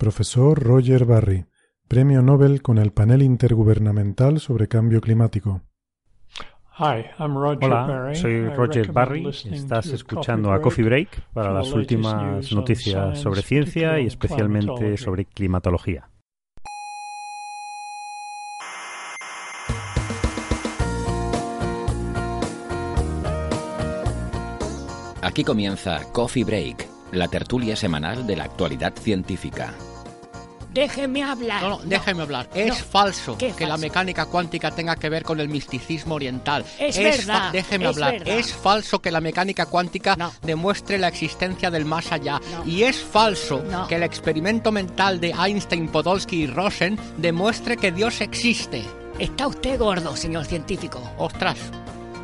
Profesor Roger Barry, Premio Nobel con el Panel Intergubernamental sobre Cambio Climático. Hola, soy Roger Barry. Estás escuchando a Coffee Break para las últimas noticias sobre ciencia y especialmente sobre climatología. Aquí comienza Coffee Break, la tertulia semanal de la actualidad científica. Déjeme hablar. No, no, déjeme hablar. Es falso que la mecánica cuántica tenga que ver con el misticismo oriental. Es, verdad. Déjeme hablar. Es falso que la mecánica cuántica demuestre la existencia del más allá. Y es falso que el experimento mental de Einstein, Podolsky y Rosen demuestre que Dios existe. Está usted gordo, señor científico. Ostras,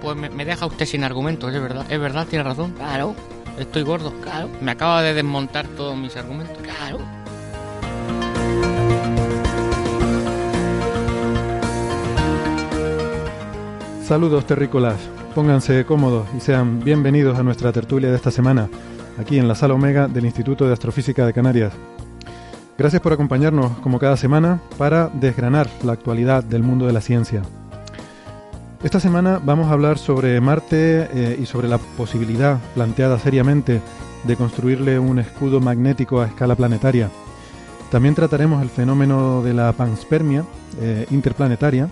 pues me, me deja usted sin argumentos, es verdad. Es verdad, tiene razón. Claro. Estoy gordo. Claro. Me acaba de desmontar todos mis argumentos. Claro. Saludos terrícolas, pónganse cómodos y sean bienvenidos a nuestra tertulia de esta semana, aquí en la Sala Omega del Instituto de Astrofísica de Canarias. Gracias por acompañarnos como cada semana para desgranar la actualidad del mundo de la ciencia. Esta semana vamos a hablar sobre Marte eh, y sobre la posibilidad planteada seriamente de construirle un escudo magnético a escala planetaria. También trataremos el fenómeno de la panspermia eh, interplanetaria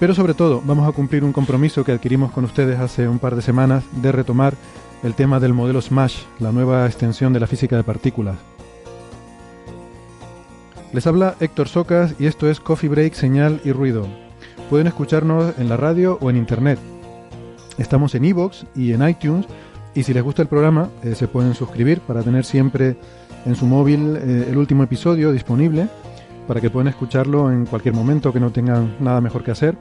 pero sobre todo, vamos a cumplir un compromiso que adquirimos con ustedes hace un par de semanas de retomar el tema del modelo SMASH, la nueva extensión de la física de partículas. Les habla Héctor Socas y esto es Coffee Break, Señal y Ruido. Pueden escucharnos en la radio o en internet. Estamos en iVoox y en iTunes y si les gusta el programa eh, se pueden suscribir para tener siempre en su móvil eh, el último episodio disponible para que puedan escucharlo en cualquier momento que no tengan nada mejor que hacer.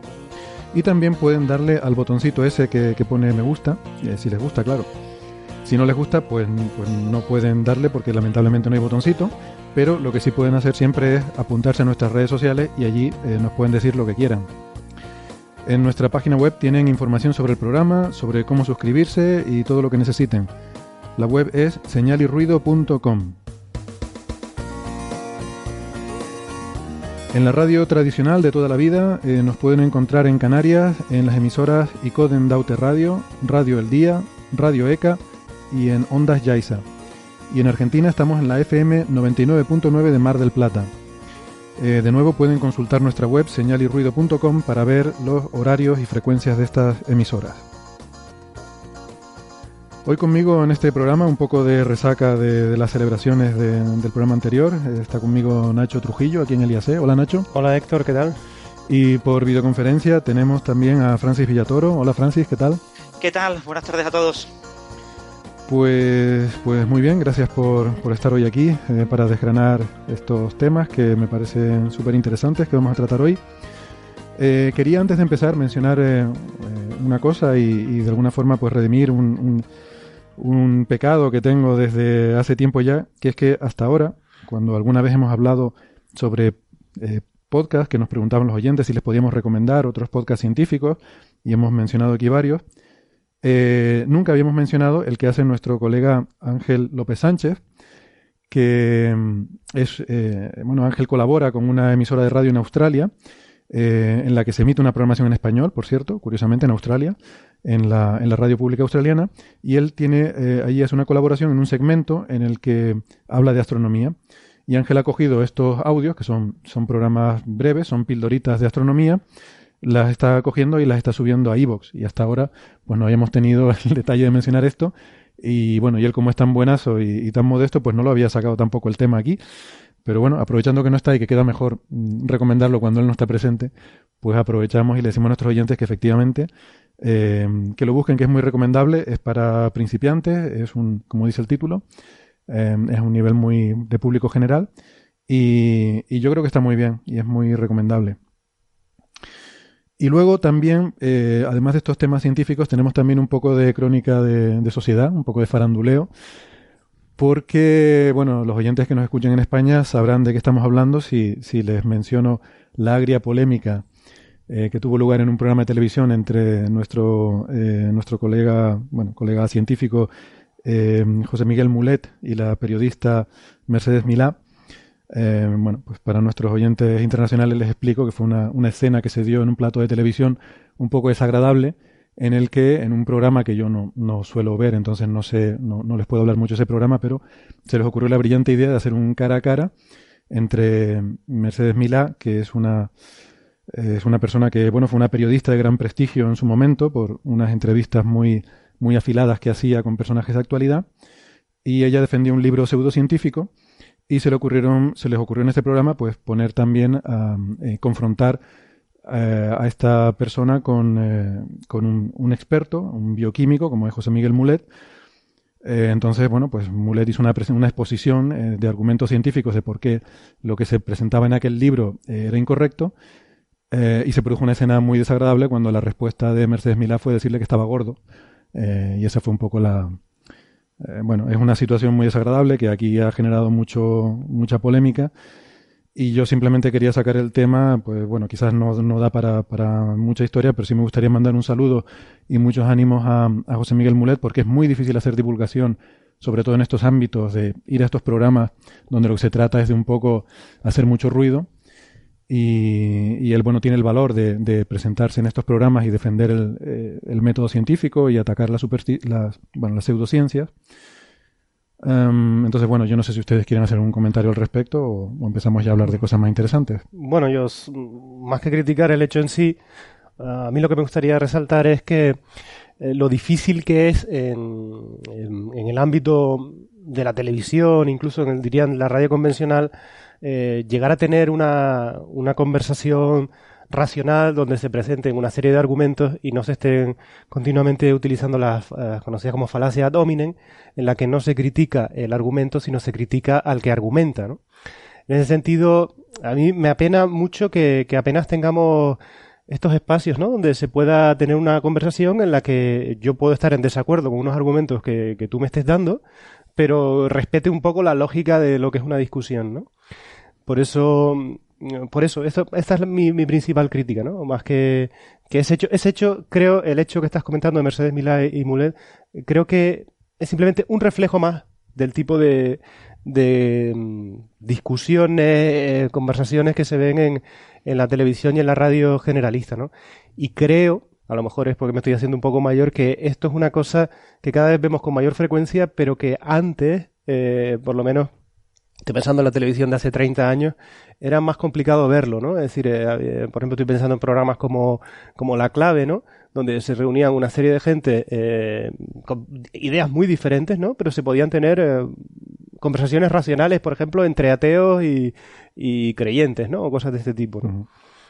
Y también pueden darle al botoncito ese que, pone me gusta, eh, si les gusta, claro. Si no les gusta, pues, pues, no pueden darle porque lamentablemente no hay botoncito. Pero lo que sí pueden hacer siempre es apuntarse a nuestras redes sociales y allí eh, nos pueden decir lo que quieran. En nuestra página web tienen información sobre el programa, sobre cómo suscribirse y todo lo que necesiten. La web es señalirruido.com. En la radio tradicional de toda la vida eh, nos pueden encontrar en Canarias en las emisoras Icoden Daute Radio, Radio El Día, Radio ECA y en Ondas Yaiza. Y en Argentina estamos en la FM 99.9 de Mar del Plata. Eh, de nuevo pueden consultar nuestra web señalirruido.com para ver los horarios y frecuencias de estas emisoras. Hoy conmigo en este programa, un poco de resaca de, las celebraciones del programa anterior, eh, está conmigo Nacho Trujillo, aquí en el IAC. Hola Nacho. Hola Héctor, ¿qué tal? Y por videoconferencia tenemos también a Francis Villatoro. Hola Francis, ¿qué tal? ¿Qué tal? Buenas tardes a todos. Pues, pues muy bien, gracias por, estar hoy aquí eh, para desgranar estos temas que me parecen súper interesantes que vamos a tratar hoy. Eh, quería antes de empezar mencionar una cosa y, de alguna forma pues redimir un un pecado que tengo desde hace tiempo ya, que es que hasta ahora, cuando alguna vez hemos hablado sobre eh, podcasts que nos preguntaban los oyentes si les podíamos recomendar otros podcasts científicos, y hemos mencionado aquí varios, eh, nunca habíamos mencionado el que hace nuestro colega Ángel López Sánchez, que mm, es, eh, bueno, Ángel colabora con una emisora de radio en Australia, en la que se emite una programación en español, por cierto, curiosamente en Australia, en la, en la radio pública australiana y él tiene, eh, allí hace una colaboración en un segmento en el que habla de astronomía. Y Ángel ha cogido estos audios, que son, son programas breves, son pildoritas de astronomía, las está cogiendo y las está subiendo a iVoox. Y hasta ahora, pues no habíamos tenido el detalle de mencionar esto. Y bueno, y él como es tan buenazo y tan modesto, pues no lo había sacado tampoco el tema aquí. Pero bueno, aprovechando que no está y que queda mejor mm, recomendarlo cuando él no está presente, pues aprovechamos y le decimos a nuestros oyentes que efectivamente eh, que lo busquen, que es muy recomendable, es para principiantes, es un, como dice el título, es un nivel muy de público general y, yo creo que está muy bien y es muy recomendable. Y luego también, además de estos temas científicos, tenemos también un poco de crónica de, sociedad, un poco de faranduleo, porque, bueno, los oyentes que nos escuchen en España sabrán de qué estamos hablando si, si les menciono la agria polémica eh, que tuvo lugar en un programa de televisión entre nuestro, eh, nuestro colega, bueno, colega científico eh, José Miguel Mulet y la periodista Mercedes Milá. bueno, pues para nuestros oyentes internacionales les explico que fue una, una, escena que se dio en un plato de televisión un poco desagradable, en el que en un programa que yo no, no suelo ver, entonces no sé, no, no les puedo hablar mucho de ese programa, pero se les ocurrió la brillante idea de hacer un cara a cara entre Mercedes Milá, que es una es una persona que, bueno, fue una periodista de gran prestigio en su momento por unas entrevistas muy, muy afiladas que hacía con personajes de actualidad. Y ella defendía un libro pseudocientífico y se le ocurrieron, se les ocurrió en este programa, pues poner también a eh, confrontar eh, a esta persona con, eh, con un, experto, un bioquímico, como es José Miguel Mulet. entonces, bueno, pues Mulet hizo una, exposición de argumentos científicos de por qué lo que se presentaba en aquel libro era incorrecto eh, y se produjo una escena muy desagradable cuando la respuesta de Mercedes Milá fue decirle que estaba gordo. Eh, y esa fue un poco la... Eh, bueno, es una situación muy desagradable que aquí ha generado mucho, mucha polémica. Y yo simplemente quería sacar el tema, pues bueno, quizás no, no da para, para, mucha historia, pero sí me gustaría mandar un saludo y muchos ánimos a, a José Miguel Mulet, porque es muy difícil hacer divulgación sobre todo en estos ámbitos de ir a estos programas donde lo que se trata es de un poco hacer mucho ruido y, él, bueno, tiene el valor de, presentarse en estos programas y defender el, eh, método científico y atacar las, las, bueno, las pseudociencias. Em, entonces, bueno, yo no sé si ustedes quieren hacer un comentario al respecto o, empezamos ya a hablar de cosas más interesantes. Bueno, yo, más que criticar el hecho en sí, a mí lo que me gustaría resaltar es que eh, lo difícil que es en, en, el ámbito de la televisión, incluso en el, dirían la radio convencional, eh, llegar a tener una, una conversación racional donde se presenten una serie de argumentos y no se estén continuamente utilizando las uh, conocidas como falacia ad en la que no se critica el argumento, sino se critica al que argumenta. ¿no? En ese sentido, a mí me apena mucho que, que apenas tengamos estos espacios, ¿no? Donde se pueda tener una conversación en la que yo puedo estar en desacuerdo con unos argumentos que, que tú me estés dando, pero respete un poco la lógica de lo que es una discusión, ¿no? Por eso, por eso, esta es mi, principal crítica, ¿no? Más que, que ese hecho, ese hecho, creo, el hecho que estás comentando de Mercedes Milá y Mulet, creo que es simplemente un reflejo más del tipo de, de mm, discusiones, eh, conversaciones que se ven en, en la televisión y en la radio generalista, ¿no? Y creo, a lo mejor es porque me estoy haciendo un poco mayor, que esto es una cosa que cada vez vemos con mayor frecuencia, pero que antes, eh, por lo menos estoy pensando en la televisión de hace 30 años, era más complicado verlo, ¿no? Es decir, eh, eh, por ejemplo, estoy pensando en programas como, como La Clave, ¿no? Donde se reunían una serie de gente eh, con ideas muy diferentes, ¿no? Pero se podían tener conversaciones racionales, por ejemplo, entre ateos y, y, creyentes, ¿no? O cosas de este tipo, ¿no?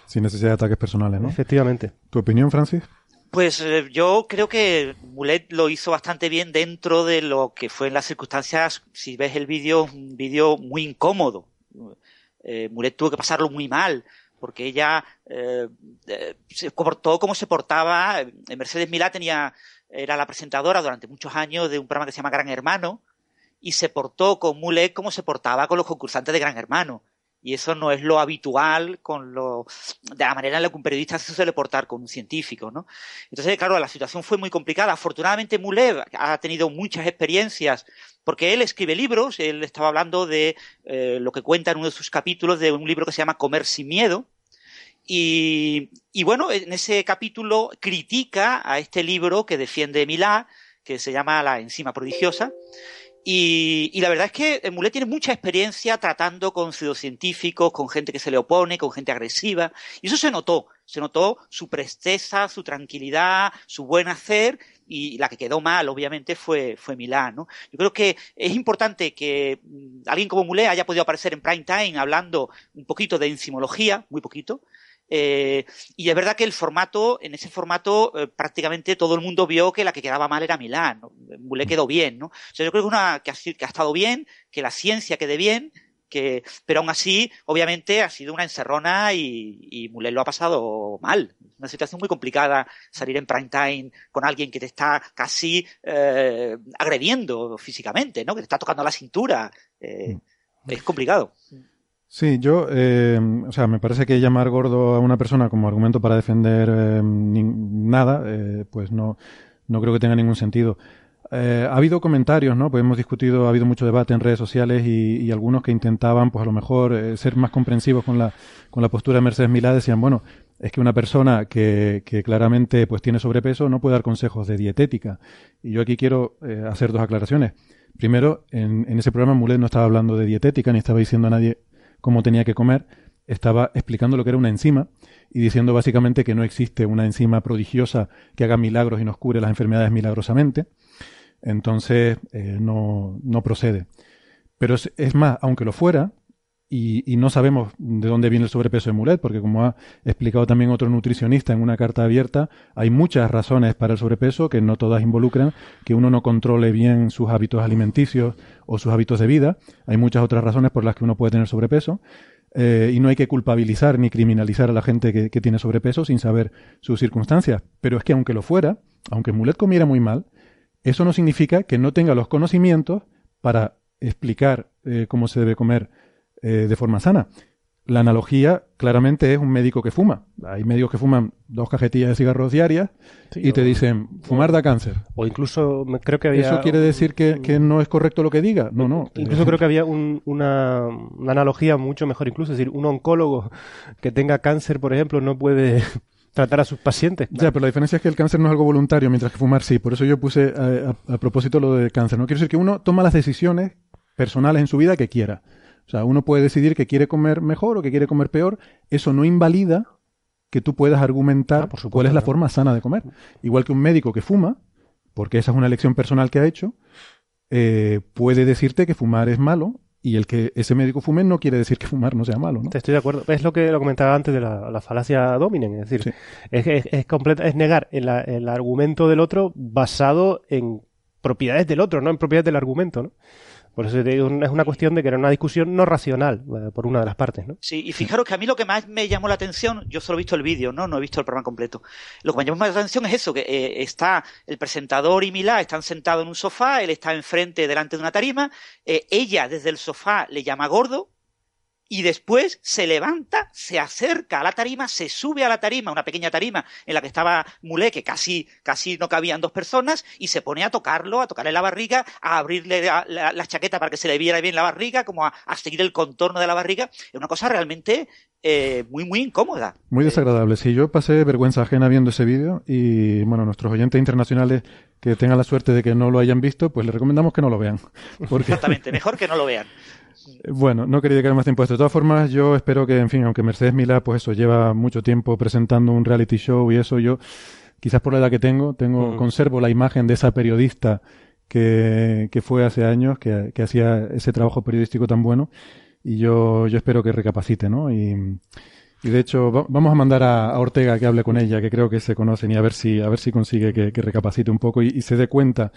Sin necesidad de ataques personales, ¿no? Efectivamente. ¿Tu opinión, Francis? Pues eh, yo creo que Mulet lo hizo bastante bien dentro de lo que fue en las circunstancias. Si ves el vídeo, un vídeo muy incómodo. Eh, Mulet tuvo que pasarlo muy mal porque ella eh, se comportó como se portaba. Mercedes Milá tenía, era la presentadora durante muchos años de un programa que se llama Gran Hermano y se portó con Mulet como se portaba con los concursantes de Gran Hermano. Y eso no es lo habitual con lo, de la manera en la que un periodista se suele portar con un científico, ¿no? Entonces, claro, la situación fue muy complicada. Afortunadamente, Mulev ha tenido muchas experiencias porque él escribe libros. Él estaba hablando de eh, lo que cuenta en uno de sus capítulos de un libro que se llama Comer sin miedo. Y, y bueno, en ese capítulo critica a este libro que defiende Milá, que se llama La enzima prodigiosa. Y, y, la verdad es que Mulet tiene mucha experiencia tratando con pseudocientíficos, con gente que se le opone, con gente agresiva. Y eso se notó. Se notó su presteza, su tranquilidad, su buen hacer. Y la que quedó mal, obviamente, fue, fue Milán. ¿no? Yo creo que es importante que mm, alguien como Mulet haya podido aparecer en prime time hablando un poquito de enzimología, muy poquito, Eh, y es verdad que el formato, en ese formato, eh, prácticamente todo el mundo vio que la que quedaba mal era Milán. ¿no? Moulet quedó bien, ¿no? O sea, yo creo que, una, que, ha, que ha estado bien, que la ciencia quede bien, que, pero aún así, obviamente, ha sido una encerrona y, y Mulet lo ha pasado mal. Una situación muy complicada salir en prime time con alguien que te está casi eh, agrediendo físicamente, ¿no? Que te está tocando la cintura. Eh, es complicado. Sí, yo, eh, o sea, me parece que llamar gordo a una persona como argumento para defender eh, nada, eh, pues no, no creo que tenga ningún sentido. Eh, ha habido comentarios, ¿no? Pues hemos discutido, ha habido mucho debate en redes sociales y, y algunos que intentaban, pues a lo mejor, eh, ser más comprensivos con la, con la postura de Mercedes Milá, decían, bueno, es que una persona que, que claramente pues tiene sobrepeso no puede dar consejos de dietética. Y yo aquí quiero eh, hacer dos aclaraciones. Primero, en, en ese programa Mulet no estaba hablando de dietética ni estaba diciendo a nadie cómo tenía que comer, estaba explicando lo que era una enzima y diciendo básicamente que no existe una enzima prodigiosa que haga milagros y nos cure las enfermedades milagrosamente. Entonces, eh, no, no, procede. Pero es, es, más, aunque lo fuera, y, y, no sabemos de dónde viene el sobrepeso de Mulet, porque como ha explicado también otro nutricionista en una carta abierta, hay muchas razones para el sobrepeso que no todas involucran que uno no controle bien sus hábitos alimenticios o sus hábitos de vida. Hay muchas otras razones por las que uno puede tener sobrepeso. Eh, y no hay que culpabilizar ni criminalizar a la gente que, tiene sobrepeso sin saber sus circunstancias. Pero es que aunque lo fuera, aunque Mulet comiera muy mal, eso no significa que no tenga los conocimientos para explicar eh, cómo se debe comer eh, de forma sana. La analogía claramente es un médico que fuma. Hay médicos que fuman dos cajetillas de cigarros diarias sí, y te dicen, fumar da cáncer. O incluso creo que había... ¿Eso quiere decir que, que no es correcto lo que diga? No, no. Incluso creo que había un, una, una analogía mucho mejor incluso. Es decir, un oncólogo que tenga cáncer, por ejemplo, no puede tratar a sus pacientes. Claro. Ya, pero la diferencia es que el cáncer no es algo voluntario, mientras que fumar sí. Por eso yo puse a, a, a, propósito lo de cáncer. No quiero decir que uno toma las decisiones personales en su vida que quiera. O sea, uno puede decidir que quiere comer mejor o que quiere comer peor. Eso no invalida que tú puedas argumentar ah, por supuesto, cuál es la forma sana de comer. Igual que un médico que fuma, porque esa es una elección personal que ha hecho, eh, puede decirte que fumar es malo y el que ese médico fume no quiere decir que fumar no sea malo, ¿no? Estoy de acuerdo. Es lo que lo comentaba antes de la, la falacia dominen, es decir, sí. es, es, es, completa, es negar el, el, argumento del otro basado en propiedades del otro, no en propiedades del argumento, ¿no? Por eso te digo, es una cuestión de que era una discusión no racional eh, por una de las partes, ¿no? Sí, y fijaros que a mí lo que más me llamó la atención, yo solo he visto el vídeo, ¿no? No he visto el programa completo. Lo que me llamó más la atención es eso, que eh, está el presentador y Milá están sentados en un sofá, él está enfrente, delante de una tarima, eh, ella desde el sofá le llama gordo, y después se levanta, se acerca a la tarima, se sube a la tarima, una pequeña tarima en la que estaba Mulé, que casi, casi no cabían dos personas, y se pone a tocarlo, a tocarle la barriga, a abrirle la, la, chaqueta para que se le viera bien la barriga, como a, a, seguir el contorno de la barriga. Es una cosa realmente eh, muy, muy incómoda. Muy desagradable. Sí, yo pasé vergüenza ajena viendo ese vídeo y, bueno, nuestros oyentes internacionales que tengan la suerte de que no lo hayan visto, pues les recomendamos que no lo vean. Porque... Exactamente, mejor que no lo vean. Bueno, no quería dedicar más tiempo a esto. De todas formas, yo espero que, en fin, aunque Mercedes Milá, pues eso, lleva mucho tiempo presentando un reality show y eso, yo, quizás por la edad que tengo, tengo, mm. conservo la imagen de esa periodista que, que fue hace años, que, que hacía ese trabajo periodístico tan bueno, y yo, yo espero que recapacite, ¿no? Y, y de hecho, va, vamos a mandar a, Ortega que hable con ella, que creo que se conocen, y a ver si, a ver si consigue que, recapacite un poco y, se dé cuenta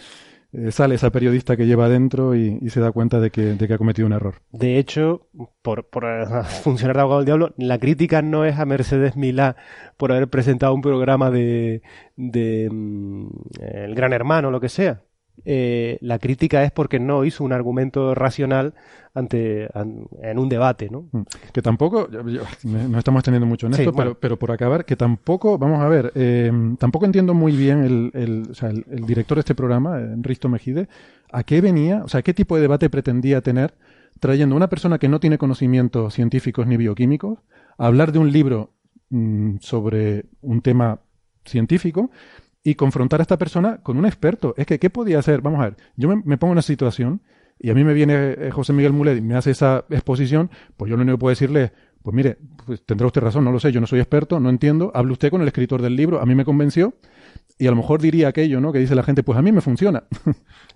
eh, sale esa periodista que lleva adentro y, se da cuenta de que, de que ha cometido un error. De hecho, por, por funcionar de abogado del diablo, la crítica no es a Mercedes Milá por haber presentado un programa de, de mm, El Gran Hermano lo que sea. Eh, la crítica es porque no hizo un argumento racional ante an, en un debate, ¿no? Que tampoco, no estamos teniendo mucho en esto, sí, bueno. pero, pero, por acabar, que tampoco, vamos a ver, eh, tampoco entiendo muy bien el, el, o sea, el, el, director de este programa, Risto Mejide, a qué venía, o sea, qué tipo de debate pretendía tener trayendo a una persona que no tiene conocimientos científicos ni bioquímicos a hablar de un libro mmm, sobre un tema científico y confrontar a esta persona con un experto. Es que, ¿qué podía hacer? Vamos a ver, yo me, pongo en una situación y a mí me viene eh, José Miguel Mulet y me hace esa exposición, pues yo lo único que puedo decirle, pues mire, pues tendrá usted razón, no lo sé, yo no soy experto, no entiendo, hable usted con el escritor del libro, a mí me convenció y a lo mejor diría aquello, ¿no? Que dice la gente, pues a mí me funciona.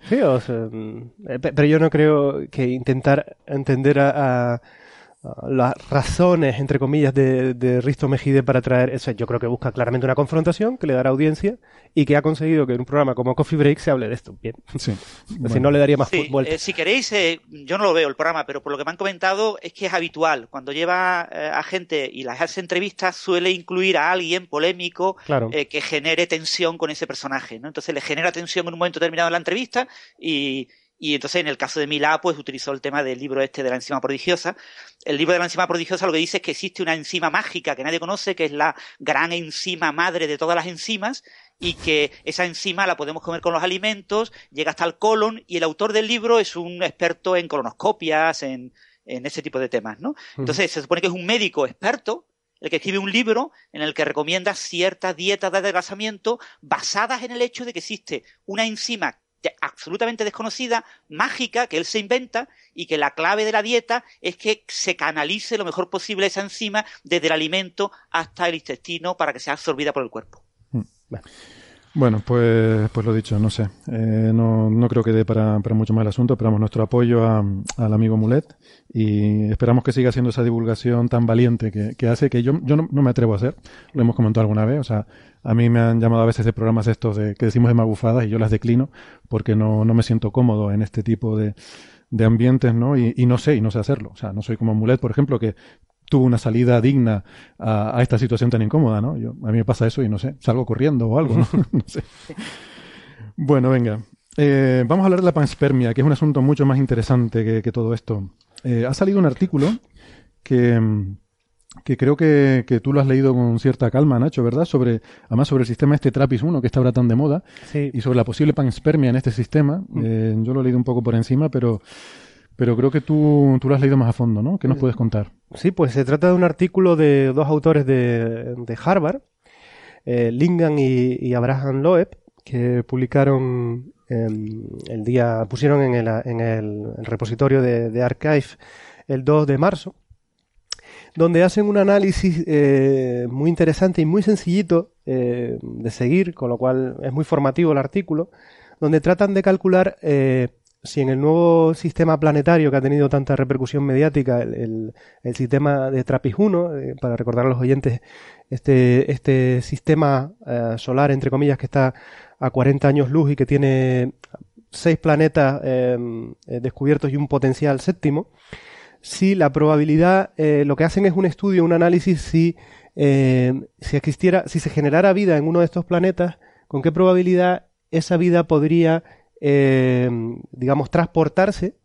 Sí, o sea, mm, pero yo no creo que intentar entender a las razones, entre comillas, de, de, Risto Mejide para traer eso. Yo creo que busca claramente una confrontación que le dará audiencia y que ha conseguido que en un programa como Coffee Break se hable de esto. Bien. Sí. Si no le daría más sí, vueltas. Eh, si queréis, eh, yo no lo veo el programa, pero por lo que me han comentado es que es habitual. Cuando lleva eh, a gente y las hace entrevistas, suele incluir a alguien polémico Claro. eh, que genere tensión con ese personaje. ¿no? Entonces le genera tensión en un momento determinado en la entrevista y, y entonces en el caso de Milá, pues utilizó el tema del libro este de la enzima prodigiosa. El libro de la enzima prodigiosa lo que dice es que existe una enzima mágica que nadie conoce, que es la gran enzima madre de todas las enzimas, y que esa enzima la podemos comer con los alimentos, llega hasta el colon, y el autor del libro es un experto en colonoscopias, en, en ese tipo de temas, ¿no? Entonces se supone que es un médico experto, el que escribe un libro en el que recomienda ciertas dietas de adelgazamiento basadas en el hecho de que existe una enzima absolutamente desconocida, mágica, que él se inventa y que la clave de la dieta es que se canalice lo mejor posible esa enzima desde el alimento hasta el intestino para que sea absorbida por el cuerpo. Bueno, pues, pues lo dicho, no sé. Eh, no, no creo que dé para, para mucho más el asunto. Esperamos nuestro apoyo a- al amigo Mulet y esperamos que siga haciendo esa divulgación tan valiente que, que hace que yo, yo no me atrevo a hacer. Lo hemos comentado alguna vez. O sea, a mí me han llamado a veces de programas estos de, que decimos de magufadas y yo las declino porque no, no me siento cómodo en este tipo de, de ambientes, ¿no? Y, y no sé, y no sé hacerlo. O sea, no soy como Mulet, por ejemplo, que tuvo una salida digna a, a esta situación tan incómoda, ¿no? Yo, a mí me pasa eso y no sé, salgo corriendo o algo, ¿no? no sé. Bueno, venga. Eh, vamos a hablar de la panspermia, que es un asunto mucho más interesante que, que todo esto. Eh, ha salido un artículo que, mm, que creo que, que tú lo has leído con cierta calma, Nacho, ¿verdad? Sobre, además sobre el sistema este Trappist 1 que está ahora tan de moda Sí. y sobre la posible panspermia en este sistema. Eh, yo lo he leído un poco por encima, pero, pero creo que tú, tú lo has leído más a fondo, ¿no? ¿Qué nos puedes contar? Sí, pues se trata de un artículo de dos autores de, de Harvard, eh, Lingan y, y Abraham Loeb, que publicaron em, el día, pusieron en el, en el repositorio de, de Archive el 2 de marzo, donde hacen un análisis eh, muy interesante y muy sencillito eh, de seguir, con lo cual es muy formativo el artículo, donde tratan de calcular eh, si en el nuevo sistema planetario que ha tenido tanta repercusión mediática, el, sistema de 1, eh, para recordar a los oyentes, este, este sistema solar, entre comillas, que está a 40 años luz y que tiene seis planetas descubiertos y un potencial séptimo, si la probabilidad, eh, lo que hacen es un estudio, un análisis si, eh, si existiera, si se generara vida en uno de estos planetas, con qué probabilidad esa vida podría, eh, digamos, transportarse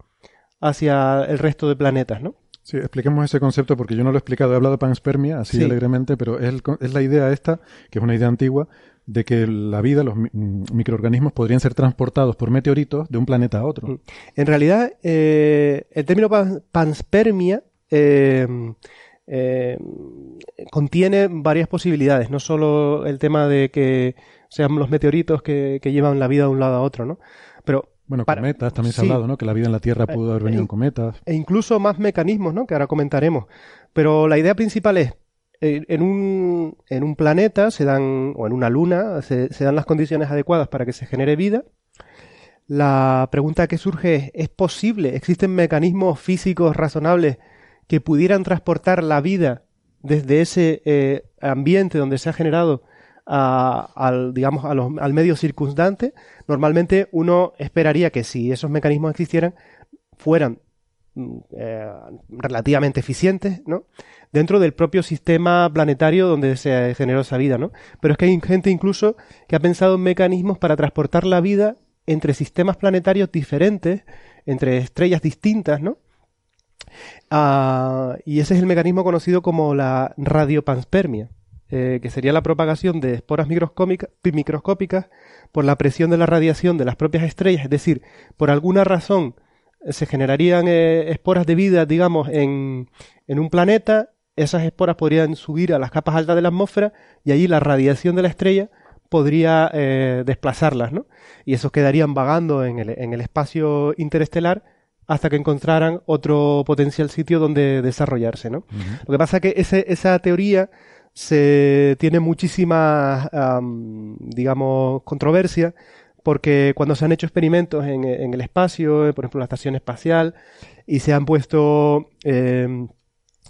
hacia el resto de planetas, ¿no? Sí, expliquemos ese concepto porque yo no lo he explicado. He hablado de panspermia así Sí. alegremente, pero es, el es la idea esta, que es una idea antigua, de que la vida, los mm, microorganismos podrían ser transportados por meteoritos de un planeta a otro. En realidad, eh, el término pan- panspermia eh, eh, contiene varias posibilidades, no solo el tema de que sean los meteoritos que, que llevan la vida de un lado a otro, ¿no? Pero Bueno, para- cometas, también se ha sí. hablado, ¿no? Que la vida en la Tierra pudo haber venido en cometas. e incluso más mecanismos, ¿no? Que ahora comentaremos. Pero la idea principal es, en, un, en un planeta se dan, o en una luna, se, se dan las condiciones adecuadas para que se genere vida. La pregunta que surge es, ¿es posible? ¿Existen mecanismos físicos razonables que pudieran transportar la vida desde ese eh, ambiente donde se ha generado a- al, digamos, a los- al medio circundante? Normalmente uno esperaría que si esos mecanismos existieran, fueran mm, eh, relativamente eficientes, ¿no? Dentro del propio sistema planetario donde se generó esa vida, ¿no? Pero es que hay gente incluso que ha pensado en mecanismos para transportar la vida entre sistemas planetarios diferentes, entre estrellas distintas, ¿no? Ah, y ese es el mecanismo conocido como la radiopanspermia, eh, que sería la propagación de esporas microscópicas por la presión de la radiación de las propias estrellas, es decir, por alguna razón se generarían eh, esporas de vida, digamos, en, en un planeta, esas esporas podrían subir a las capas altas de la atmósfera y allí la radiación de la estrella podría eh, desplazarlas, ¿no? Y esos quedarían vagando en el, en el espacio interestelar hasta que encontraran otro potencial sitio donde desarrollarse, ¿no? Lo que pasa es que ese- esa teoría se tiene muchísima, am, digamos, controversia porque cuando se han hecho experimentos en, en el espacio, por ejemplo, la estación espacial, y se han puesto eh,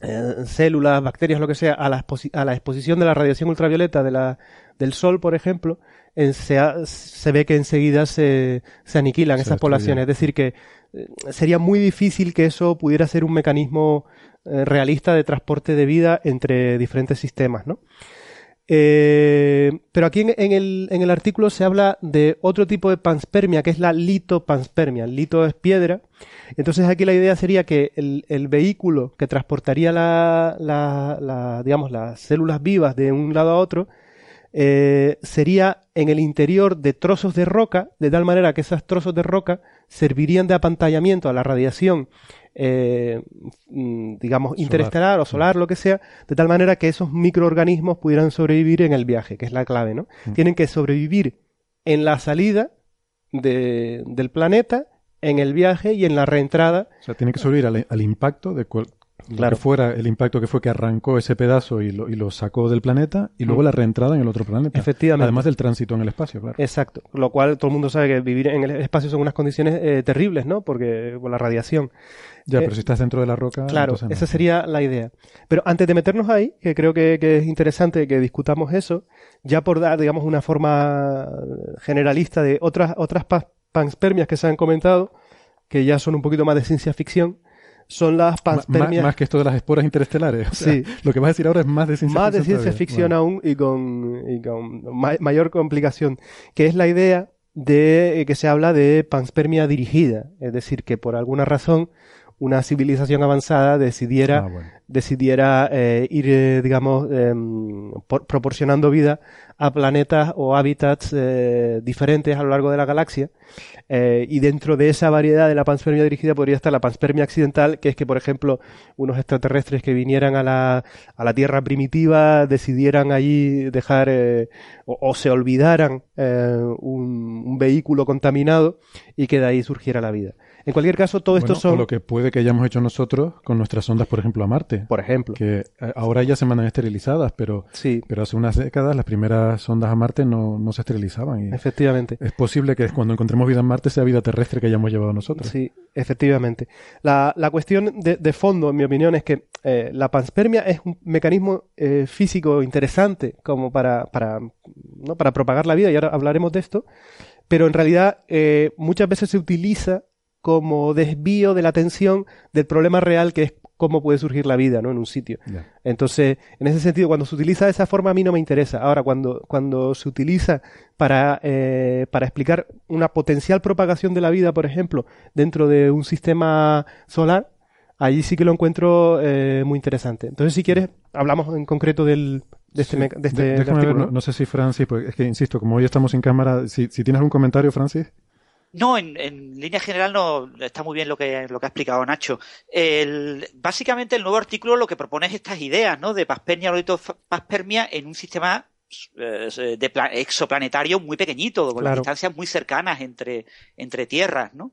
eh, células, bacterias, lo que sea, a la, a la, exposición de la radiación ultravioleta de la, del Sol, por ejemplo, se, se, ve que enseguida se, se aniquilan esas poblaciones. Es decir, que eh, sería muy difícil que eso pudiera ser un mecanismo eh, realista de transporte de vida entre diferentes sistemas, ¿no? Eh, pero aquí en, el, artículo se habla de otro tipo de panspermia, que es la litopanspermia. Lito es piedra. Entonces aquí la idea sería que el, vehículo que transportaría las células vivas de un lado a otro eh, sería en el interior de trozos de roca, de tal manera que esos trozos de roca servirían de apantallamiento a la radiación eh, mm, digamos, interestelar o solar, lo que sea, de tal manera que esos microorganismos pudieran sobrevivir en el viaje, que es la clave, ¿no? Mm. Tienen que sobrevivir en la salida del planeta, en el viaje y en la reentrada. O sea, tienen que sobrevivir al, impacto de, cual, Claro. fuera el impacto que fue que arrancó ese pedazo y lo, y lo sacó del planeta y luego mm. la reentrada en el otro planeta. Efectivamente. Además del tránsito en el espacio, claro. Exacto. Lo cual todo el mundo sabe que vivir en el espacio son unas condiciones eh, terribles, ¿no? Porque con la radiación. Ya, pero eh, si estás dentro de la roca. Claro, esa sería la idea. Pero antes de meternos ahí, que creo que, que, es interesante que discutamos eso, ya por dar, digamos, una forma generalista de otras, otras panspermias que se han comentado, que ya son un poquito más de ciencia ficción son las panspermias. Más, que esto de las esporas interestelares. sí. Lo que vas a decir ahora es más de ciencia ficción. Más de ciencia ficción aún y con, y con mayor complicación, que es la idea de eh, que se habla de panspermia dirigida. Es decir, que por alguna razón una civilización avanzada decidiera, ah, decidiera eh, ir, eh, digamos, em, proporcionando vida a planetas o hábitats diferentes a lo largo de la galaxia eh, y dentro de esa variedad de la panspermia dirigida podría estar la panspermia accidental, que es que, por ejemplo, unos extraterrestres que vinieran a la, a la Tierra primitiva decidieran allí dejar eh, o, se olvidaran eh, un, un, vehículo contaminado y que de ahí surgiera la vida. En cualquier caso, todo esto son... lo que puede que hayamos hecho nosotros con nuestras sondas, por ejemplo, a Marte. Por ejemplo. Que eh, ahora ya se mandan esterilizadas, pero, sí. pero hace unas décadas las primeras sondas a Marte no, no se esterilizaban. Y efectivamente. Es posible que cuando encontremos vida en Marte sea vida terrestre que hayamos llevado nosotros. Sí, efectivamente. La, la cuestión de, de, fondo, en mi opinión, es que eh, la panspermia es un mecanismo eh, físico interesante como para, para, ¿no? para propagar la vida, y ahora hablaremos de esto, pero en realidad muchas veces se utiliza como desvío de la atención del problema real que es cómo puede surgir la vida ¿no? en un sitio. Entonces, en ese sentido, cuando se utiliza de esa forma a mí no me interesa. Ahora, cuando, cuando se utiliza para, eh, para explicar una potencial propagación de la vida, por ejemplo, dentro de un sistema solar, allí sí que lo encuentro eh, muy interesante. Entonces, si quieres, hablamos en concreto del, de este, de este artículo. no, sé si Francis, pues es que insisto, como hoy estamos en cámara, si, si tienes algún comentario, Francis. No, en, en, línea general no está muy bien lo que, lo que ha explicado Nacho. El, básicamente el nuevo artículo lo que propone es estas ideas, ¿no? De paspermia o paspermia en un sistema eh, de exoplanetario muy pequeñito, con las distancias muy cercanas entre, entre tierras, ¿no?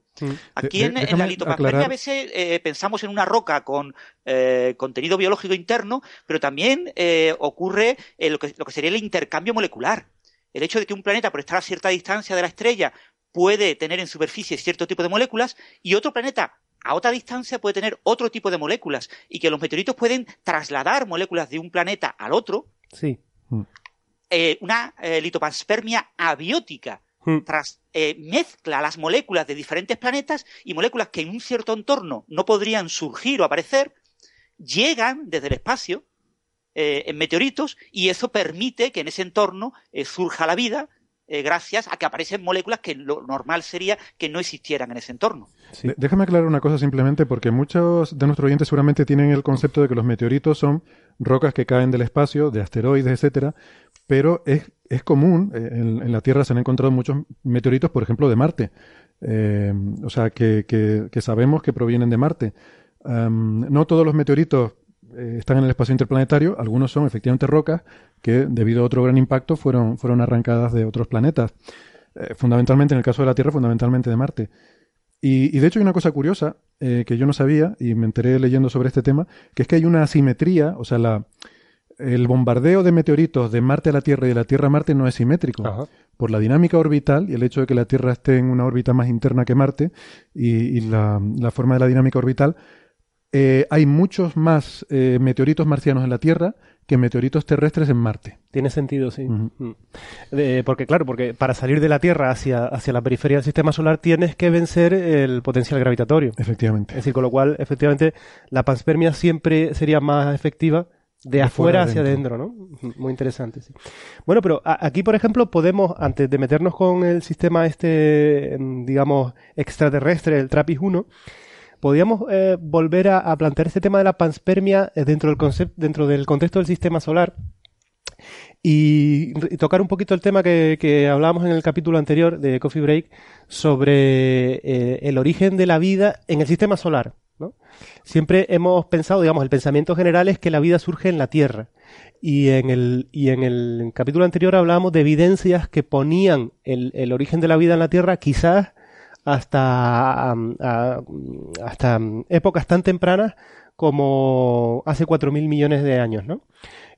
Aquí en, en, la litopaspermia a veces eh, pensamos en una roca con eh, contenido biológico interno, pero también eh, ocurre lo, que, lo que sería el intercambio molecular. El hecho de que un planeta, por estar a cierta distancia de la estrella, puede tener en superficie cierto tipo de moléculas y otro planeta a otra distancia puede tener otro tipo de moléculas y que los meteoritos pueden trasladar moléculas de un planeta al otro. Sí. Mm. Eh, una eh, litopanspermia abiótica. Mm. Tras, eh, mezcla las moléculas de diferentes planetas y moléculas que en un cierto entorno no podrían surgir o aparecer, llegan desde el espacio en meteoritos y eso permite que en ese entorno surja la vida eh, gracias a que aparecen moléculas que lo normal sería que no existieran en ese entorno. Déjame aclarar una cosa simplemente porque muchos de nuestros oyentes seguramente tienen el concepto de que los meteoritos son rocas que caen del espacio, de asteroides, etcétera, pero es, es común, eh, en, la Tierra se han encontrado muchos meteoritos, por ejemplo, de Marte, eh, o sea, que, que, sabemos que provienen de Marte. no todos los meteoritos eh, están en el espacio interplanetario, algunos son efectivamente rocas que debido a otro gran impacto fueron, fueron arrancadas de otros planetas. Eh, fundamentalmente, en el caso de la Tierra, fundamentalmente de Marte. Y, de hecho hay una cosa curiosa eh, que yo no sabía y me enteré leyendo sobre este tema, que es que hay una asimetría, o sea, la, el bombardeo de meteoritos de Marte a la Tierra y de la Tierra a Marte no es simétrico. Por la dinámica orbital y el hecho de que la Tierra esté en una órbita más interna que Marte y, la, la, forma de la dinámica orbital, eh, hay muchos más eh, meteoritos marcianos en la Tierra que meteoritos terrestres en Marte. Tiene sentido, sí. Mm. porque, claro, porque para salir de la Tierra hacia, hacia la periferia del sistema solar tienes que vencer el potencial gravitatorio. Efectivamente. Es decir, con lo cual, efectivamente, la panspermia siempre sería más efectiva de, afuera hacia adentro, ¿no? Muy interesante, sí. Bueno, pero aquí, por ejemplo, podemos, antes de meternos con el sistema este, digamos, extraterrestre, el TRAPPIST-1, podríamos eh, volver a, plantear este tema de la panspermia eh, dentro del, concepto, dentro del contexto del sistema solar y, tocar un poquito el tema que, hablábamos en el capítulo anterior de Coffee Break sobre eh, el origen de la vida en el sistema solar. Siempre hemos pensado, digamos, el pensamiento general es que la vida surge en la Tierra. Y en el, y en el capítulo anterior hablábamos de evidencias que ponían el origen de la vida en la Tierra quizás hasta, hasta épocas tan tempranas como hace 4.000 millones de años, ¿no?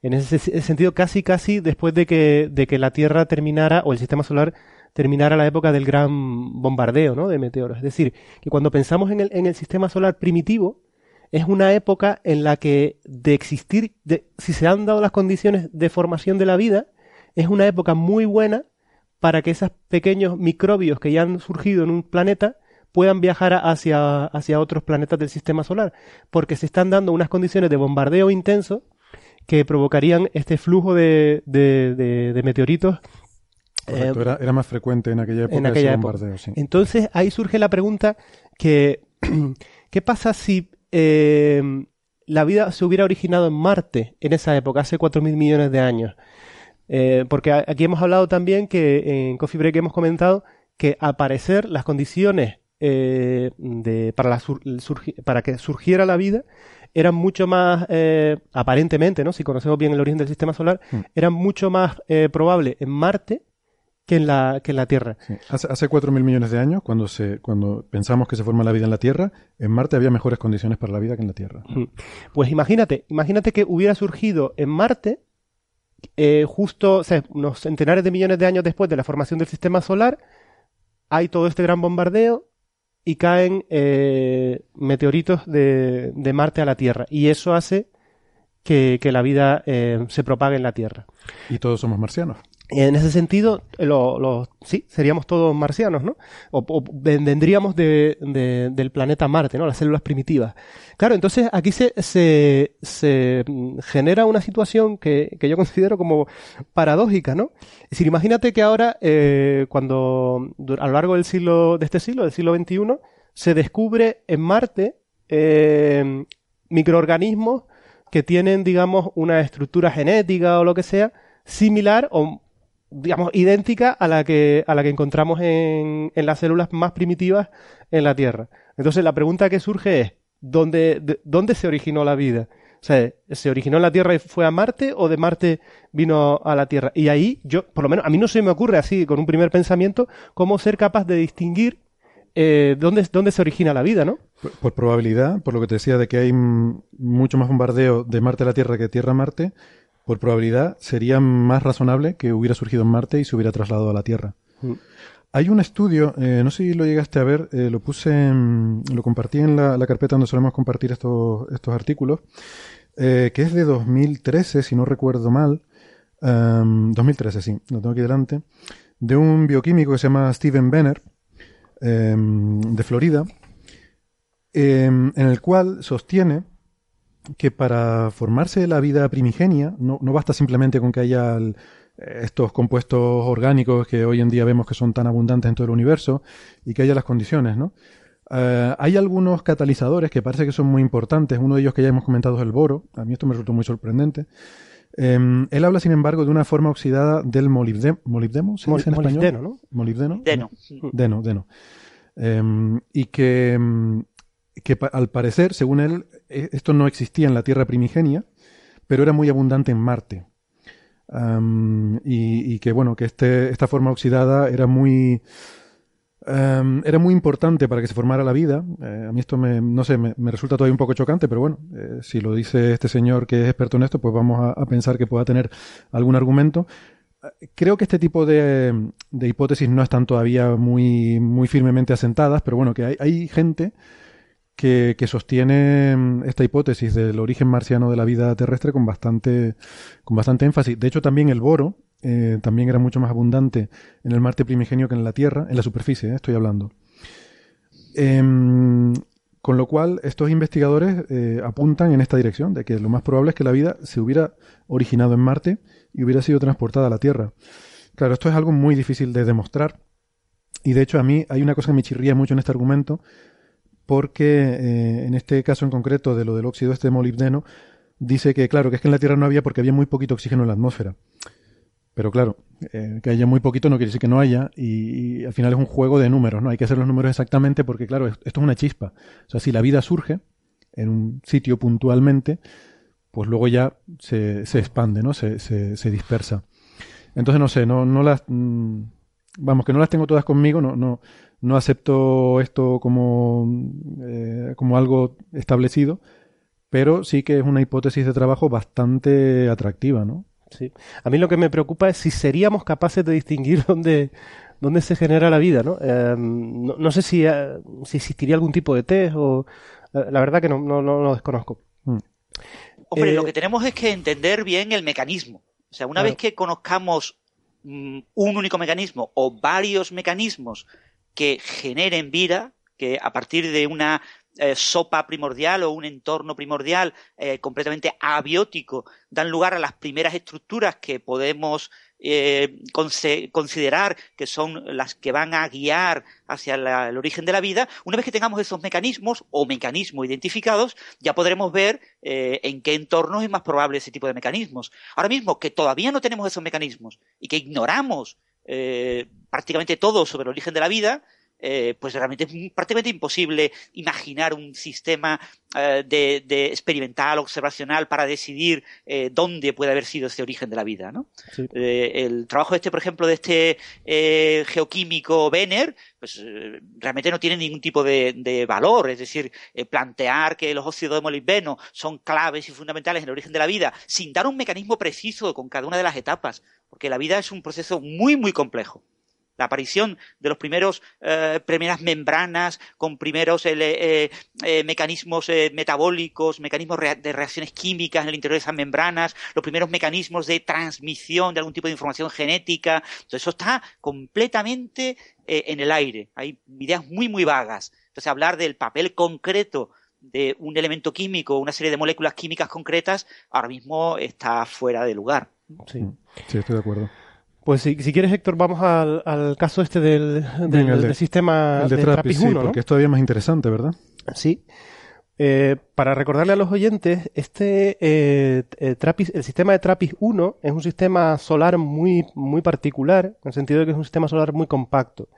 En ese sentido, casi, casi después de que, de que la Tierra terminara, o el sistema solar terminara la época del gran bombardeo, ¿no? De meteoros. Es decir, que cuando pensamos en el, en el sistema solar primitivo, es una época en la que de existir, de, si se han dado las condiciones de formación de la vida, es una época muy buena para que esos pequeños microbios que ya han surgido en un planeta puedan viajar hacia, hacia otros planetas del sistema solar, porque se están dando unas condiciones de bombardeo intenso que provocarían este flujo de, de, meteoritos. Eh, era, más frecuente en aquella época. ese bombardeo, Sí. Entonces ahí surge la pregunta que, ¿qué pasa si eh, la vida se hubiera originado en Marte en esa época, hace 4.000 millones de años? Eh, porque aquí hemos hablado también que en Coffee Break hemos comentado que al parecer las condiciones eh, de, para, la para que surgiera la vida eran mucho más, eh, aparentemente, ¿no? si conocemos bien el origen del sistema solar, mm. eran mucho más probables en Marte que en la, que en la Tierra. Hace, hace 4.000 millones de años, cuando, se, cuando pensamos que se forma la vida en la Tierra, en Marte había mejores condiciones para la vida que en la Tierra. Pues imagínate, imagínate que hubiera surgido en Marte eh, justo unos centenares de millones de años después de la formación del sistema solar, hay todo este gran bombardeo y caen eh, meteoritos de, Marte a la Tierra. Y eso hace que, la vida eh, se propague en la Tierra. Y todos somos marcianos. En ese sentido, lo, sí, seríamos todos marcianos, ¿no? O, vendríamos de, del planeta Marte, ¿no? Las células primitivas. Claro, entonces aquí se, se, se genera una situación que, que, yo considero como paradójica, ¿no? Es decir, imagínate que ahora, eh, cuando a lo largo del siglo, de este siglo, del siglo XXI, se descubre en Marte eh, microorganismos que tienen, digamos, una estructura genética o lo que sea, similar o digamos, idéntica a la que, a la que encontramos en, en las células más primitivas en la Tierra. Entonces la pregunta que surge es, ¿dónde, ¿dónde se originó la vida? O sea, ¿se originó en la Tierra y fue a Marte o de Marte vino a la Tierra? Y ahí yo, por lo menos a mí no se me ocurre así, con un primer pensamiento, cómo ser capaz de distinguir eh, dónde, dónde se origina la vida, ¿no? Por, probabilidad, por lo que te decía de que hay mucho más bombardeo de Marte a la Tierra que Tierra a Marte, por probabilidad, sería más razonable que hubiera surgido en Marte y se hubiera trasladado a la Tierra. Mm. Hay un estudio, eh, no sé si lo llegaste a ver, eh, lo puse, lo compartí en la, carpeta donde solemos compartir estos, estos artículos, eh, que es de 2013, si no recuerdo mal, 2013, em, sí, lo tengo aquí delante, de un bioquímico que se llama Steven Benner, em, de Florida, em, en el cual sostiene que para formarse la vida primigenia no, no basta simplemente con que haya estos compuestos orgánicos que hoy en día vemos que son tan abundantes en todo el universo y que haya las condiciones, ¿no? Eh, hay algunos catalizadores que parece que son muy importantes. Uno de ellos que ya hemos comentado es el boro. A mí esto me resultó muy sorprendente. Em, él habla, sin embargo, de una forma oxidada del molibdeno. ¿Molibdeno? ¿Se dice en español? ¿no? ¿Molibdeno? Deno. Deno, deno. Em, y que em, que al parecer, según él, e, esto no existía en la Tierra primigenia, pero era muy abundante en Marte. y, que bueno, que este, esta forma oxidada era muy era muy importante para que se formara la vida. Eh, a mí esto me, no sé, me, resulta todavía un poco chocante, pero bueno, eh, si lo dice este señor que es experto en esto, pues vamos a, pensar que pueda tener algún argumento. Creo que este tipo de, de, hipótesis no están todavía muy, muy firmemente asentadas, pero bueno, que hay, hay gente que, sostiene mm, esta hipótesis del origen marciano de la vida terrestre con bastante, con bastante énfasis. De hecho, también el boro eh, también era mucho más abundante en el Marte primigenio que en la Tierra, en la superficie, eh, estoy hablando. Em, con lo cual, estos investigadores eh, apuntan en esta dirección, de que lo más probable es que la vida se hubiera originado en Marte y hubiera sido transportada a la Tierra. Claro, esto es algo muy difícil de demostrar. Y de hecho, a mí hay una cosa que me chirría mucho en este argumento, porque eh, en este caso en concreto de lo del óxido este de molibdeno, dice que, claro, que es que en la Tierra no había porque había muy poquito oxígeno en la atmósfera. Pero claro, eh, que haya muy poquito no quiere decir que no haya y, al final es un juego de números, ¿no? Hay que hacer los números exactamente porque, claro, esto es una chispa. O sea, si la vida surge en un sitio puntualmente, pues luego ya se, se expande, ¿no? Se, se, dispersa. Entonces, no sé, no, no las... Mm, vamos, que no las tengo todas conmigo, no, no, no acepto esto como, eh, como algo establecido, pero sí que es una hipótesis de trabajo bastante atractiva, ¿no? Sí. A mí lo que me preocupa es si seríamos capaces de distinguir dónde, dónde se genera la vida, ¿no? Em, no, sé si, eh, si, existiría algún tipo de test o... Eh, la verdad que no, no, no lo desconozco. Mm. Hombre, lo que tenemos es que entender bien el mecanismo. O sea, una vez que conozcamos mm, un único mecanismo o varios mecanismos que generen vida, que a partir de una eh, sopa primordial o un entorno primordial eh, completamente abiótico dan lugar a las primeras estructuras que podemos eh, considerar que son las que van a guiar hacia el origen de la vida, una vez que tengamos esos mecanismos o mecanismos identificados, ya podremos ver en qué entornos es más probable ese tipo de mecanismos. Ahora mismo que todavía no tenemos esos mecanismos y que ignoramos prácticamente todo sobre el origen de la vida, eh, pues realmente es prácticamente imposible imaginar un sistema eh, de, experimental, observacional, para decidir eh, dónde puede haber sido ese origen de la vida. ¿no? el trabajo este, por ejemplo, de este geoquímico Benner, pues realmente no tiene ningún tipo de, valor. Es decir, plantear que los óxidos de molibdeno son claves y fundamentales en el origen de la vida, sin dar un mecanismo preciso con cada una de las etapas, porque la vida es un proceso muy, muy complejo la aparición de los primeros eh, primeras membranas con primeros eh, eh, mecanismos metabólicos, mecanismos de reacciones químicas en el interior de esas membranas, los primeros mecanismos de transmisión de algún tipo de información genética, todo eso está completamente en el aire. Hay ideas muy muy vagas. Entonces hablar del papel concreto de un elemento químico, una serie de moléculas químicas concretas, ahora mismo está fuera de lugar. Sí, sí estoy de acuerdo. Pues si, quieres, Héctor, vamos al, caso este del, sistema de, Trappist, 1, porque es todavía más interesante, ¿verdad? Sí. Eh, para recordarle a los oyentes, este eh, eh el sistema de Trappist 1 es un sistema solar muy, muy particular, en el sentido de que es un sistema solar muy compacto.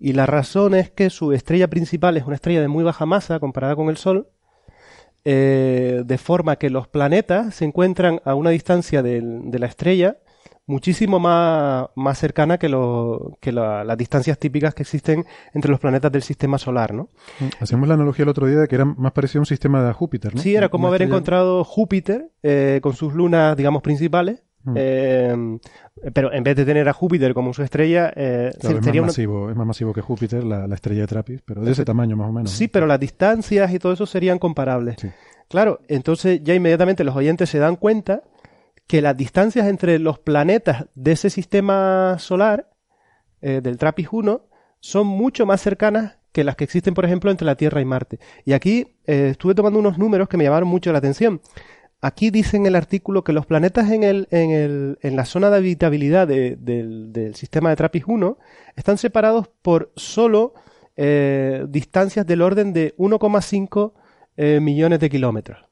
Y la razón es que su estrella principal es una estrella de muy baja masa comparada con el Sol, eh, de forma que los planetas se encuentran a una distancia de la estrella muchísimo más, más cercana que, lo, que las distancias típicas que existen entre los planetas del sistema solar, ¿no? Mm, hacemos la analogía el otro día de que era más parecido a un sistema de Júpiter, ¿no? Sí, era como haber encontrado Júpiter eh, con sus lunas, digamos, principales. Mm. Eh, pero en vez de tener a Júpiter como su estrella, eh, es, más masivo, es más masivo que Júpiter, la, estrella de Trappist, pero de ese tamaño más o menos. Sí, pero las distancias y todo eso serían comparables. Claro, entonces ya inmediatamente los oyentes se dan cuenta que las distancias entre los planetas de ese sistema solar, eh, del TRAPPIST 1, son mucho más cercanas que las que existen, por ejemplo, entre la Tierra y Marte. Y aquí eh, estuve tomando unos números que me llamaron mucho la atención. Aquí dice en el artículo que los planetas en, el, en, el, en la zona de habitabilidad del, sistema de TRAPPIST 1 están separados por solo eh, distancias del orden de 1,5 millones de kilómetros.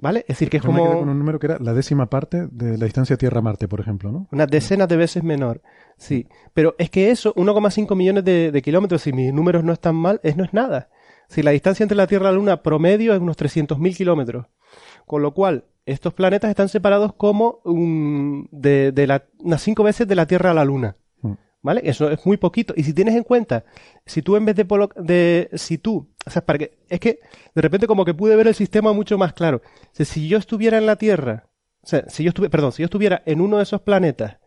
¿Vale? Es decir, que es como... un número que era la décima parte de la distancia Tierra-Marte, por ejemplo, ¿no? Una decena de veces menor, sí. Pero es que eso, 1,5 millones de, kilómetros, si mis números no están mal, es, no es nada. Si la distancia entre la Tierra y la Luna promedio es unos 300.000 kilómetros. Con lo cual, estos planetas están separados como de, de unas 5 veces de la Tierra a la Luna. ¿Vale? Eso es muy poquito. Y si tienes en cuenta, si tú en vez de, de si tú, o sea, para que, es que de repente como que pude ver el sistema mucho más claro. Si yo estuviera en la Tierra, o sea, si yo estuviera, perdón, si yo estuviera en uno de esos planetas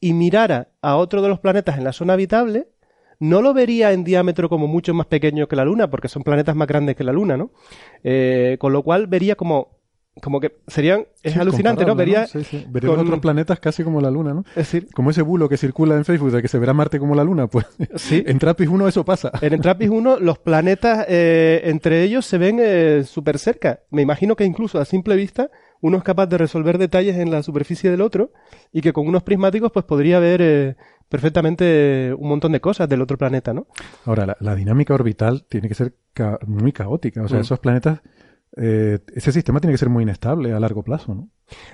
y mirara a otro de los planetas en la zona habitable, no lo vería en diámetro como mucho más pequeño que la Luna, porque son planetas más grandes que la Luna, ¿no? Eh, con lo cual vería como como que serían es alucinante no vería ¿no? Sí, otros planetas casi como la luna no es decir como ese bulo que circula en Facebook de que se verá Marte como la luna pues. Sí. En Trappist 1 eso pasa. En Trappist 1 los planetas eh, entre ellos se ven eh, súper cerca. Me imagino que incluso a simple vista uno es capaz de resolver detalles en la superficie del otro y que con unos prismáticos pues podría ver eh, perfectamente un montón de cosas del otro planeta no ahora la, dinámica orbital tiene que ser muy caótica. O sea mm. esos planetas eh, ese sistema tiene que ser muy inestable a largo plazo, ¿no?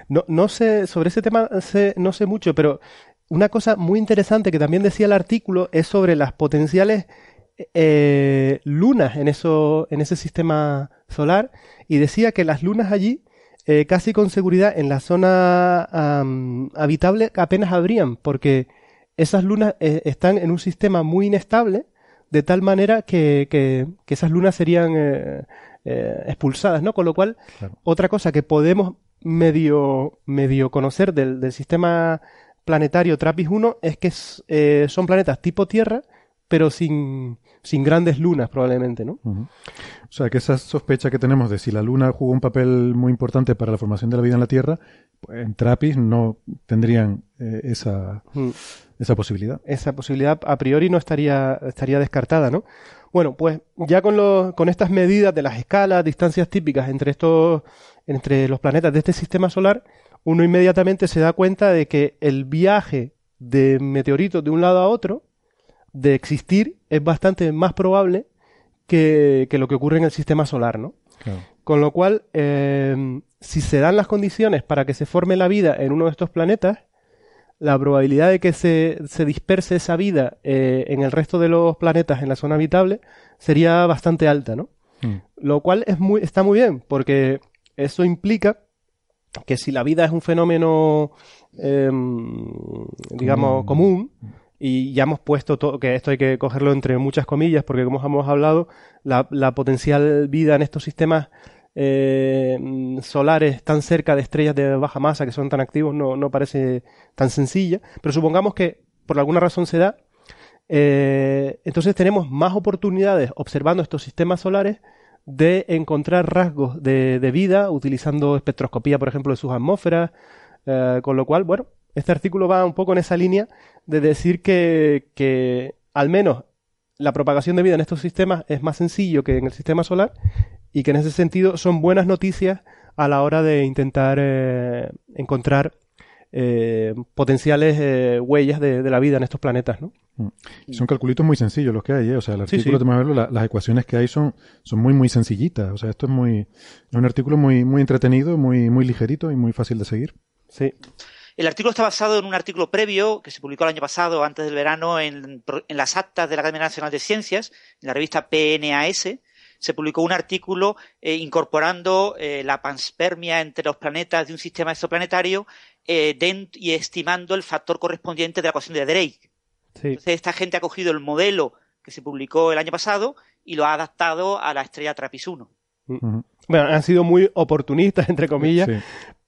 No, no sé, sobre ese tema no sé mucho, pero una cosa muy interesante que también decía el artículo es sobre las potenciales eh, lunas en, eso, en ese sistema solar y decía que las lunas allí eh, casi con seguridad en la zona habitable apenas habrían porque esas lunas están en un sistema muy inestable de tal manera que, que, que esas lunas serían eh, expulsadas, ¿no? Con lo cual, otra cosa que podemos medio, medio conocer del, del sistema planetario TRAPPIST 1 es que eh, son planetas tipo Tierra, pero sin, sin grandes lunas probablemente, ¿no? O sea, que esa sospecha que tenemos de si la luna jugó un papel muy importante para la formación de la vida en la Tierra, pues en TRAPPIST no tendrían eh, esa, esa posibilidad. Esa posibilidad a priori no estaría, estaría descartada, ¿no? Bueno, pues ya con, los, con estas medidas de las escalas, distancias típicas entre estos, entre los planetas de este sistema solar, uno inmediatamente se da cuenta de que el viaje de meteoritos de un lado a otro, de existir, es bastante más probable que, que lo que ocurre en el sistema solar, ¿no? Con lo cual, eh, si se dan las condiciones para que se forme la vida en uno de estos planetas, la probabilidad de que se, se disperse esa vida eh, en el resto de los planetas en la zona habitable sería bastante alta, ¿no? Hmm. Lo cual es muy, está muy bien, porque eso implica que si la vida es un fenómeno, em, digamos, común, y ya hemos puesto todo, que esto hay que cogerlo entre muchas comillas, porque como hemos hablado, la, la potencial vida en estos sistemas eh, solares tan cerca de estrellas de baja masa que son tan activos no, no parece tan sencilla, pero supongamos que por alguna razón se da, eh, entonces tenemos más oportunidades observando estos sistemas solares de encontrar rasgos de, vida utilizando espectroscopía, por ejemplo, de sus atmósferas, eh, con lo cual, bueno, este artículo va un poco en esa línea de decir que, que al menos la propagación de vida en estos sistemas es más sencillo que en el sistema solar y que en ese sentido son buenas noticias a la hora de intentar eh, encontrar eh, potenciales eh, huellas de, la vida en estos planetas, ¿no? Mm. Son calculitos muy sencillos los que hay, o sea, el artículo, de las ecuaciones que hay son, son muy, muy sencillitas, o sea, esto es muy, un artículo muy, muy entretenido, muy, muy ligerito y muy fácil de seguir. Sí. El artículo está basado en un artículo previo que se publicó el año pasado, antes del verano, en, en las actas de la Academia Nacional de Ciencias, en la revista PNAS, se publicó un artículo eh, incorporando eh, la panspermia entre los planetas de un sistema exoplanetario eh, y estimando el factor correspondiente de la ecuación de Drake. Entonces, esta gente ha cogido el modelo que se publicó el año pasado y lo ha adaptado a la estrella Trappist 1. Mm. Bueno, han sido muy oportunistas, entre comillas,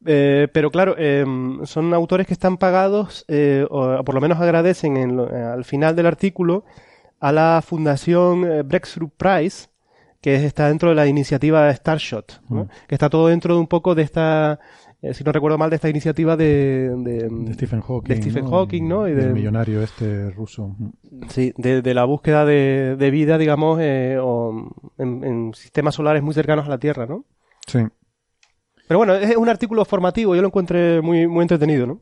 pero claro, son autores que están pagados, o por lo menos agradecen al final del artículo a la Fundación Breakthrough Prize, que está dentro de la iniciativa Starshot, ¿no? Mm. que está todo dentro de un poco de esta, eh, si no recuerdo mal, de esta iniciativa de, de, Stephen Hawking, de Stephen Hawking, ¿no? Y del millonario este ruso. Sí, de, la búsqueda de, vida, digamos, eh, en, sistemas solares muy cercanos a la Tierra, ¿no? Sí. Pero bueno, es un artículo formativo, yo lo encontré muy, muy entretenido, ¿no?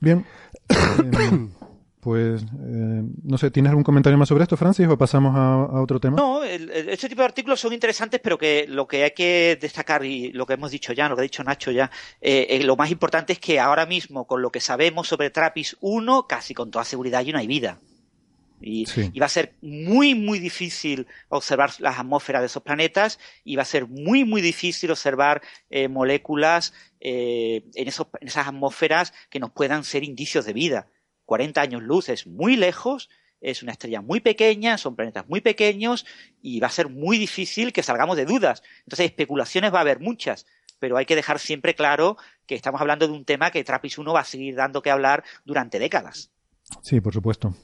Bien. Pues, eh, no sé, ¿tienes algún comentario más sobre esto, Francis, o pasamos a, otro tema? No, este tipo de artículos son interesantes, pero que lo que hay que destacar, y lo que hemos dicho ya, lo que ha dicho Nacho ya, eh, eh, lo más importante es que ahora mismo, con lo que sabemos sobre Trappist 1, casi con toda seguridad ya no hay vida. Y, va a ser muy, muy difícil observar las atmósferas de esos planetas y va a ser muy, muy difícil observar moléculas en, esos, en esas atmósferas que nos puedan ser indicios de vida. 40 años luz es muy lejos, es una estrella muy pequeña, son planetas muy pequeños y va a ser muy difícil que salgamos de dudas. Entonces, especulaciones va a haber muchas, pero hay que dejar siempre claro que estamos hablando de un tema que Trappist 1 va a seguir dando que hablar durante décadas. Sí, por supuesto.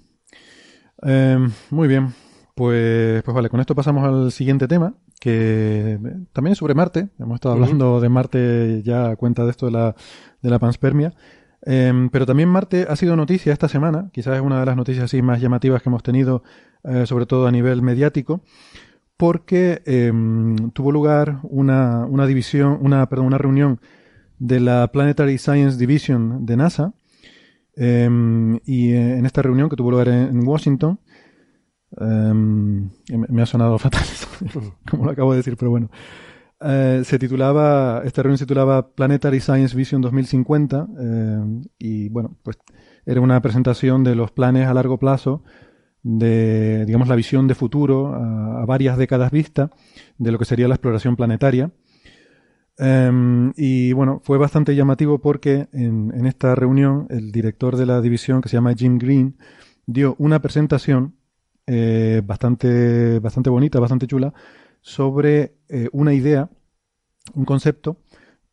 Em, muy bien. Pues, pues vale, con esto pasamos al siguiente tema, que también es sobre Marte. Hemos estado hablando de Marte ya a cuenta de esto de la, de la panspermia. Em, pero también Marte ha sido noticia esta semana, quizás es una de las noticias así más llamativas que hemos tenido, eh, sobre todo a nivel mediático, porque em, tuvo lugar una, una división, una, perdón, una reunión de la Planetary Science Division de NASA, y eh, en esta reunión que tuvo lugar en Washington, Em, me ha sonado fatal, como lo acabo de decir, pero bueno. Eh, se titulaba, esta reunión se titulaba Planetary Science Vision 2050 em, y bueno, pues era una presentación de los planes a largo plazo de, digamos, la visión de futuro a, varias décadas vista de lo que sería la exploración planetaria. Em, y bueno, fue bastante llamativo porque en, en esta reunión el director de la división, que se llama Jim Green, dio una presentación eh, bastante, bastante bonita, bastante chula, sobre eh, una idea, un concepto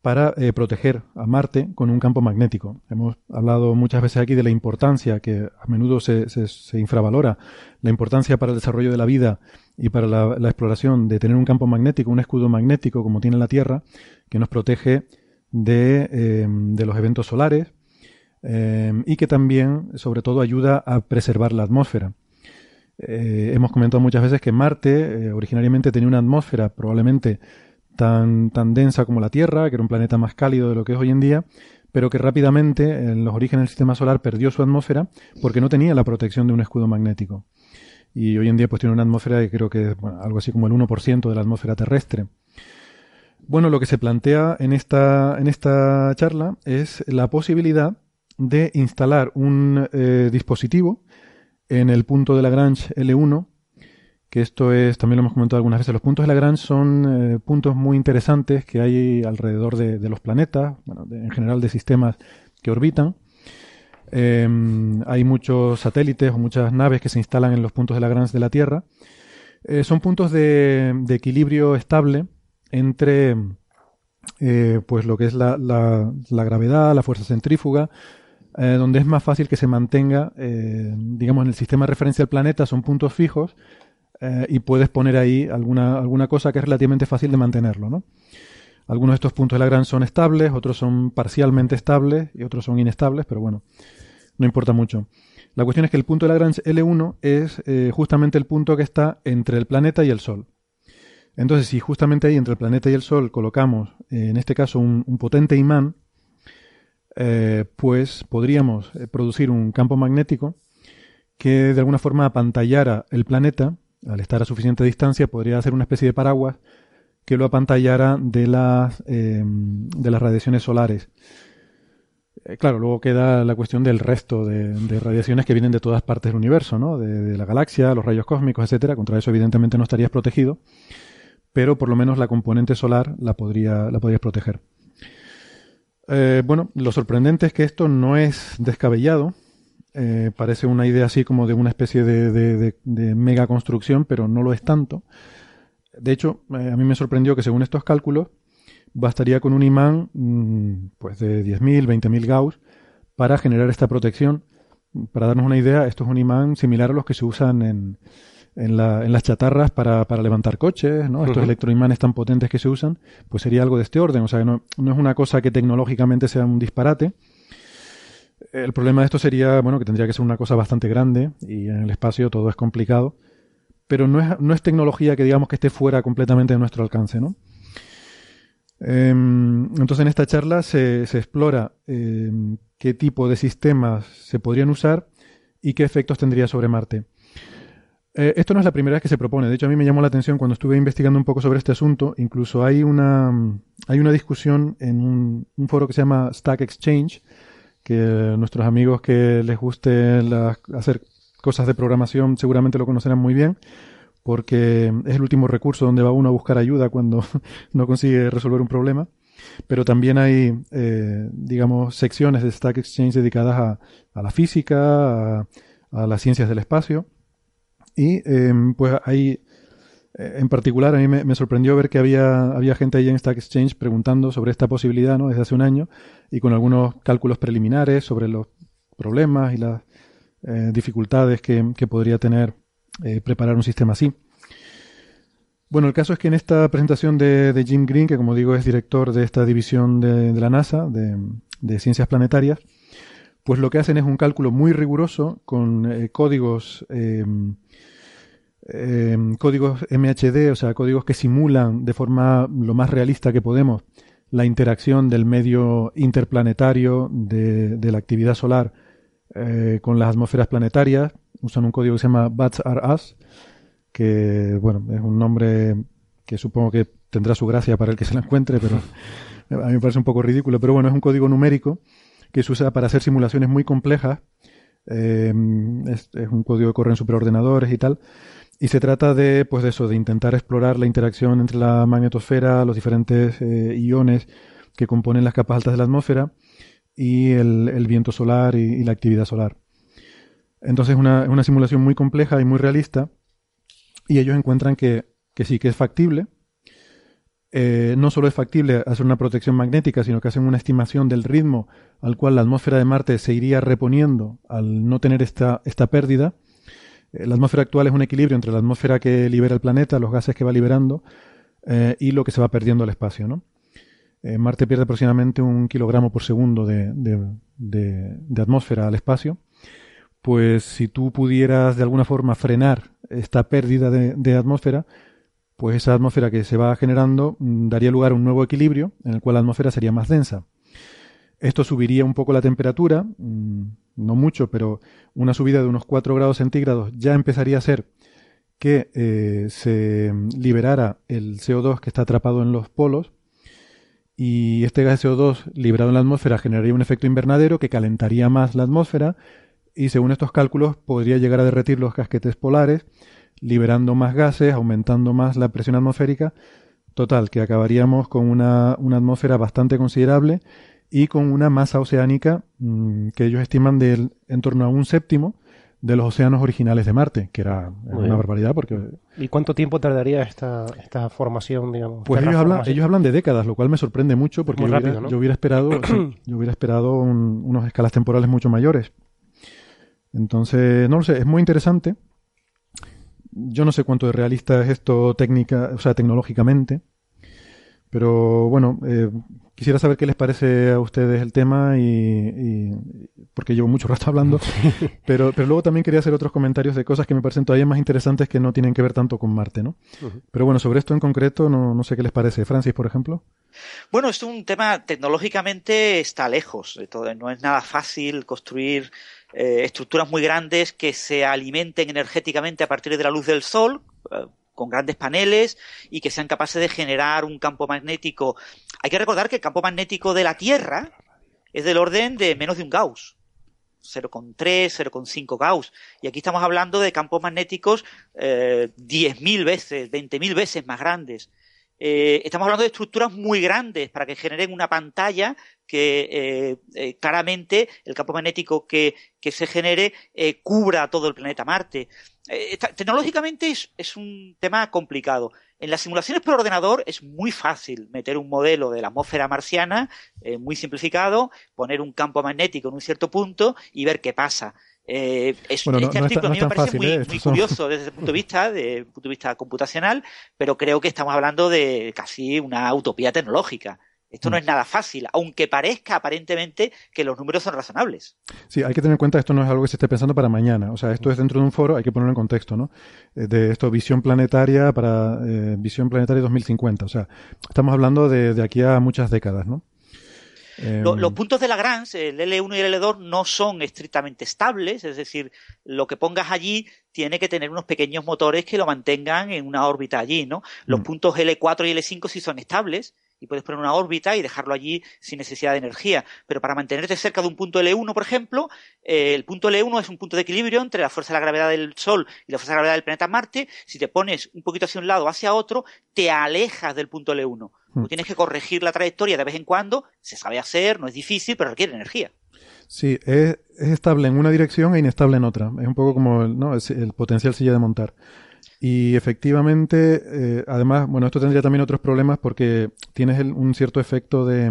para eh, proteger a Marte con un campo magnético. Hemos hablado muchas veces aquí de la importancia, que a menudo se, infravalora, la importancia para el desarrollo de la vida y para la, exploración de tener un campo magnético, un escudo magnético como tiene la Tierra, que nos protege de, de los eventos solares y que también, sobre todo, ayuda a preservar la atmósfera. Eh, hemos comentado muchas veces que Marte eh, originariamente tenía una atmósfera probablemente tan, tan densa como la Tierra, que era un planeta más cálido de lo que es hoy en día, pero que rápidamente en los orígenes del sistema solar perdió su atmósfera porque no tenía la protección de un escudo magnético. Y hoy en día pues tiene una atmósfera que creo que es algo así como el 1% de la atmósfera terrestre. Bueno, lo que se plantea en esta, en esta charla es la posibilidad de instalar un eh, dispositivo en el punto de Lagrange L1, que esto es, también lo hemos comentado algunas veces, los puntos de Lagrange son eh, puntos muy interesantes que hay alrededor de, los planetas, bueno, en general de sistemas que orbitan. Em, hay muchos satélites o muchas naves que se instalan en los puntos de Lagrange de la Tierra. Eh, son puntos de, equilibrio estable entre eh, pues lo que es la gravedad, la fuerza centrífuga, eh, donde es más fácil que se mantenga, eh, digamos, en el sistema de referencia del planeta, son puntos fijos eh, y puedes poner ahí alguna, alguna cosa que es relativamente fácil de mantenerlo, ¿no? Algunos de estos puntos de Lagrange son estables, otros son parcialmente estables y otros son inestables, pero bueno, no importa mucho. La cuestión es que el punto de Lagrange L1 es justamente el punto que está entre el planeta y el Sol. Entonces, si justamente ahí entre el planeta y el Sol colocamos, en este caso, un potente imán, eh, pues podríamos eh, producir un campo magnético que de alguna forma apantallara el planeta, al estar a suficiente distancia, podría hacer una especie de paraguas que lo apantallara de las, em, de las radiaciones solares. Eh, claro, luego queda la cuestión del resto de, radiaciones que vienen de todas partes del universo, ¿no? De, la galaxia, los rayos cósmicos, etcétera. Contra eso, evidentemente, no estarías protegido, pero por lo menos la componente solar la, podría, la podrías proteger. Eh, bueno, lo sorprendente es que esto no es descabellado. Eh, parece una idea así como de una especie de, mega construcción, pero no lo es tanto. De hecho, eh, a mí me sorprendió que según estos cálculos, bastaría con un imán mm, pues de 10.000, 20.000 Gauss para generar esta protección. Para darnos una idea, esto es un imán similar a los que se usan en, en, la, en las chatarras para, para, levantar coches, ¿no? Estos electroimanes tan potentes que se usan, pues sería algo de este orden. O sea, no, no es una cosa que tecnológicamente sea un disparate. El problema de esto sería, bueno, que tendría que ser una cosa bastante grande y en el espacio todo es complicado. Pero no es, no es tecnología que digamos que esté fuera completamente de nuestro alcance, ¿no? Em, entonces en esta charla se, se explora em, qué tipo de sistemas se podrían usar y qué efectos tendría sobre Marte. Eh, esto no es la primera vez que se propone. De hecho, a mí me llamó la atención cuando estuve investigando un poco sobre este asunto. Incluso hay una, hay una discusión en un, foro que se llama Stack Exchange, que nuestros amigos que les guste hacer cosas de programación seguramente lo conocerán muy bien, porque es el último recurso donde va uno a buscar ayuda cuando no consigue resolver un problema. Pero también hay, eh, digamos, secciones de Stack Exchange dedicadas a, la física, a las ciencias del espacio y em, pues ahí, eh, en particular, a mí me, sorprendió ver que había, había gente ahí en Stack Exchange preguntando sobre esta posibilidad, ¿no? Desde hace un año y con algunos cálculos preliminares sobre los problemas y las eh, dificultades que, podría tener eh, preparar un sistema así. Bueno, el caso es que en esta presentación de, Jim Green, que como digo es director de esta división de, la NASA, de, ciencias planetarias, pues lo que hacen es un cálculo muy riguroso con eh, códigos, em, códigos MHD, o sea, códigos que simulan de forma lo más realista que podemos la interacción del medio interplanetario de, la actividad solar eh, con las atmósferas planetarias. Usan un código que se llama Bats Are Us, que bueno, es un nombre que supongo que tendrá su gracia para el que se la encuentre, pero a mí me parece un poco ridículo. Pero bueno, es un código numérico que se usa para hacer simulaciones muy complejas. Eh, es, un código que corre en superordenadores y tal. Y se trata de, pues de eso, de intentar explorar la interacción entre la magnetosfera, los diferentes eh, iones que componen las capas altas de la atmósfera y el, viento solar y, la actividad solar. Entonces es una, una, simulación muy compleja y muy realista y ellos encuentran que, que sí, que es factible. Eh, no solo es factible hacer una protección magnética, sino que hacen una estimación del ritmo al cual la atmósfera de Marte se iría reponiendo al no tener esta, esta pérdida eh, la atmósfera actual es un equilibrio entre la atmósfera que libera el planeta, los gases que va liberando, eh, y lo que se va perdiendo al espacio. ¿no? Marte pierde aproximadamente un kilogramo por segundo de, atmósfera al espacio. Pues si tú pudieras de alguna forma frenar esta pérdida de, atmósfera, pues esa atmósfera que se va generando mm, daría lugar a un nuevo equilibrio en el cual la atmósfera sería más densa. Esto subiría un poco la temperatura, mm, no mucho, pero una subida de unos 4 grados centígrados ya empezaría a ser que eh, se liberara el CO2 que está atrapado en los polos y este gas CO2 liberado en la atmósfera generaría un efecto invernadero que calentaría más la atmósfera y según estos cálculos podría llegar a derretir los casquetes polares, liberando más gases, aumentando más la presión atmosférica. Total, que acabaríamos con una, una atmósfera bastante considerable y con una masa oceánica mm, que ellos estiman de en torno a un séptimo de los océanos originales de Marte, que era una barbaridad porque... ¿Y cuánto tiempo tardaría esta, esta formación, digamos? Pues ellos hablan, ellos hablan de décadas, lo cual me sorprende mucho porque yo, hubiera, yo, hubiera, esperado, yo hubiera esperado unos escalas temporales mucho mayores. Entonces, no lo sé, es muy interesante. Yo no sé cuánto de realista es esto técnica, o sea, tecnológicamente. Pero bueno, eh, quisiera saber qué les parece a ustedes el tema y, porque llevo mucho rato hablando, pero, pero luego también quería hacer otros comentarios de cosas que me parecen todavía más interesantes que no tienen que ver tanto con Marte, ¿no? Pero bueno, sobre esto en concreto no, no sé qué les parece. Francis, por ejemplo. Bueno, es un tema tecnológicamente está lejos. No es nada fácil construir eh, estructuras muy grandes que se alimenten energéticamente a partir de la luz del sol eh, con grandes paneles y que sean capaces de generar un campo magnético. Hay que recordar que el campo magnético de la Tierra es del orden de menos de un Gauss. 0,3, 0,5 Gauss. Y aquí estamos hablando de campos magnéticos eh, 10.000 veces, 20.000 veces más grandes. Eh, estamos hablando de estructuras muy grandes para que generen una pantalla que eh, eh, claramente el campo magnético que, se genere cubra todo el planeta Marte. tecnológicamente es, un tema complicado. En las simulaciones por ordenador es muy fácil meter un modelo de la atmósfera marciana, muy simplificado, poner un campo magnético en un cierto punto y ver qué pasa. Eh, es, este artículo a mí me parece muy, ¿eh? curioso desde el punto de vista, de, punto de vista computacional, pero creo que estamos hablando de casi una utopía tecnológica. Esto no mm. es nada fácil, aunque parezca aparentemente que los números son razonables. Sí, hay que tener en cuenta que esto no es algo que se esté pensando para mañana. O sea, esto es dentro de un foro, hay que ponerlo en contexto, ¿no? Eh, de esto, visión planetaria para visión planetaria 2050. O sea, estamos hablando de, de aquí a muchas décadas, ¿no? los em, puntos de Lagrange, el L1 y el L2, no son estrictamente estables, es decir, lo que pongas allí tiene que tener unos pequeños motores que lo mantengan en una órbita allí, ¿no? Los mm. puntos L4 y L5 sí son estables, y puedes poner una órbita y dejarlo allí sin necesidad de energía. Pero para mantenerte cerca de un punto L1, por ejemplo, eh, el punto L1 es un punto de equilibrio entre la fuerza de la gravedad del Sol y la fuerza de la gravedad del planeta Marte. Si te pones un poquito hacia un lado o hacia otro, te alejas del punto L1. Mm. tienes que corregir la trayectoria de vez en cuando, se sabe hacer, no es difícil, pero requiere energía. Sí, es, estable en una dirección e inestable en otra. Es un poco como el, ¿no? el potencial silla de montar. Y efectivamente, eh, además, bueno, esto tendría también otros problemas porque tienes un cierto efecto de,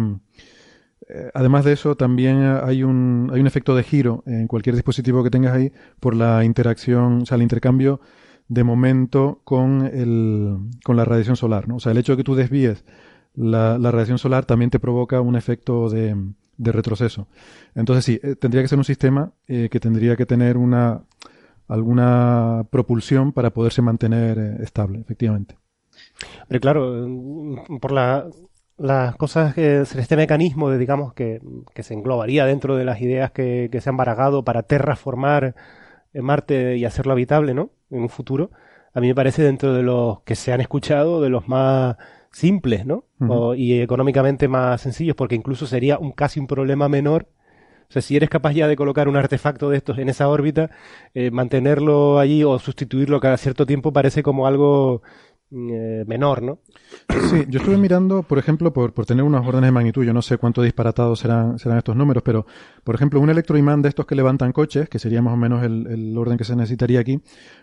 Eh, además de eso, también hay un, hay un efecto de giro en cualquier dispositivo que tengas ahí por la interacción, o sea, el intercambio de momento con, el, con la radiación solar. ¿no? O sea, el hecho de que tú desvíes la, la radiación solar también te provoca un efecto de, de retroceso. Entonces sí, eh, tendría que ser un sistema eh, que tendría que tener una alguna propulsión para poderse mantener estable, efectivamente. Pero claro, mm, por la, las cosas, que, este mecanismo, de, digamos, que, que, se englobaría dentro de las ideas que, que se han baragado para terraformar Marte y hacerlo habitable, ¿no? En un futuro, a mí me parece dentro de los que se han escuchado, de los más simples, ¿no? y económicamente más sencillos, porque incluso sería un casi un problema menor. O sea, si eres capaz ya de colocar un artefacto de estos en esa órbita, eh, mantenerlo allí o sustituirlo cada cierto tiempo parece como algo eh, menor, ¿no? Sí, yo estuve mirando, por ejemplo, por, por tener unas órdenes de magnitud, yo no sé cuánto disparatados serán, serán estos números, pero, por ejemplo, un electroimán de estos que levantan coches, que sería más o menos el, el orden que se necesitaría aquí,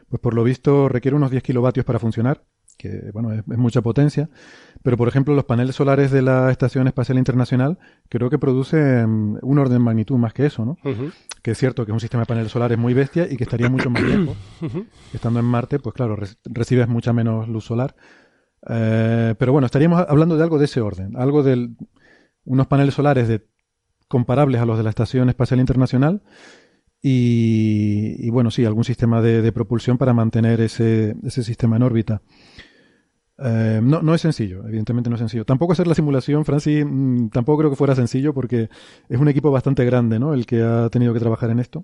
pues por lo visto requiere unos 10 kilovatios para funcionar, que bueno, es, mucha potencia, pero por ejemplo los paneles solares de la Estación Espacial Internacional creo que producen un orden de magnitud más que eso, ¿no? Que es cierto que es un sistema de paneles solares muy bestia y que estaría mucho más lejos. Estando en Marte, pues claro, recibes mucha menos luz solar. Eh, pero bueno, estaríamos hablando de algo de ese orden, algo de unos paneles solares de, comparables a los de la Estación Espacial Internacional y, bueno, sí, algún sistema de, de propulsión para mantener ese, ese sistema en órbita. Eh, no, no es sencillo, evidentemente no es sencillo. Tampoco hacer la simulación, Francis, mm, tampoco creo que fuera sencillo porque es un equipo bastante grande, ¿no? El que ha tenido que trabajar en esto.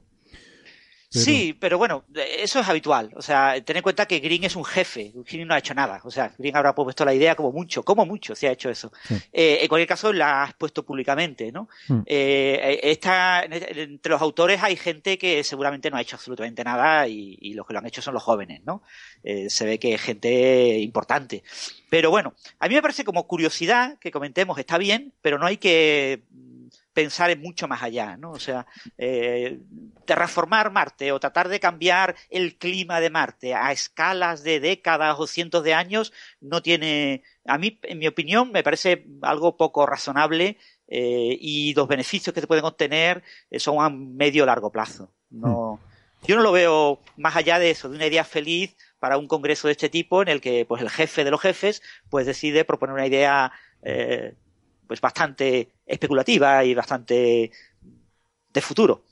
Sí, pero bueno, eso es habitual. O sea, ten en cuenta que Green es un jefe. Green no ha hecho nada. O sea, Green habrá puesto la idea como mucho, como mucho se ha hecho eso. Eh, en cualquier caso, la has puesto públicamente, ¿no? Hmm. Eh, esta, entre los autores hay gente que seguramente no ha hecho absolutamente nada y, los que lo han hecho son los jóvenes, ¿no? Eh, se ve que es gente importante. Pero bueno, a mí me parece como curiosidad que comentemos, está bien, pero no hay que pensar en mucho más allá, ¿no? O sea, eh, terraformar Marte o tratar de cambiar el clima de Marte a escalas de décadas o cientos de años no tiene, a mí, en mi opinión, me parece algo poco razonable eh, y los beneficios que se pueden obtener eh, son a medio largo plazo. No, yo no lo veo más allá de eso, de una idea feliz para un congreso de este tipo en el que pues el jefe de los jefes pues decide proponer una idea pues bastante especulativa y bastante de futuro.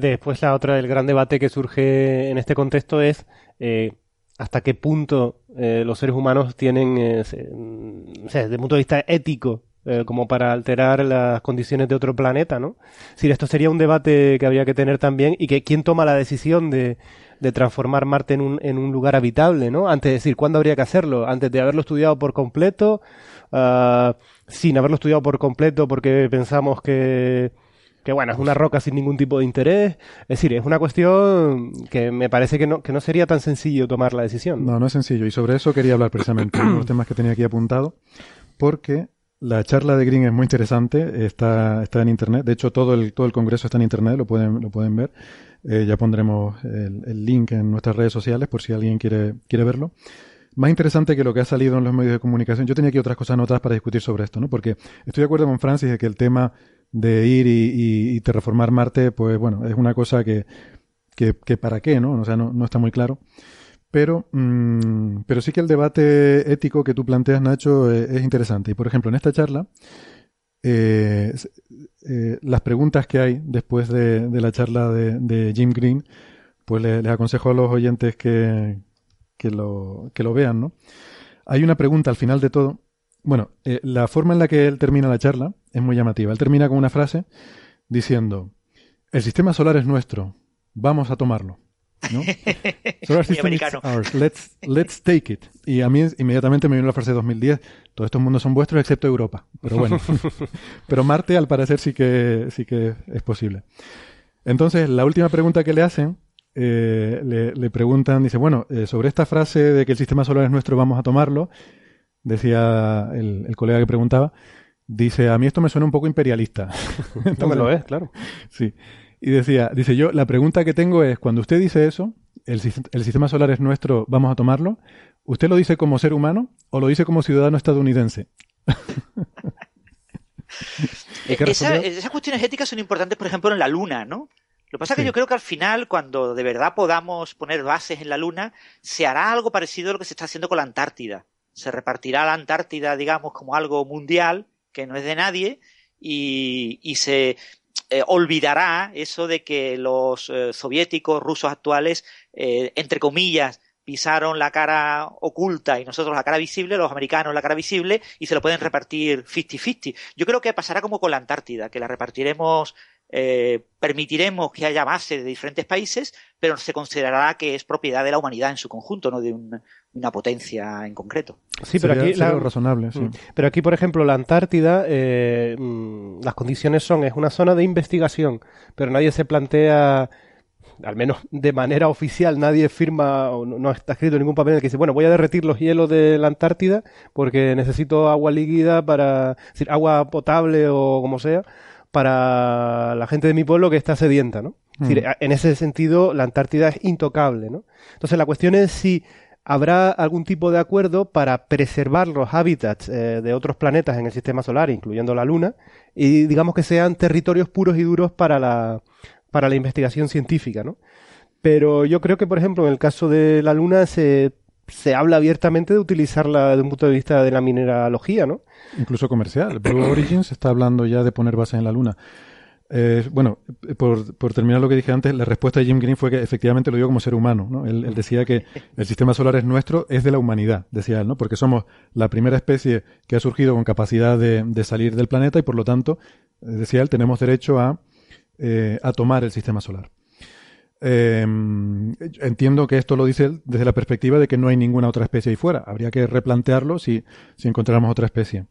Después la otra, el gran debate que surge en este contexto es eh, hasta qué punto eh, los seres humanos tienen, eh, desde el punto de vista ético, como para alterar las condiciones de otro planeta, ¿no? Si esto sería un debate que habría que tener también y que quién toma la decisión de, de transformar Marte en un, en un lugar habitable, ¿no? Antes de decir, ¿cuándo habría que hacerlo? Antes de haberlo estudiado por completo, uh, sin haberlo estudiado por completo porque pensamos que, que bueno, es una roca sin ningún tipo de interés. Es decir, es una cuestión que me parece que no, que no sería tan sencillo tomar la decisión. No, no es sencillo. Y sobre eso quería hablar precisamente, uno de los temas que tenía aquí apuntado, porque la charla de Green es muy interesante, está, está en internet. De hecho, todo el, todo el congreso está en internet, lo pueden, lo pueden ver. Eh, ya pondremos el, link en nuestras redes sociales por si alguien quiere, quiere verlo más interesante que lo que ha salido en los medios de comunicación. Yo tenía aquí otras cosas anotadas para discutir sobre esto, ¿no? Porque estoy de acuerdo con Francis de que el tema de ir y, terraformar Marte, pues bueno, es una cosa que, que, para qué, ¿no? O sea, no, está muy claro. Pero, mm, pero sí que el debate ético que tú planteas, Nacho, eh, es, interesante. Y por ejemplo, en esta charla, eh, eh, las preguntas que hay después de, la charla de, Jim Green, pues les aconsejo a los oyentes que, que lo, que lo vean, ¿no? Hay una pregunta al final de todo. Bueno, eh, la forma en la que él termina la charla es muy llamativa. Él termina con una frase diciendo, el sistema solar es nuestro, vamos a tomarlo. ¿no? Solar system is ours, let's, let's take it. Y a mí inmediatamente me vino la frase de 2010, todos estos mundos son vuestros excepto Europa. Pero bueno, pero Marte al parecer sí que, sí que es posible. Entonces, la última pregunta que le hacen eh, le, preguntan, dice, bueno, eh, sobre esta frase de que el sistema solar es nuestro, vamos a tomarlo, decía el, colega que preguntaba, dice, a mí esto me suena un poco imperialista. no me lo es, claro. Sí. Y decía, dice yo, la pregunta que tengo es, cuando usted dice eso, el, el sistema solar es nuestro, vamos a tomarlo, ¿usted lo dice como ser humano o lo dice como ciudadano estadounidense? esas cuestiones éticas son importantes, por ejemplo, en la Luna, ¿no? Lo que pasa es que yo creo que al final, cuando de verdad podamos poner bases en la Luna, se hará algo parecido a lo que se está haciendo con la Antártida. Se repartirá la Antártida, digamos, como algo mundial, que no es de nadie, y, se eh, olvidará eso de que los eh, soviéticos rusos actuales, eh, entre comillas, pisaron la cara oculta y nosotros la cara visible, los americanos la cara visible, y se lo pueden repartir 50-50. Yo creo que pasará como con la Antártida, que la repartiremos eh, permitiremos que haya bases de diferentes países, pero se considerará que es propiedad de la humanidad en su conjunto, no de una potencia en concreto. Sí, pero aquí razonable. Mm. Pero aquí, por ejemplo, la Antártida, eh, mm, las condiciones son es una zona de investigación, pero nadie se plantea al menos de manera oficial, nadie firma o no, está escrito ningún papel en el que dice, bueno, voy a derretir los hielos de la Antártida porque necesito agua líquida para, decir, agua potable o como sea, para la gente de mi pueblo que está sedienta, ¿no? Es decir, mm. en ese sentido, la Antártida es intocable, ¿no? Entonces, la cuestión es si habrá algún tipo de acuerdo para preservar los hábitats eh, de otros planetas en el sistema solar, incluyendo la Luna, y digamos que sean territorios puros y duros para la, para la investigación científica, ¿no? Pero yo creo que, por ejemplo, en el caso de la Luna se, se habla abiertamente de utilizarla desde un punto de vista de la mineralogía, ¿no? Incluso comercial. Blue Origins está hablando ya de poner base en la Luna. Eh, bueno, por, por, terminar lo que dije antes, la respuesta de Jim Green fue que efectivamente lo dio como ser humano. ¿no? Él, decía que el sistema solar es nuestro, es de la humanidad, decía él, ¿no? porque somos la primera especie que ha surgido con capacidad de, de salir del planeta y por lo tanto, eh, decía él, tenemos derecho a eh, a tomar el sistema solar. Em, entiendo que esto lo dice desde la perspectiva de que no hay ninguna otra especie ahí fuera. Habría que replantearlo si, si encontráramos otra especie.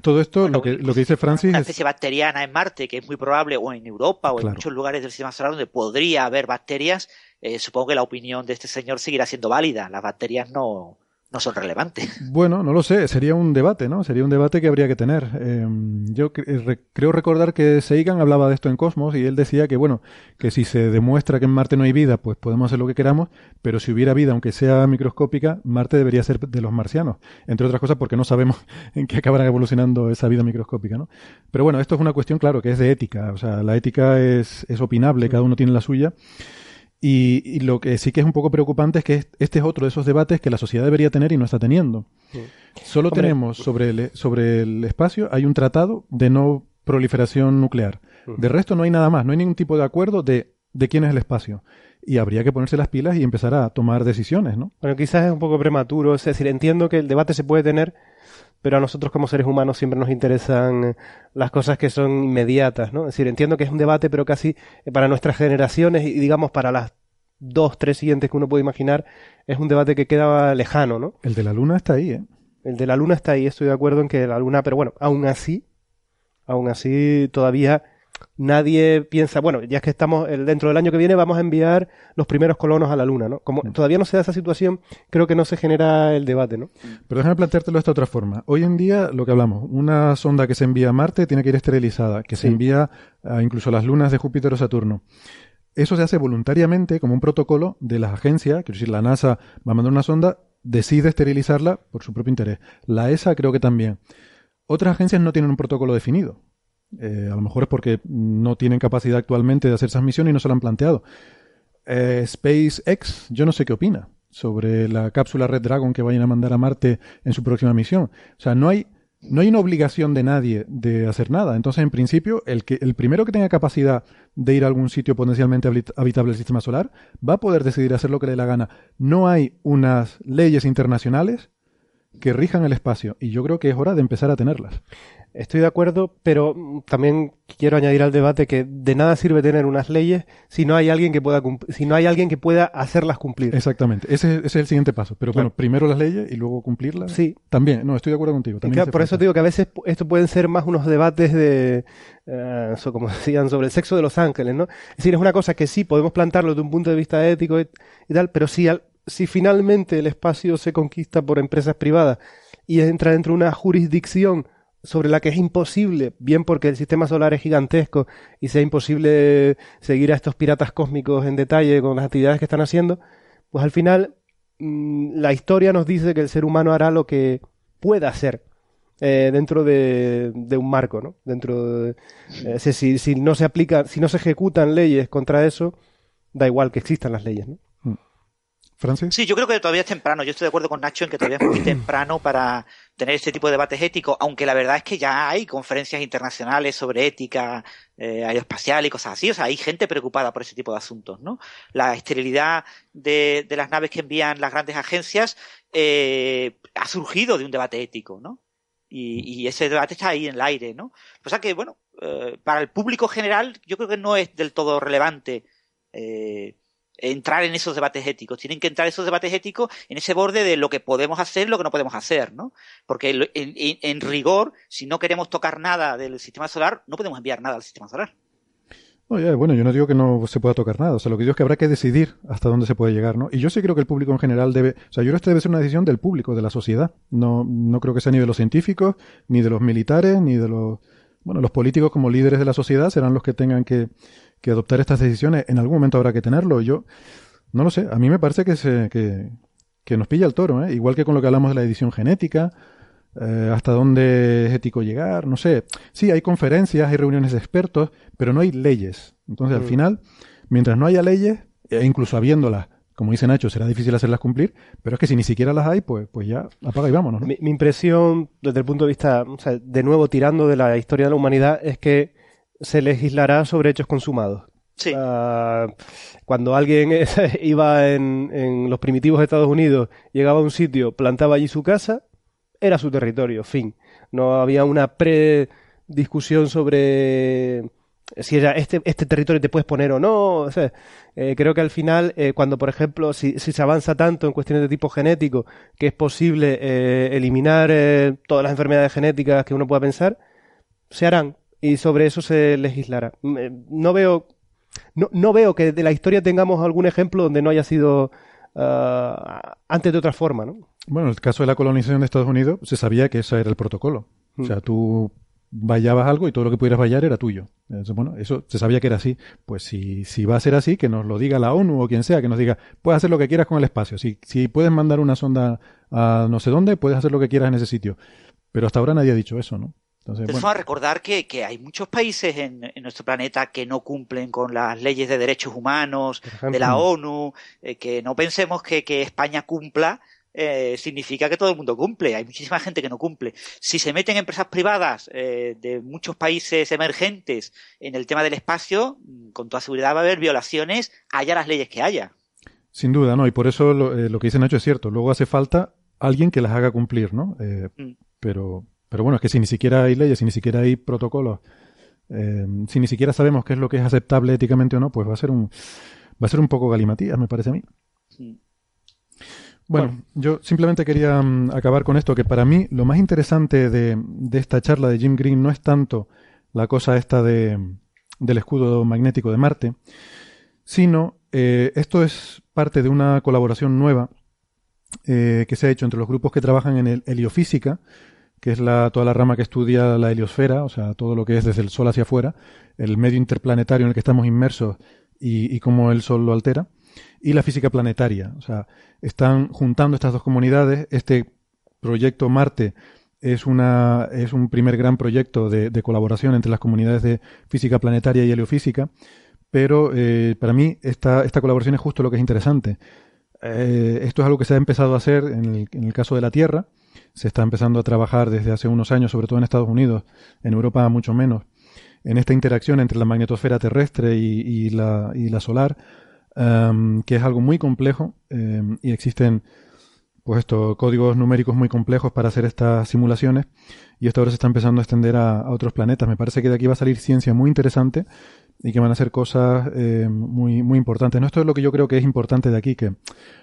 Todo esto, lo, que, lo que dice Francis. Una especie bacteriana en Marte, que es muy probable, o en Europa, o en muchos lugares del sistema solar donde podría haber bacterias, eh, supongo que la opinión de este señor seguirá siendo válida. Las bacterias no, no son relevantes. Bueno, no lo sé, sería un debate, ¿no? Sería un debate que habría que tener. Em, yo eh, creo recordar que Seigan hablaba de esto en Cosmos y él decía que, bueno, que si se demuestra que en Marte no hay vida, pues podemos hacer lo que queramos, pero si hubiera vida, aunque sea microscópica, Marte debería ser de los marcianos. Entre otras cosas porque no sabemos en qué acabará evolucionando esa vida microscópica, ¿no? Pero bueno, esto es una cuestión, claro, que es de ética. O sea, la ética es, es opinable, cada uno tiene la suya. Y, lo que sí que es un poco preocupante es que este es otro de esos debates que la sociedad debería tener y no está teniendo. Solo tenemos sobre el, sobre el espacio, hay un tratado de no proliferación nuclear. De resto no hay nada más, no hay ningún tipo de acuerdo de, de quién es el espacio. Y habría que ponerse las pilas y empezar a tomar decisiones, ¿no? Bueno, quizás es un poco prematuro, es decir, entiendo que el debate se puede tener, pero a nosotros como seres humanos siempre nos interesan las cosas que son inmediatas, ¿no? Es decir, entiendo que es un debate, pero casi para nuestras generaciones y digamos para las dos, tres siguientes que uno puede imaginar, es un debate que queda lejano, ¿no? El de la luna está ahí, ¿eh? El de la luna está ahí, estoy de acuerdo en que la luna, pero bueno, aún así, aún así todavía nadie piensa, bueno, ya es que estamos dentro del año que viene vamos a enviar los primeros colonos a la Luna, ¿no? Como mm. todavía no se da esa situación, creo que no se genera el debate, ¿no? Pero déjame planteártelo de esta otra forma. Hoy en día, lo que hablamos, una sonda que se envía a Marte tiene que ir esterilizada, que se envía a incluso a las lunas de Júpiter o Saturno. Eso se hace voluntariamente como un protocolo de las agencias, quiero decir, la NASA va a mandar una sonda, decide esterilizarla por su propio interés. La ESA creo que también. Otras agencias no tienen un protocolo definido. Eh, a lo mejor es porque no tienen capacidad actualmente de hacer esas misiones y no se lo han planteado. Eh, SpaceX, yo no sé qué opina sobre la cápsula Red Dragon que vayan a mandar a Marte en su próxima misión. O sea, no hay, no hay una obligación de nadie de hacer nada. Entonces, en principio, el, que, el primero que tenga capacidad de ir a algún sitio potencialmente habitable del sistema solar va a poder decidir hacer lo que le dé la gana. No hay unas leyes internacionales que rijan el espacio y yo creo que es hora de empezar a tenerlas. Estoy de acuerdo, pero también quiero añadir al debate que de nada sirve tener unas leyes si no hay alguien que pueda si no hay alguien que pueda hacerlas cumplir. Exactamente, ese, es el siguiente paso. Pero bueno, primero las leyes y luego cumplirlas. Sí. También, no, estoy de acuerdo contigo. por eso digo que a veces esto pueden ser más unos debates de, eh, como decían, sobre el sexo de los ángeles, ¿no? Es decir, es una cosa que sí podemos plantarlo desde un punto de vista ético y, tal, pero si, si finalmente el espacio se conquista por empresas privadas y entra dentro de una jurisdicción sobre la que es imposible, bien porque el sistema solar es gigantesco y sea imposible seguir a estos piratas cósmicos en detalle con las actividades que están haciendo, pues al final mm, la historia nos dice que el ser humano hará lo que pueda hacer. eh, dentro de, un marco, ¿no? Dentro de, eh, si, si, no se aplica, si no se ejecutan leyes contra eso, da igual que existan las leyes, ¿no? Mm. Francis. Sí, yo creo que todavía es temprano. Yo estoy de acuerdo con Nacho en que todavía es muy temprano para tener este tipo de debates éticos, aunque la verdad es que ya hay conferencias internacionales sobre ética eh, aeroespacial y cosas así. O sea, hay gente preocupada por ese tipo de asuntos, ¿no? La esterilidad de, las naves que envían las grandes agencias eh, ha surgido de un debate ético, ¿no? Y, ese debate está ahí en el aire, ¿no? O sea que, bueno, eh, para el público general yo creo que no es del todo relevante eh, entrar en esos debates éticos. Tienen que entrar esos debates éticos en ese borde de lo que podemos hacer lo que no podemos hacer, ¿no? Porque en, rigor, si no queremos tocar nada del sistema solar, no podemos enviar nada al sistema solar. bueno, yo no digo que no se pueda tocar nada, o sea, lo que digo es que habrá que decidir hasta dónde se puede llegar, ¿no? Y yo sí creo que el público en general debe, o sea, yo creo que esto debe ser una decisión del público, de la sociedad. No, no creo que sea ni de los científicos, ni de los militares, ni de los, bueno, los políticos como líderes de la sociedad serán los que tengan que, que adoptar estas decisiones en algún momento habrá que tenerlo. Yo no lo sé, a mí me parece que, se, que, que nos pilla el toro, ¿eh? igual que con lo que hablamos de la edición genética, eh, hasta dónde es ético llegar, no sé. Sí, hay conferencias, hay reuniones de expertos, pero no hay leyes. Entonces, al mm. final, mientras no haya leyes, e incluso habiéndolas, como dice Nacho, será difícil hacerlas cumplir, pero es que si ni siquiera las hay, pues, pues ya apaga y vámonos. Mi, mi, impresión, desde el punto de vista, o sea, de nuevo tirando de la historia de la humanidad, es que se legislará sobre hechos consumados. Sí. cuando alguien iba en, los primitivos Estados Unidos, llegaba a un sitio, plantaba allí su casa, era su territorio, fin. No había una prediscusión sobre si era este, este territorio te puedes poner o no. Eh, creo que al final, eh, cuando por ejemplo, si, se avanza tanto en cuestiones de tipo genético, que es posible eh, eliminar todas las enfermedades genéticas que uno pueda pensar, se harán y sobre eso se legislará. Eh, no veo, no, no veo que de la historia tengamos algún ejemplo donde no haya sido ah, antes de otra forma, ¿no? Bueno, en el caso de la colonización de Estados Unidos se sabía que ese era el protocolo. O sea, mm. tú vallabas algo y todo lo que pudieras vallar era tuyo. bueno, eso se sabía que era así. Pues si, si va a ser así, que nos lo diga la ONU o quien sea, que nos diga, puedes hacer lo que quieras con el espacio. Si, si puedes mandar una sonda a no sé dónde, puedes hacer lo que quieras en ese sitio. Pero hasta ahora nadie ha dicho eso, ¿no? Entonces, a recordar que, hay muchos países en, nuestro planeta que no cumplen con las leyes de derechos humanos de la ONU, eh, que no pensemos que, España cumpla eh, significa que todo el mundo cumple. Hay muchísima gente que no cumple. Si se meten empresas privadas eh, de muchos países emergentes en el tema del espacio, mm, con toda seguridad va a haber violaciones, haya las leyes que haya. Sin duda, ¿no? Y por eso lo, que dice Nacho es cierto. Luego hace falta alguien que las haga cumplir, ¿no? Mm. Pero pero bueno, es que si ni siquiera hay leyes, si ni siquiera hay protocolos, eh, si ni siquiera sabemos qué es lo que es aceptable éticamente o no, pues va a ser un, va a ser un poco galimatías, me parece a mí. Bueno, yo simplemente quería mm, acabar con esto, que para mí lo más interesante de, esta charla de Jim Green no es tanto la cosa esta de, del escudo magnético de Marte, sino eh, esto es parte de una colaboración nueva eh, que se ha hecho entre los grupos que trabajan en el heliofísica, que es la, toda la rama que estudia la heliosfera, o sea, todo lo que es desde el Sol hacia afuera, el medio interplanetario en el que estamos inmersos y, cómo el Sol lo altera, y la física planetaria. O sea, están juntando estas dos comunidades. Este proyecto Marte es, una, es un primer gran proyecto de, colaboración entre las comunidades de física planetaria y heliofísica, pero eh, para mí esta, esta colaboración es justo lo que es interesante. Eh, esto es algo que se ha empezado a hacer en el caso de la Tierra, se está empezando a trabajar desde hace unos años, sobre todo en Estados Unidos, en Europa mucho menos, en esta interacción entre la magnetosfera terrestre y, la, solar, em, que es algo muy complejo em, y existen pues estos códigos numéricos muy complejos para hacer estas simulaciones y esto ahora se está empezando a extender a, otros planetas. Me parece que de aquí va a salir ciencia muy interesante y que van a ser cosas eh, muy, muy importantes. No, esto es lo que yo creo que es importante de aquí, que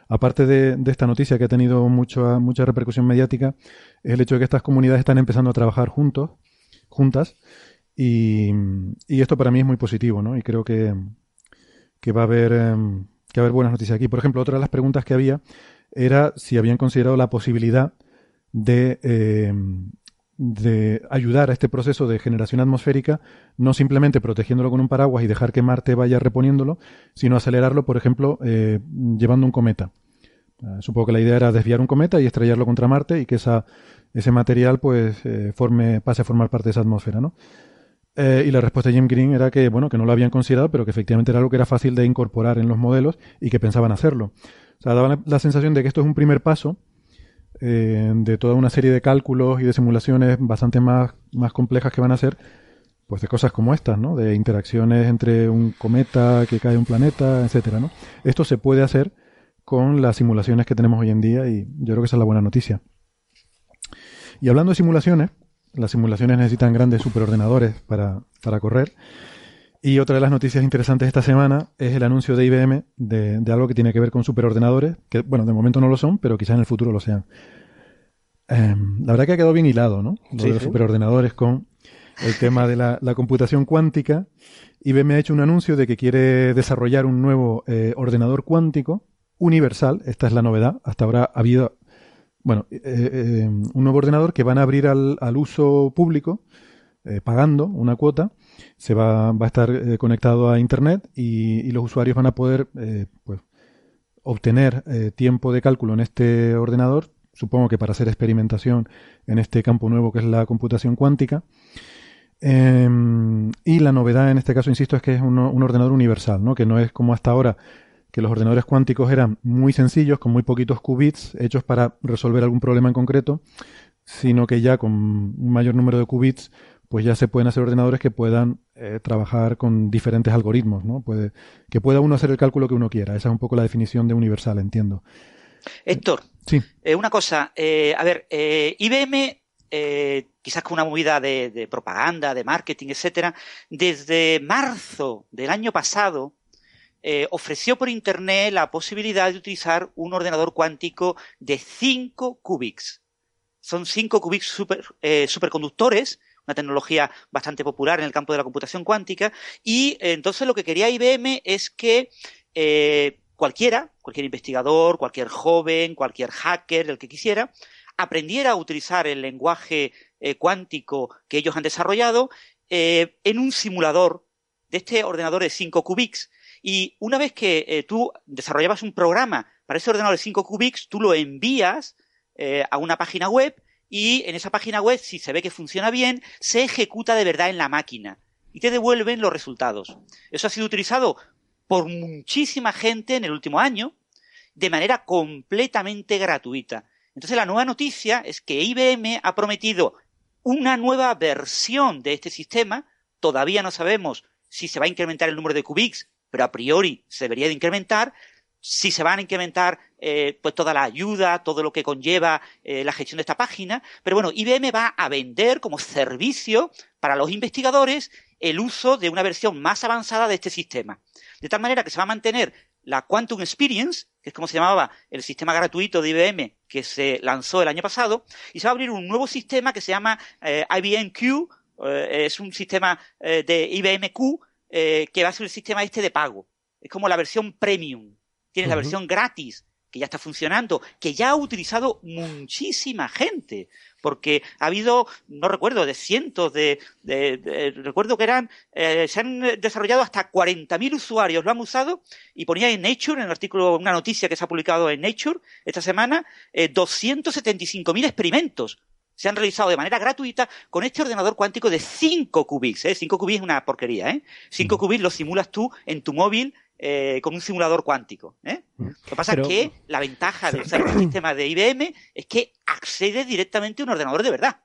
aparte de, esta noticia que ha tenido mucha, mucha repercusión mediática, es el hecho de que estas comunidades están empezando a trabajar juntos, juntas, y, y esto para mí es muy positivo, ¿no? Y creo que, que va a haber, em, que haber buenas noticias aquí. Por ejemplo, otra de las preguntas que había era si habían considerado la posibilidad de em, de ayudar a este proceso de generación atmosférica, no simplemente protegiéndolo con un paraguas y dejar que Marte vaya reponiéndolo, sino acelerarlo, por ejemplo, eh, llevando un cometa. Eh, supongo que la idea era desviar un cometa y estrellarlo contra Marte y que esa, ese material pues eh, forme, pase a formar parte de esa atmósfera, ¿no? y la respuesta de Jim Green era que, bueno, que no lo habían considerado, pero que efectivamente era algo que era fácil de incorporar en los modelos y que pensaban hacerlo. O sea, daba la sensación de que esto es un primer paso de toda una serie de cálculos y de simulaciones bastante más, más complejas que van a hacer, pues de cosas como estas, ¿no? De interacciones entre un cometa que cae un planeta, etcétera, ¿no? Esto se puede hacer con las simulaciones que tenemos hoy en día y yo creo que esa es la buena noticia. Y hablando de simulaciones, las simulaciones necesitan grandes superordenadores para, para correr. Y otra de las noticias interesantes de esta semana es el anuncio de IBM de, de, algo que tiene que ver con superordenadores, que bueno, de momento no lo son, pero quizás en el futuro lo sean. Em, la verdad que ha quedado bien hilado, ¿no? Lo de los superordenadores con el tema de la, computación cuántica. IBM ha hecho un anuncio de que quiere desarrollar un nuevo eh, ordenador cuántico universal. Esta es la novedad. Hasta ahora ha habido, bueno, eh, eh, un nuevo ordenador que van a abrir al, uso público pagando una cuota. Se va, va a estar conectado a Internet y, los usuarios van a poder pues, obtener tiempo de cálculo en este ordenador supongo que para hacer experimentación en este campo nuevo que es la computación cuántica. Em, y la novedad en este caso, insisto, es que es un, ordenador universal, ¿no? que no es como hasta ahora que los ordenadores cuánticos eran muy sencillos, con muy poquitos qubits, hechos para resolver algún problema en concreto, sino que ya con un mayor número de qubits, pues ya se pueden hacer ordenadores que puedan eh, trabajar con diferentes algoritmos, ¿no? Puede, que pueda uno hacer el cálculo que uno quiera. Esa es un poco la definición de universal, entiendo. Héctor, sí. Eh, una cosa, eh, a ver, IBM quizás con una movida de, propaganda, de marketing, etcétera, desde marzo del año pasado eh, ofreció por internet la posibilidad de utilizar un ordenador cuántico de 5 qubits. Son 5 qubits super, eh, superconductores, una tecnología bastante popular en el campo de la computación cuántica, y entonces lo que quería IBM es que cualquiera, cualquier investigador, cualquier joven, cualquier hacker, el que quisiera, aprendiera a utilizar el lenguaje eh, cuántico que ellos han desarrollado eh, en un simulador de este ordenador de 5 qubits. Y una vez que eh, tú desarrollabas un programa para ese ordenador de 5 qubits, tú lo envías a una página web y en esa página web, si se ve que funciona bien, se ejecuta de verdad en la máquina y te devuelven los resultados. Eso ha sido utilizado por muchísima gente en el último año de manera completamente gratuita. Entonces la nueva noticia es que IBM ha prometido una nueva versión de este sistema. Todavía no sabemos si se va a incrementar el número de qubits, pero a priori se debería de incrementar. Si se van a incrementar eh, pues toda la ayuda, todo lo que conlleva eh, la gestión de esta página. Pero bueno, IBM va a vender como servicio para los investigadores el uso de una versión más avanzada de este sistema. De tal manera que se va a mantener la Quantum Experience, que es como se llamaba el sistema gratuito de IBM que se lanzó el año pasado, y se va a abrir un nuevo sistema que se llama eh, IBM Q, eh, es un sistema eh, de IBM Q que va a ser el sistema este de pago. Es como la versión premium. Tienes la versión gratis, que ya está funcionando, que ya ha utilizado muchísima gente porque ha habido, no recuerdo, de cientos de, recuerdo que eran, eh, se han desarrollado hasta 40.000 usuarios, lo han usado y ponía en Nature, en el artículo, una noticia que se ha publicado en Nature esta semana, eh, 275.000 experimentos se han realizado de manera gratuita con este ordenador cuántico de 5 qubits. ¿eh? 5 qubits es una porquería. ¿eh? 5 qubits lo simulas tú en tu móvil eh, con un simulador cuántico. ¿eh? Mm. Lo que pasa es que la ventaja de usar el sistema de IBM es que accede directamente a un ordenador de verdad.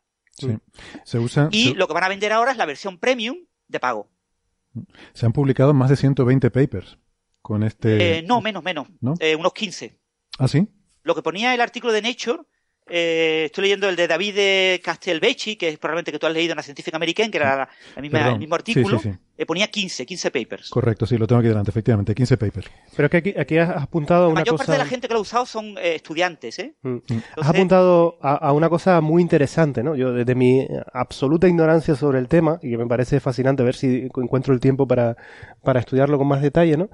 Se usa, y lo que van a vender ahora es la versión premium de pago. Se han publicado más de 120 papers con este. Eh, no, menos, menos. Eh, unos 15. ¿Ah, sí? Lo que ponía el artículo de Nature eh, estoy leyendo el de David Castelvecchi, que es probablemente que tú has leído en la Científica Americana, que era el mismo artículo. Eh, ponía 15, 15 papers. Correcto, sí, lo tengo aquí delante, efectivamente, 15 papers. Pero es que aquí, has apuntado a una cosa... La mayor parte de la gente que lo ha usado son eh, estudiantes, ¿eh? Mm. has apuntado a, una cosa muy interesante, ¿no? Yo, desde mi absoluta ignorancia sobre el tema, y que me parece fascinante ver si encuentro el tiempo para, para estudiarlo con más detalle, ¿no?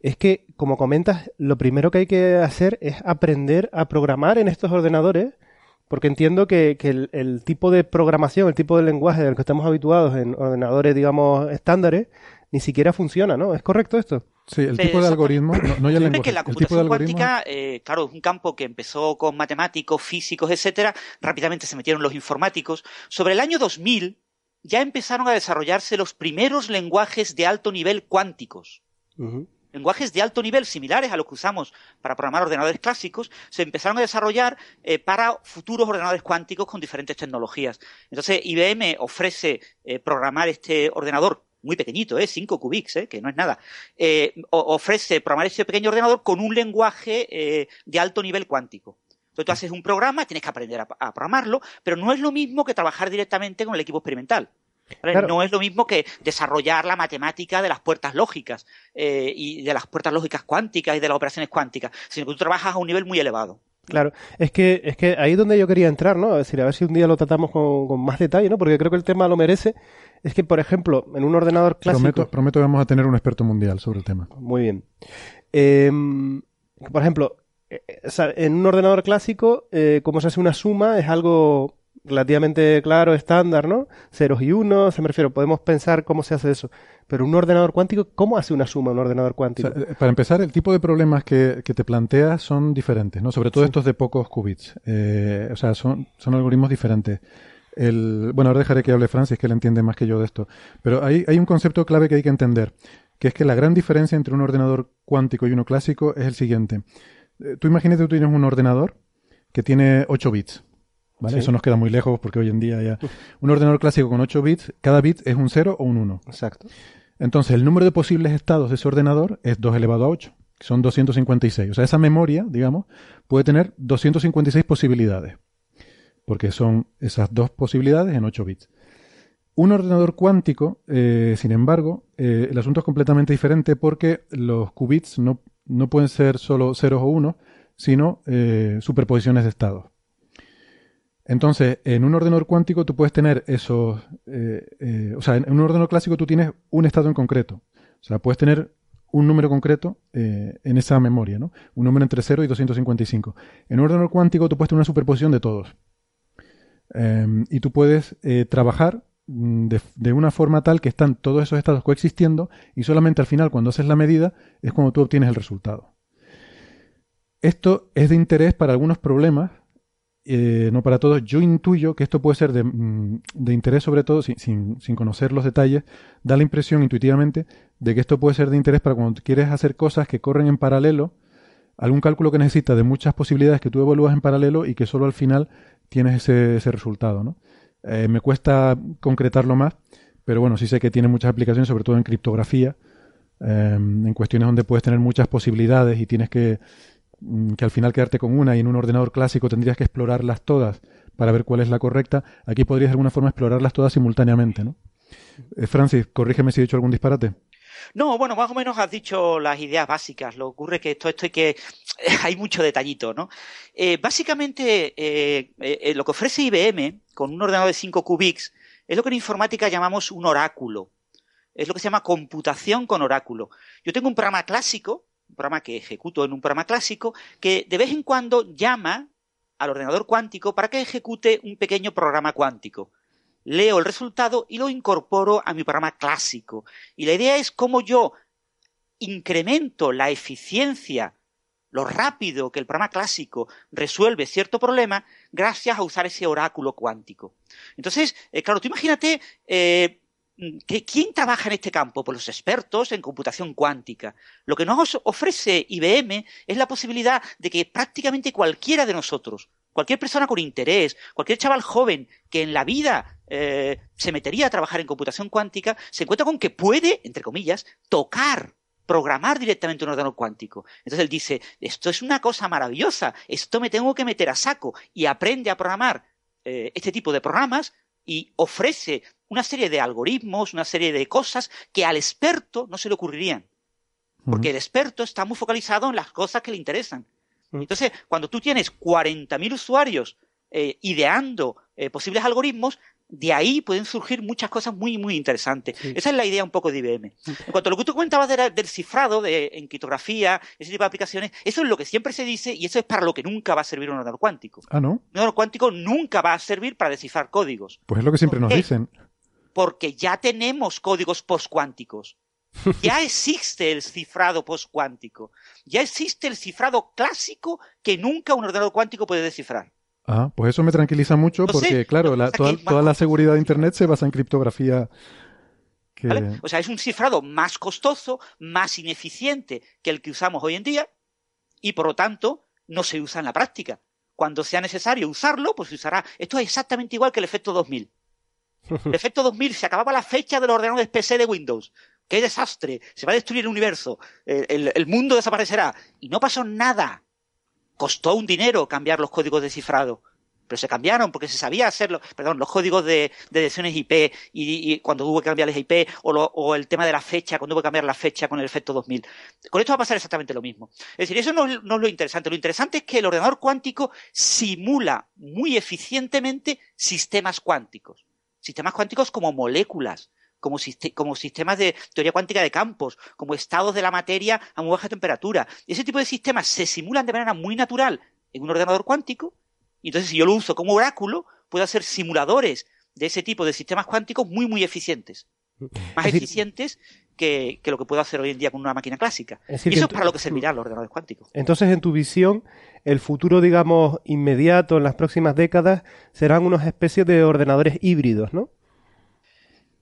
es que, como comentas, lo primero que hay que hacer es aprender a programar en estos ordenadores, porque entiendo que, el, tipo de programación, el tipo de lenguaje del que estamos habituados en ordenadores, digamos, estándares, ni siquiera funciona, ¿no? ¿Es correcto esto? Sí, el tipo de algoritmo, no, hay el que la computación cuántica, eh, claro, es un campo que empezó con matemáticos, físicos, etcétera. Rápidamente se metieron los informáticos. Sobre el año 2000 ya empezaron a desarrollarse los primeros lenguajes de alto nivel cuánticos. Lenguajes de alto nivel similares a los que usamos para programar ordenadores clásicos se empezaron a desarrollar eh, para futuros ordenadores cuánticos con diferentes tecnologías. Entonces, IBM ofrece eh, programar este ordenador muy pequeñito, ¿eh? 5 qubits, ¿eh? que no es nada, ofrece programar ese pequeño ordenador con un lenguaje de alto nivel cuántico. Entonces tú haces un programa, tienes que aprender a, programarlo, pero no es lo mismo que trabajar directamente con el equipo experimental. No es lo mismo que desarrollar la matemática de las puertas lógicas eh, y de las puertas lógicas cuánticas y de las operaciones cuánticas, sino que tú trabajas a un nivel muy elevado. Claro, es que, es que ahí es donde yo quería entrar, ¿no? Es decir, a ver si un día lo tratamos con, con más detalle, ¿no? Porque creo que el tema lo merece es que, por ejemplo, en un ordenador clásico... Prometo, prometo que vamos a tener un experto mundial sobre el tema. Muy bien. Em, por ejemplo, eh, en un ordenador clásico, eh, cómo se hace una suma es algo relativamente claro, estándar, ¿no? Ceros y unos, se me refiero, podemos pensar cómo se hace eso. Pero un ordenador cuántico, ¿cómo hace una suma un ordenador cuántico? Eh, para empezar, el tipo de problemas que, te plantea son diferentes, ¿no? Sobre todo estos de pocos qubits. o sea, son, son algoritmos diferentes. El, bueno, ahora dejaré que hable Francis, que él entiende más que yo de esto. Pero hay, hay un concepto clave que hay que entender, que es que la gran diferencia entre un ordenador cuántico y uno clásico es el siguiente. Eh, tú imagínate que tú tienes un ordenador que tiene 8 bits. ¿Vale? Eso nos queda muy lejos porque hoy en día ya. Un ordenador clásico con 8 bits, cada bit es un 0 o un 1. Exacto. Entonces, el número de posibles estados de ese ordenador es 2 elevado a 8, que son 256. O sea, esa memoria, digamos, puede tener 256 posibilidades porque son esas dos posibilidades en 8 bits. Un ordenador cuántico, eh, sin embargo, eh, el asunto es completamente diferente porque los qubits no, no pueden ser solo ceros o unos, sino eh, superposiciones de estados. Entonces, en un ordenador cuántico tú puedes tener esos... o sea, en un ordenador clásico tú tienes un estado en concreto. O sea, puedes tener un número concreto en esa memoria, ¿no? Un número entre 0 y 255. En un ordenador cuántico tú puedes tener una superposición de todos. Em, y tú puedes eh, trabajar mm, de, una forma tal que están todos esos estados coexistiendo y solamente al final, cuando haces la medida, es cuando tú obtienes el resultado. Esto es de interés para algunos problemas, eh, no para todos. Yo intuyo que esto puede ser de, mm, interés sobre todo, sin, conocer los detalles, da la impresión intuitivamente de que esto puede ser de interés para cuando quieres hacer cosas que corren en paralelo, algún cálculo que necesita de muchas posibilidades que tú evalúas en paralelo y que solo al final tienes ese, resultado, ¿no? Eh, me cuesta concretarlo más, pero bueno, sí sé que tiene muchas aplicaciones, sobre todo en criptografía, em, en cuestiones donde puedes tener muchas posibilidades y tienes que, que al final quedarte con una y en un ordenador clásico tendrías que explorarlas todas para ver cuál es la correcta. Aquí podrías de alguna forma explorarlas todas simultáneamente, ¿no? Eh, Francis, corrígeme si he dicho algún disparate. No, bueno, más o menos has dicho las ideas básicas. Lo que ocurre que esto, esto hay que hay mucho detallito, ¿no? Eh, básicamente, eh, lo que ofrece IBM con un ordenador de 5 qubits es lo que en informática llamamos un oráculo. Es lo que se llama computación con oráculo. Yo tengo un programa clásico, un programa que ejecuto en un programa clásico, que de vez en cuando llama al ordenador cuántico para que ejecute un pequeño programa cuántico leo el resultado y lo incorporo a mi programa clásico. Y la idea es cómo yo incremento la eficiencia, lo rápido que el programa clásico resuelve cierto problema gracias a usar ese oráculo cuántico. Entonces, eh, claro, tú imagínate eh, ¿Quién trabaja en este campo? Pues los expertos en computación cuántica. Lo que nos ofrece IBM es la posibilidad de que prácticamente cualquiera de nosotros, cualquier persona con interés, cualquier chaval joven que en la vida eh, se metería a trabajar en computación cuántica, se encuentra con que puede, entre comillas, tocar programar directamente un ordenador cuántico. Entonces él dice, esto es una cosa maravillosa, esto me tengo que meter a saco y aprende a programar eh, este tipo de programas y ofrece una serie de algoritmos, una serie de cosas que al experto no se le ocurrirían. Porque el experto está muy focalizado en las cosas que le interesan. Entonces, cuando tú tienes 40.000 usuarios eh, ideando eh, posibles algoritmos, de ahí pueden surgir muchas cosas muy, muy interesantes. Esa es la idea un poco de IBM. En cuanto a lo que tú comentabas del cifrado, de, en criptografía, ese tipo de aplicaciones, eso es lo que siempre se dice y eso es para lo que nunca va a servir un ordenador cuántico. Ah, ¿no? Un ordenador cuántico nunca va a servir para descifrar códigos. Pues es lo que siempre nos dicen. Porque ya tenemos códigos postcuánticos. Ya existe el cifrado postcuántico. Ya existe el cifrado clásico que nunca un ordenador cuántico puede descifrar. Ah, pues eso me tranquiliza mucho porque, claro, toda, la seguridad de Internet se basa en criptografía. O sea, es un cifrado más costoso, más ineficiente que el que usamos hoy en día y, por lo tanto, no se usa en la práctica. Cuando sea necesario usarlo, pues se usará. Esto es exactamente igual que el efecto 2000. El efecto 2000 se acababa la fecha de los ordenadores PC de Windows. ¡Qué desastre! Se va a destruir el universo. El, mundo desaparecerá. Y no pasó nada. Costó un dinero cambiar los códigos de cifrado. Pero se cambiaron porque se sabía hacerlo. Perdón, los códigos de, de direcciones IP y, cuando hubo que cambiarles IP o, el tema de la fecha, cuando hubo que cambiar la fecha con el efecto 2000. Con esto va a pasar exactamente lo mismo. Es decir, eso no, no es lo interesante. Lo interesante es que el ordenador cuántico simula muy eficientemente sistemas cuánticos. Sistemas cuánticos como moléculas, como, sistemas de teoría cuántica de campos, como estados de la materia a muy baja temperatura. Ese tipo de sistemas se simulan de manera muy natural en un ordenador cuántico. Y entonces, si yo lo uso como oráculo, puedo hacer simuladores de ese tipo de sistemas cuánticos muy, muy eficientes. Más eficientes que, lo que puedo hacer hoy en día con una máquina clásica. y eso es para lo que servirán los ordenadores cuánticos. Entonces, en tu visión, el futuro, digamos, inmediato, en las próximas décadas, serán unas especies de ordenadores híbridos, ¿no?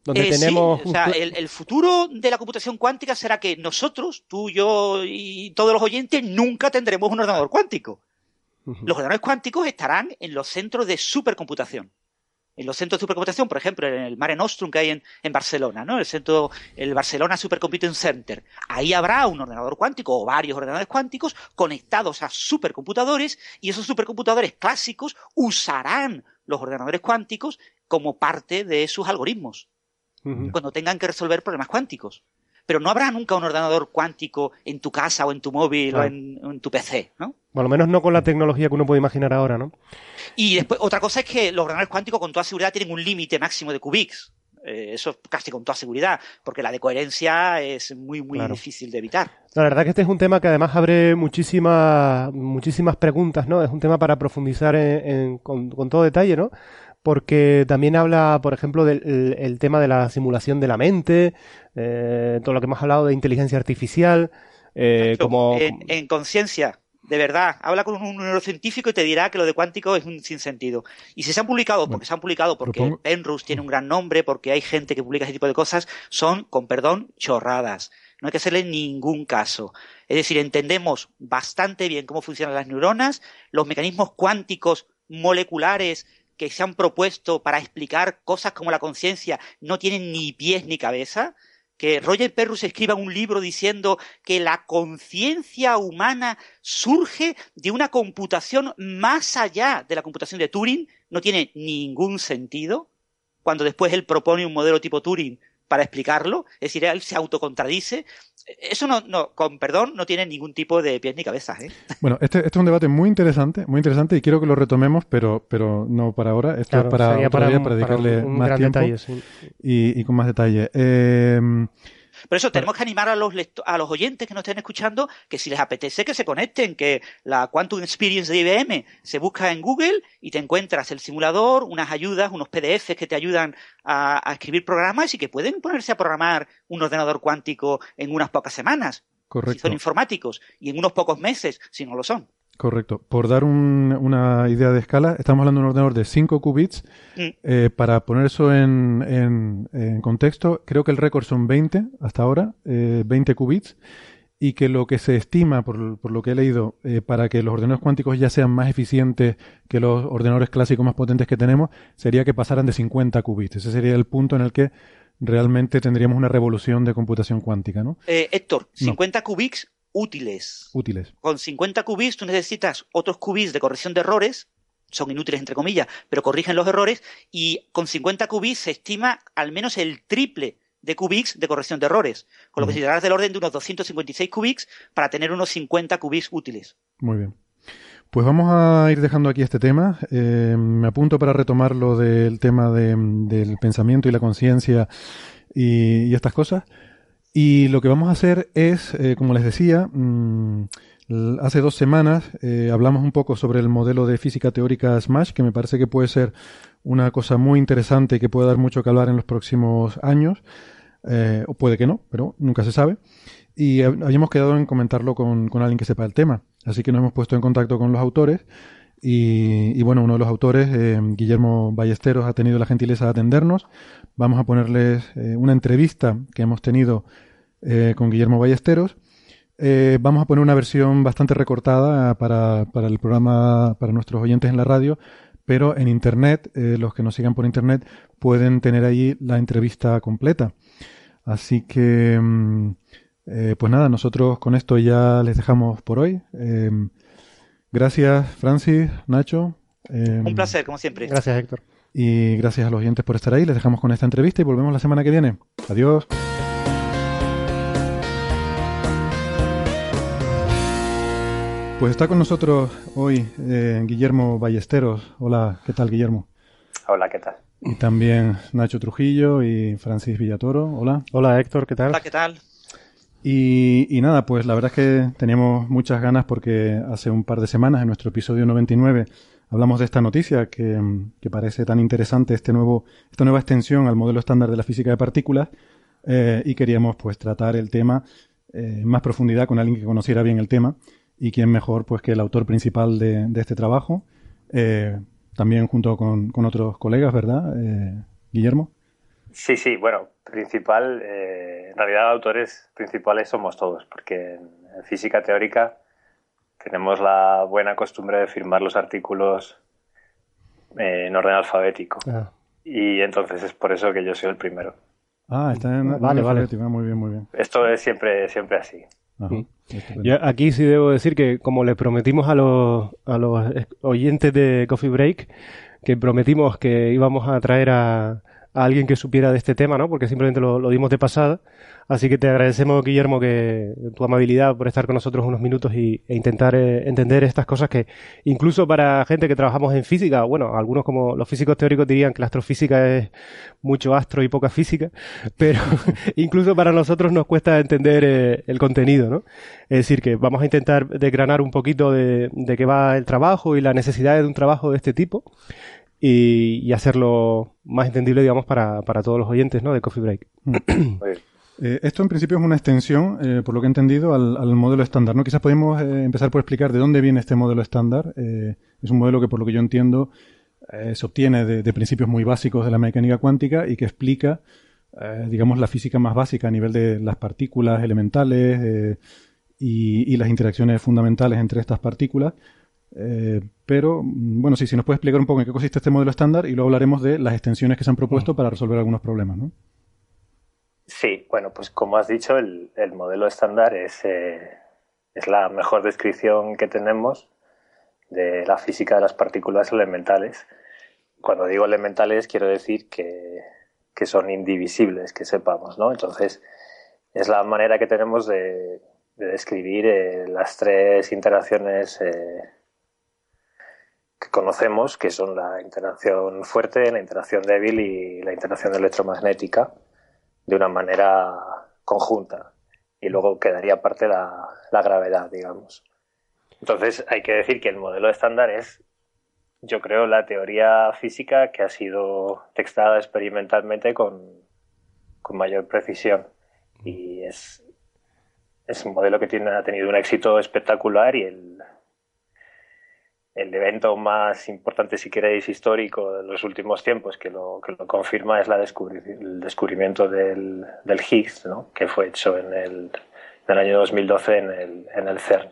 Donde eh, tenemos... o sea, el, futuro de la computación cuántica será que nosotros, tú, yo y todos los oyentes, nunca tendremos un ordenador cuántico. Los ordenadores cuánticos estarán en los centros de supercomputación. En los centros de supercomputación, por ejemplo, en el Mare Nostrum que hay en, Barcelona, ¿no? El centro, el Barcelona Supercomputing Center. Ahí habrá un ordenador cuántico o varios ordenadores cuánticos conectados a supercomputadores y esos supercomputadores clásicos usarán los ordenadores cuánticos como parte de sus algoritmos cuando tengan que resolver problemas cuánticos. Pero no habrá nunca un ordenador cuántico en tu casa o en tu móvil o, en, tu PC, ¿no? Por lo menos no con la tecnología que uno puede imaginar ahora, ¿no? Y después, otra cosa es que los ordenadores cuánticos con toda seguridad tienen un límite máximo de qubits. Eh, eso casi con toda seguridad, porque la de coherencia es muy, muy difícil de evitar. La verdad que este es un tema que además abre muchísimas, muchísimas preguntas, ¿no? Es un tema para profundizar con, con, todo detalle, ¿no? Porque también habla, por ejemplo, del el tema de la simulación de la mente, eh, todo lo que hemos hablado de inteligencia artificial, eh, como... En, conciencia, de verdad, habla con un neurocientífico y te dirá que lo de cuántico es un sinsentido. Y si se han publicado, porque se han publicado, porque Penrose tiene un gran nombre, porque hay gente que publica ese tipo de cosas, son, con perdón, chorradas. No hay que hacerle ningún caso. Es decir, entendemos bastante bien cómo funcionan las neuronas, los mecanismos cuánticos moleculares que se han propuesto para explicar cosas como la conciencia no tienen ni pies ni cabeza, que Roger Perrus escriba un libro diciendo que la conciencia humana surge de una computación más allá de la computación de Turing, no tiene ningún sentido, cuando después él propone un modelo tipo Turing para explicarlo, es decir, él se autocontradice. Eso no, no, con perdón, no tiene ningún tipo de pies ni cabezas. ¿eh? Bueno, este, este, es un debate muy interesante, muy interesante y quiero que lo retomemos, pero, pero no para ahora. Esto es para, para, dedicarle más tiempo y, y, con más detalle. Eh, por eso tenemos que animar a los, a los oyentes que nos estén escuchando que si les apetece que se conecten, que la Quantum Experience de IBM se busca en Google y te encuentras el simulador, unas ayudas, unos PDFs que te ayudan a, escribir programas y que pueden ponerse a programar un ordenador cuántico en unas pocas semanas. Correcto. Si son informáticos y en unos pocos meses si no lo son. Correcto. Por dar una idea de escala, estamos hablando de un ordenador de 5 qubits. Mm. Eh, para poner eso en, contexto, creo que el récord son 20 hasta ahora, 20 eh, qubits, y que lo que se estima, por, lo que he leído, eh, para que los ordenadores cuánticos ya sean más eficientes que los ordenadores clásicos más potentes que tenemos, sería que pasaran de 50 qubits. Ese sería el punto en el que realmente tendríamos una revolución de computación cuántica, ¿no? Héctor, 50 qubits útiles. Útiles. Con 50 qubits tú necesitas otros qubits de corrección de errores, son inútiles entre comillas, pero corrigen los errores, y con 50 qubits se estima al menos el triple de qubits de corrección de errores, con lo que se dará del orden de unos 256 qubits para tener unos 50 qubits útiles. Muy bien. Pues vamos a ir dejando aquí este tema. Eh, me apunto para retomar lo del tema del pensamiento y la conciencia y, estas cosas. Y lo que vamos a hacer es, eh, como les decía, mm, hace dos semanas eh, hablamos un poco sobre el modelo de física teórica SMASH, que me parece que puede ser una cosa muy interesante y que puede dar mucho que hablar en los próximos años. eh, o puede que no, pero nunca se sabe. Y habíamos quedado en comentarlo con, alguien que sepa el tema. Así que nos hemos puesto en contacto con los autores. Y, y bueno, uno de los autores, eh, Guillermo Ballesteros, ha tenido la gentileza de atendernos. Vamos a ponerles eh, una entrevista que hemos tenido eh, con Guillermo Ballesteros. Eh, vamos a poner una versión bastante recortada para, para, el programa, para nuestros oyentes en la radio, pero en Internet, eh, los que nos sigan por Internet, pueden tener ahí la entrevista completa. Así que, mm, eh, pues nada, nosotros con esto ya les dejamos por hoy. Eh, gracias, Francis, Nacho. Eh, Un placer, como siempre. Gracias, Héctor. Y gracias a los oyentes por estar ahí. Les dejamos con esta entrevista y volvemos la semana que viene. Adiós. Pues está con nosotros hoy eh, Guillermo Ballesteros. Hola, ¿qué tal, Guillermo? Hola, ¿qué tal? Y también Nacho Trujillo y Francis Villatoro. Hola. Hola, Héctor, ¿qué tal? Hola, ¿qué tal? Y, y, nada, pues la verdad es que teníamos muchas ganas porque hace un par de semanas, en nuestro episodio 99, hablamos de esta noticia que, parece tan interesante, este nuevo, esta nueva extensión al modelo estándar de la física de partículas, eh, y queríamos pues tratar el tema eh, en más profundidad con alguien que conociera bien el tema y quién mejor pues que el autor principal de, este trabajo, eh, también junto con, otros colegas, ¿verdad, eh, Guillermo? Sí, sí, bueno, principal, eh, en realidad autores principales somos todos, porque en, física teórica tenemos la buena costumbre de firmar los artículos eh, en orden alfabético. Ah. Y entonces es por eso que yo soy el primero. Ah, está en vale, vale. alfabético, muy bien, muy bien. Esto es siempre, siempre así. Ajá. Yo aquí sí debo decir que como le prometimos a los, a los oyentes de Coffee Break, que prometimos que íbamos a traer a, a alguien que supiera de este tema, ¿no? Porque simplemente lo, lo, dimos de pasada. Así que te agradecemos, Guillermo, que tu amabilidad por estar con nosotros unos minutos y, e intentar eh, entender estas cosas que incluso para gente que trabajamos en física, bueno, algunos como los físicos teóricos dirían que la astrofísica es mucho astro y poca física, pero incluso para nosotros nos cuesta entender eh, el contenido, ¿no? Es decir, que vamos a intentar desgranar un poquito de, de qué va el trabajo y la necesidad de un trabajo de este tipo y, y hacerlo más entendible, digamos, para, para, todos los oyentes ¿no? de Coffee Break. Eh, esto en principio es una extensión, eh, por lo que he entendido, al, al modelo estándar. ¿no? Quizás podemos eh, empezar por explicar de dónde viene este modelo estándar. Eh, es un modelo que, por lo que yo entiendo, eh, se obtiene de, de, principios muy básicos de la mecánica cuántica y que explica, digamos, la física más básica a nivel de las partículas elementales y, y, las interacciones fundamentales entre estas partículas. Eh, pero, bueno, sí, si nos puede explicar un poco en qué consiste este modelo estándar y luego hablaremos de las extensiones que se han propuesto para resolver algunos problemas, ¿no? Sí, bueno, pues como has dicho, el, el modelo estándar es, eh, es la mejor descripción que tenemos de la física de las partículas elementales. Cuando digo elementales quiero decir que, que son indivisibles, que sepamos, ¿no? Entonces, es la manera que tenemos de, de describir eh, las tres interacciones eh, que conocemos, que son la interacción fuerte, la interacción débil y la interacción electromagnética, de una manera conjunta. Y luego quedaría aparte la, la gravedad, digamos. Entonces hay que decir que el modelo estándar es, yo creo, la teoría física que ha sido textada experimentalmente con, con mayor precisión. Y es, es un modelo que tiene, ha tenido un éxito espectacular y el, el evento más importante, si queréis, histórico de los últimos tiempos que lo, que lo confirma es el descubrimiento del, Higgs, ¿no? que fue hecho en el, año 2012 en el, en el CERN.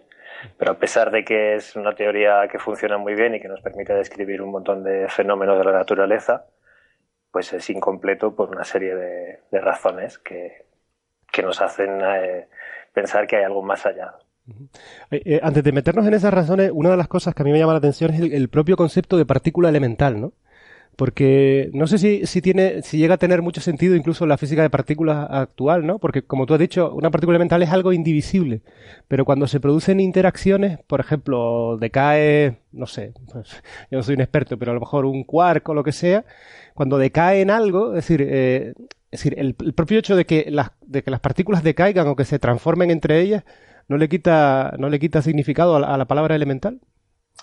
Pero a pesar de que es una teoría que funciona muy bien y que nos permite describir un montón de fenómenos de la naturaleza, pues es incompleto por una serie de, de razones que, que nos hacen eh, pensar que hay algo más allá. Eh, eh, antes de meternos en esas razones, una de las cosas que a mí me llama la atención es el, propio concepto de partícula elemental, ¿no? Porque no sé si, si, tiene, si llega a tener mucho sentido incluso la física de partículas actual, ¿no? Porque como tú has dicho, una partícula elemental es algo indivisible. Pero cuando se producen interacciones, por ejemplo, decae, no sé, pues, yo no soy un experto, pero a lo mejor un quark o lo que sea, cuando decae en algo, es decir, eh, es decir, el, el propio hecho de que, las, de que las partículas decaigan o que se transformen entre ellas, ¿no le quita, no le quita significado a la, a la palabra elemental?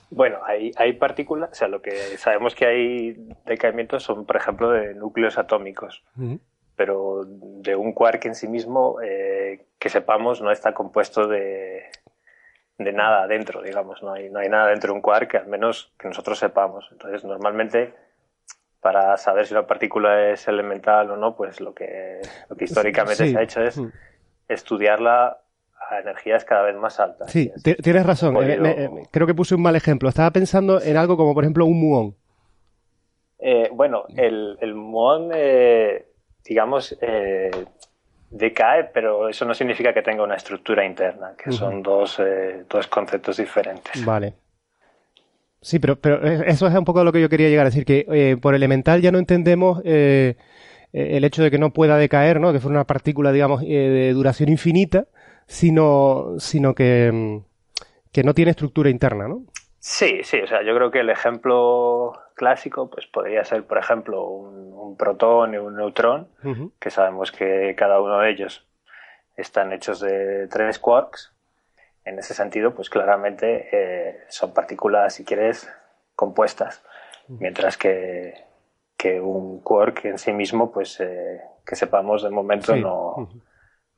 Bueno, hay, hay, partículas, o sea, lo que sabemos que hay decaimientos son, por ejemplo, de núcleos atómicos. Uh -huh. pero de un quark en sí mismo, eh, que sepamos, no está compuesto de, de nada dentro, digamos, no hay, no hay nada dentro de un quark, al menos que nosotros sepamos. Entonces, normalmente, para saber si una partícula es elemental o no, pues lo que, lo que históricamente se ha hecho es estudiarla a energías cada vez más altas. Sí, tienes razón. Eh, eh, creo que puse un mal ejemplo. Estaba pensando en algo como, por ejemplo, un muón. Eh, bueno, el, el muón, digamos, decae, pero eso no significa que tenga una estructura interna, que son dos, dos conceptos diferentes. Vale. Sí, pero, pero eso es un poco lo que yo quería llegar a decir, que por elemental ya no entendemos el hecho de que no pueda decaer, ¿no? que fuera una partícula, digamos, de duración infinita, sino, sino que, mm, que no tiene estructura interna, ¿no? Sí, sí, o sea, yo creo que el ejemplo clásico pues podría ser, por ejemplo, un, protón y un neutrón, que sabemos que cada uno de ellos están hechos de tres quarks. En ese sentido, pues claramente eh, son partículas, si quieres, compuestas, mientras que, que, un quark en sí mismo, pues eh, que sepamos de momento no,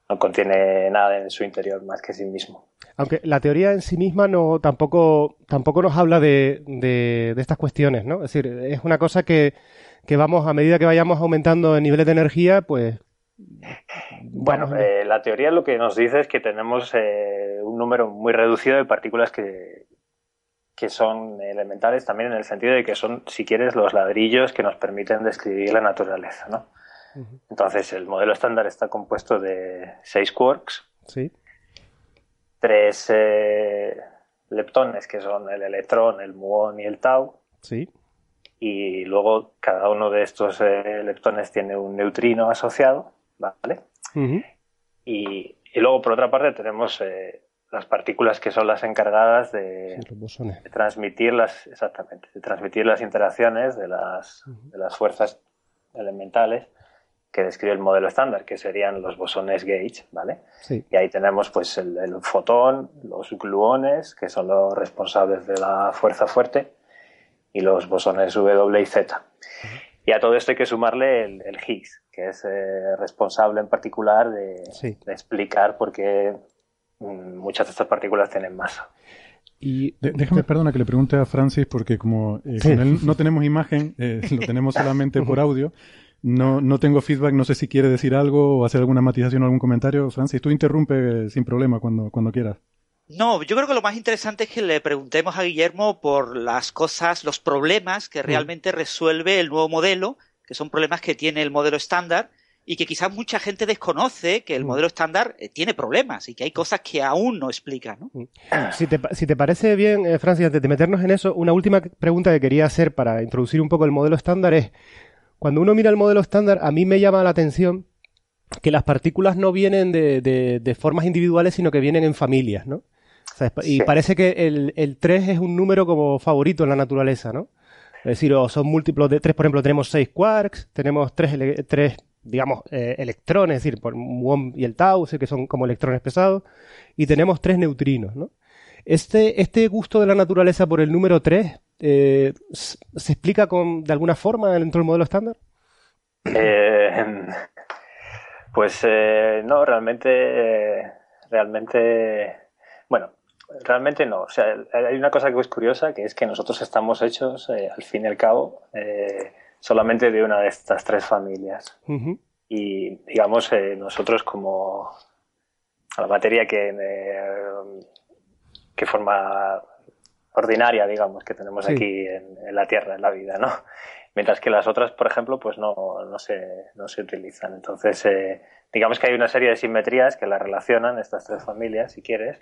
no contiene nada en su interior más que sí mismo. Aunque la teoría en sí misma no tampoco, tampoco nos habla de, de, estas cuestiones, ¿no? Es decir, es una cosa que, que, vamos, a medida que vayamos aumentando en niveles de energía, pues... Bueno, eh, la teoría lo que nos dice es que tenemos eh, un número muy reducido de partículas que, que son elementales también en el sentido de que son, si quieres, los ladrillos que nos permiten describir la naturaleza, ¿no? Entonces, el modelo estándar está compuesto de seis quarks, sí. tres eh, leptones, que son el electrón, el muón y el tau. Sí. Y luego cada uno de estos eh, leptones tiene un neutrino asociado, ¿vale? y, luego, por otra parte, tenemos eh, las partículas que son las encargadas de, transmitir las exactamente de transmitir las interacciones de las, de las fuerzas elementales que describe el modelo estándar, que serían los bosones Gauge, ¿vale? Y ahí tenemos pues el, fotón, los gluones, que son los responsables de la fuerza fuerte, y los bosones W y Z. Y a todo esto hay que sumarle el, Higgs, que es eh, responsable en particular de, explicar por qué mm, muchas de estas partículas tienen masa. Y déjame, perdona, que le pregunte a Francis, porque como eh, con él no tenemos imagen, eh, lo tenemos solamente por audio. No, no tengo feedback, no sé si quiere decir algo o hacer alguna matización o algún comentario. Francis, tú interrumpe sin problema cuando, cuando quieras. No, yo creo que lo más interesante es que le preguntemos a Guillermo por las cosas, los problemas que mm. realmente resuelve el nuevo modelo, que son problemas que tiene el modelo estándar y que quizás mucha gente desconoce que el mm. modelo estándar eh, tiene problemas y que hay cosas que aún no explica. ¿no? Mm. Si, te, si te parece bien, eh, Francis, antes de meternos en eso, una última pregunta que quería hacer para introducir un poco el modelo estándar es, cuando uno mira el modelo estándar, a mí me llama la atención que las partículas no vienen de, de, formas individuales, sino que vienen en familias, ¿no? y parece que el, el 3 es un número como favorito en la naturaleza, ¿no? Es decir, o son múltiplos de 3, por ejemplo, tenemos 6 quarks, tenemos 3, tres digamos, eh, electrones, es decir, por muón y el tau, que son como electrones pesados, y tenemos 3 neutrinos, ¿no? Este, este gusto de la naturaleza por el número 3 eh, ¿se explica con, de alguna forma dentro del modelo estándar? Eh, pues eh, no, realmente, realmente, bueno, realmente no. O sea, hay una cosa que es curiosa, que es que nosotros estamos hechos, al fin y al cabo, solamente de una de estas tres familias. Y, digamos, nosotros como la materia que, que forma ordinaria, digamos, que tenemos aquí en, la Tierra, en la vida, ¿no? Mientras que las otras, por ejemplo, pues no, no, se, no se utilizan. Entonces, eh, digamos que hay una serie de simetrías que las relacionan, estas tres familias, si quieres,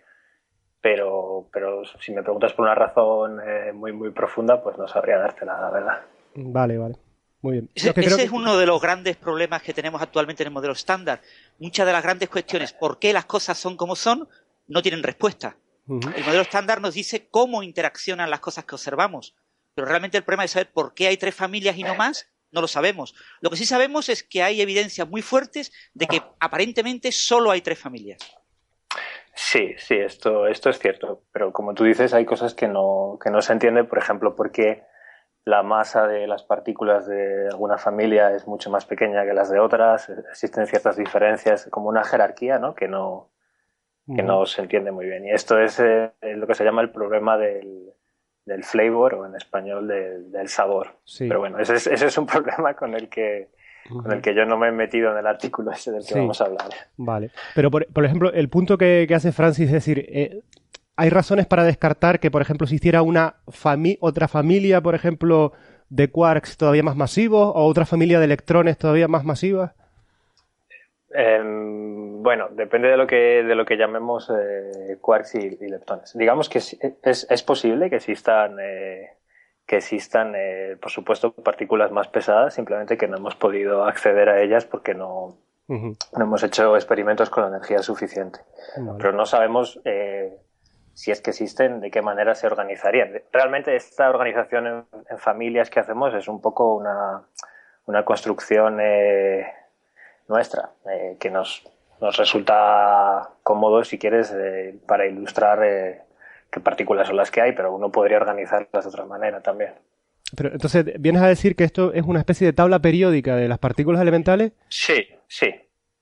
pero, pero si me preguntas por una razón eh, muy, muy profunda, pues no sabría darte la verdad. Vale, vale. Muy bien. Ese, es uno de los grandes problemas que tenemos actualmente en el modelo estándar. Muchas de las grandes cuestiones, ¿por qué las cosas son como son? No tienen respuesta. El modelo estándar nos dice cómo interaccionan las cosas que observamos, pero realmente el problema de saber por qué hay tres familias y no más, no lo sabemos. Lo que sí sabemos es que hay evidencias muy fuertes de que aparentemente solo hay tres familias. Sí, sí, esto, esto es cierto, pero como tú dices, hay cosas que no, que no se entienden, por ejemplo, porque la masa de las partículas de alguna familia es mucho más pequeña que las de otras, existen ciertas diferencias, como una jerarquía, ¿no? Que no, que no se entiende muy bien. Y esto es eh, lo que se llama el problema del, del flavor, o en español del sabor. Pero bueno, ese es, ese es un problema con el que con el que yo no me he metido en el artículo ese del que vamos a hablar. Vale. Pero, por, ejemplo, el punto que, hace Francis es decir, eh, ¿hay razones para descartar que, por ejemplo, si hiciera una otra familia, por ejemplo, de quarks todavía más masivos o otra familia de electrones todavía más masivas? Em, bueno, depende de lo que, de lo que llamemos eh, quarks y, leptones. Digamos que es, es, posible que existan, eh, que existan eh, por supuesto, partículas más pesadas, simplemente que no hemos podido acceder a ellas porque no, no hemos hecho experimentos con energía suficiente. Pero no sabemos si es que existen, de qué manera se organizarían. Realmente esta organización en, familias que hacemos es un poco una, una construcción nuestra, eh, que nos, nos resulta cómodo, si quieres, eh, para ilustrar eh, qué partículas son las que hay, pero uno podría organizarlas de otra manera también. Pero entonces, ¿vienes a decir que esto es una especie de tabla periódica de las partículas elementales? Sí, sí,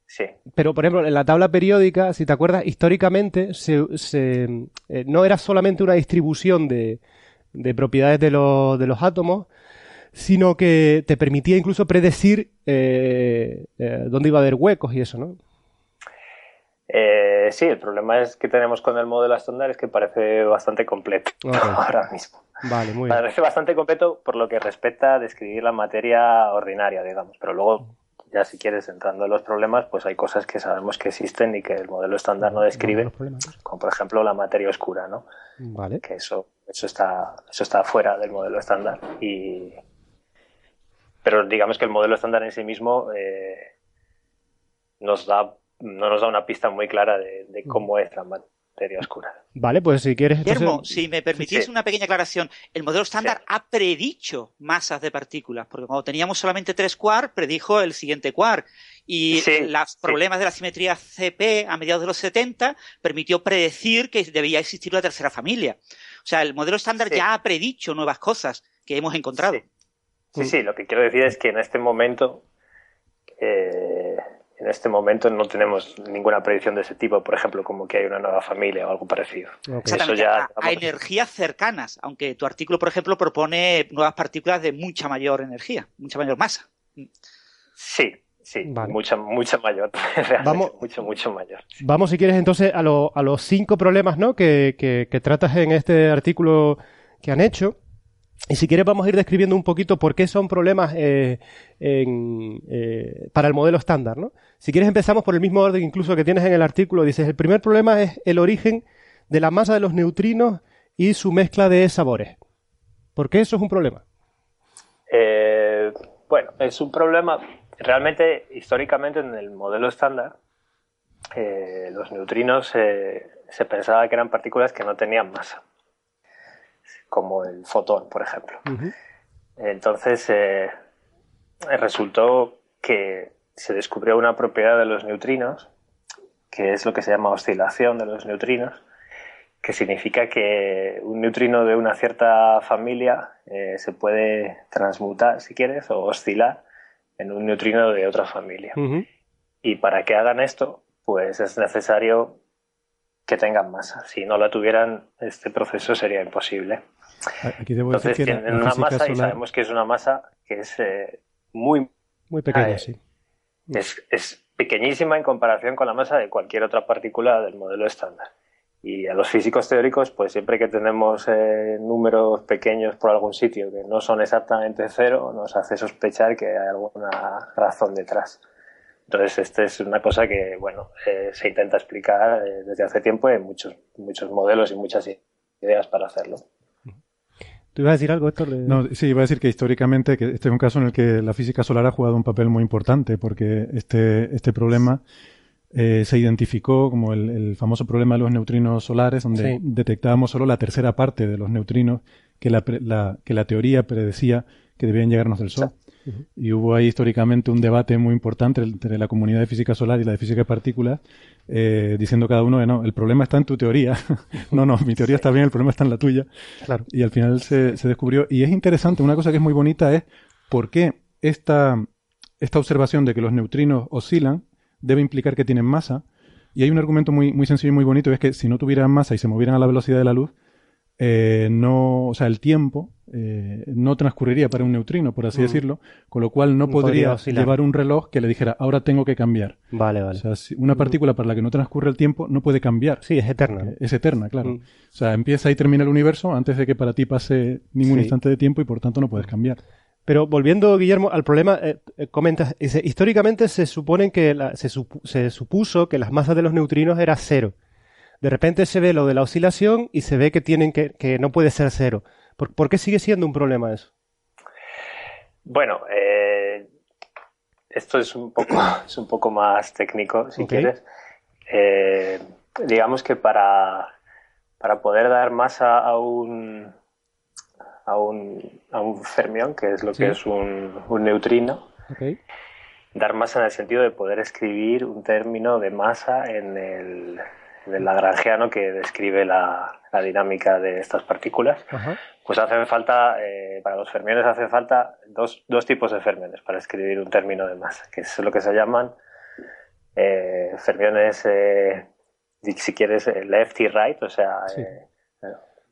sí. Pero, por ejemplo, en la tabla periódica, si te acuerdas, históricamente se, se no era solamente una distribución de, de propiedades de los, de los átomos, sino que te permitía incluso predecir eh, eh, dónde iba a haber huecos y eso, ¿no? Eh, sí, el problema es que tenemos con el modelo estándar es que parece bastante completo ahora mismo. Vale, muy bien. Parece bastante completo por lo que respecta a describir la materia ordinaria, digamos, pero luego ya si quieres entrando en los problemas, pues hay cosas que sabemos que existen y que el modelo estándar no describe, como por ejemplo la materia oscura, ¿no? Vale. Que eso, eso está, eso está fuera del modelo estándar y, pero digamos que el modelo estándar en sí mismo eh, nos da, no nos da una pista muy clara de, mm. cómo es la materia oscura. Vale, pues si quieres... Guillermo, si me permitís una pequeña aclaración, el modelo estándar ha predicho masas de partículas, porque cuando teníamos solamente tres quarks, predijo el siguiente quark. Y los problemas de la simetría CP a mediados de los 70 permitió predecir que debía existir la tercera familia. O sea, el modelo estándar ya ha predicho nuevas cosas que hemos encontrado. Sí, sí, lo que quiero decir es que en este momento, eh, en este momento no tenemos ninguna predicción de ese tipo, por ejemplo, como que hay una nueva familia o algo parecido. Exactamente, ya, a, energías cercanas, aunque tu artículo, por ejemplo, propone nuevas partículas de mucha mayor energía, mucha mayor masa. Sí, sí, mucha, mucha mayor, vamos, mucho, mucho mayor. Vamos, si quieres, entonces a, a los cinco problemas ¿no? que, que, que tratas en este artículo que han hecho. Y si quieres vamos a ir describiendo un poquito por qué son problemas eh, eh, para el modelo estándar. ¿no? Si quieres empezamos por el mismo orden incluso que tienes en el artículo. Dices, el primer problema es el origen de la masa de los neutrinos y su mezcla de sabores. ¿Por qué eso es un problema? Eh, bueno, es un problema. Realmente, históricamente, en el modelo estándar, los neutrinos se pensaba que eran partículas que no tenían masa como el fotón, por ejemplo. Entonces, eh, resultó que se descubrió una propiedad de los neutrinos, que es lo que se llama oscilación de los neutrinos, que significa que un neutrino de una cierta familia eh, se puede transmutar, si quieres, o oscilar en un neutrino de otra familia. Y para que hagan esto, pues es necesario que tengan masa. Si no la tuvieran, este proceso sería imposible. Aquí debo Entonces decir que tienen una masa y sabemos que es una masa que es eh, muy... Muy pequeña, sí. Es, es, pequeñísima en comparación con la masa de cualquier otra partícula del modelo estándar. Y a los físicos teóricos, pues siempre que tenemos eh, números pequeños por algún sitio que no son exactamente cero, nos hace sospechar que hay alguna razón detrás. Entonces, esta es una cosa que, bueno, eh, se intenta explicar desde hace tiempo en muchos, muchos modelos y muchas ideas para hacerlo. ¿Tú ibas a decir algo, Héctor? No, sí, iba a decir que históricamente que este es un caso en el que la física solar ha jugado un papel muy importante porque este, este problema eh, se identificó como el, famoso problema de los neutrinos solares, donde detectábamos solo la tercera parte de los neutrinos que la, que la teoría predecía que debían llegarnos del Sol. Y hubo ahí históricamente un debate muy importante entre la comunidad de física solar y la de física de partículas, eh, diciendo cada uno, no, el problema está en tu teoría. no, no, mi teoría está bien, el problema está en la tuya. Claro. Y al final se, se descubrió. Y es interesante, una cosa que es muy bonita es por qué esta, esta observación de que los neutrinos oscilan debe implicar que tienen masa. Y hay un argumento muy, muy sencillo y muy bonito, es que si no tuvieran masa y se movieran a la velocidad de la luz, eh, no, o sea, el tiempo eh, no transcurriría para un neutrino, por así Mm. decirlo, con lo cual no, No podría, llevar un reloj que le dijera, ahora tengo que cambiar. Vale, vale. O sea, si una partícula para la que no transcurre el tiempo no puede cambiar. Sí, es eterna. Es eterna, claro. Mm. O sea, empieza y termina el universo antes de que para ti pase ningún Sí. instante de tiempo y por tanto no puedes cambiar. Pero volviendo, Guillermo, al problema, eh, eh, comentas, dice, históricamente se supone que la- se, supu- se supuso que las masas de los neutrinos era cero. De repente se ve lo de la oscilación y se ve que tienen que, que no puede ser cero. ¿Por, por qué sigue siendo un problema eso? Bueno, eh, esto es un poco, es un poco más técnico, si quieres. Eh, digamos que para, para poder dar masa a un, a un, a un fermión, que es lo Sí. que es un, un neutrino, dar masa en el sentido de poder escribir un término de masa en el, en el lagrangiano que describe la, la dinámica de estas partículas, Ajá. Pues hacen falta, eh, para los fermiones hace falta dos, dos tipos de fermiones para escribir un término de masa, que es lo que se llaman eh, fermiones, eh, si quieres, eh, left y right, o sea, Sí. eh,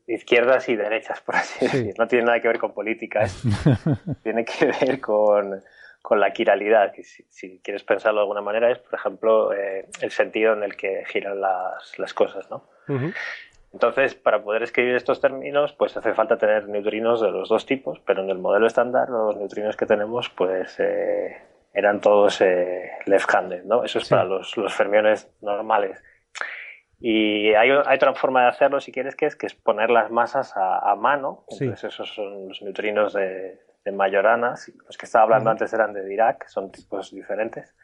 izquierdas y derechas, por así Sí. decir. No tiene nada que ver con política, tiene que ver con, con la quiralidad, que si, si quieres pensarlo de alguna manera es, por ejemplo, eh, el sentido en el que giran las, las cosas, ¿no? Ujú. Entonces, para poder escribir estos términos, pues hace falta tener neutrinos de los dos tipos, pero en el modelo estándar los neutrinos que tenemos, pues eh, eran todos eh, left-handed, ¿no? Eso es Sí. para los, los fermiones normales. Y hay, hay otra forma de hacerlo, si quieres, que es, que es poner las masas a, a mano. Sí. Entonces, esos son los neutrinos de, de Majoranas. Los que estaba hablando antes eran de Dirac, son tipos diferentes.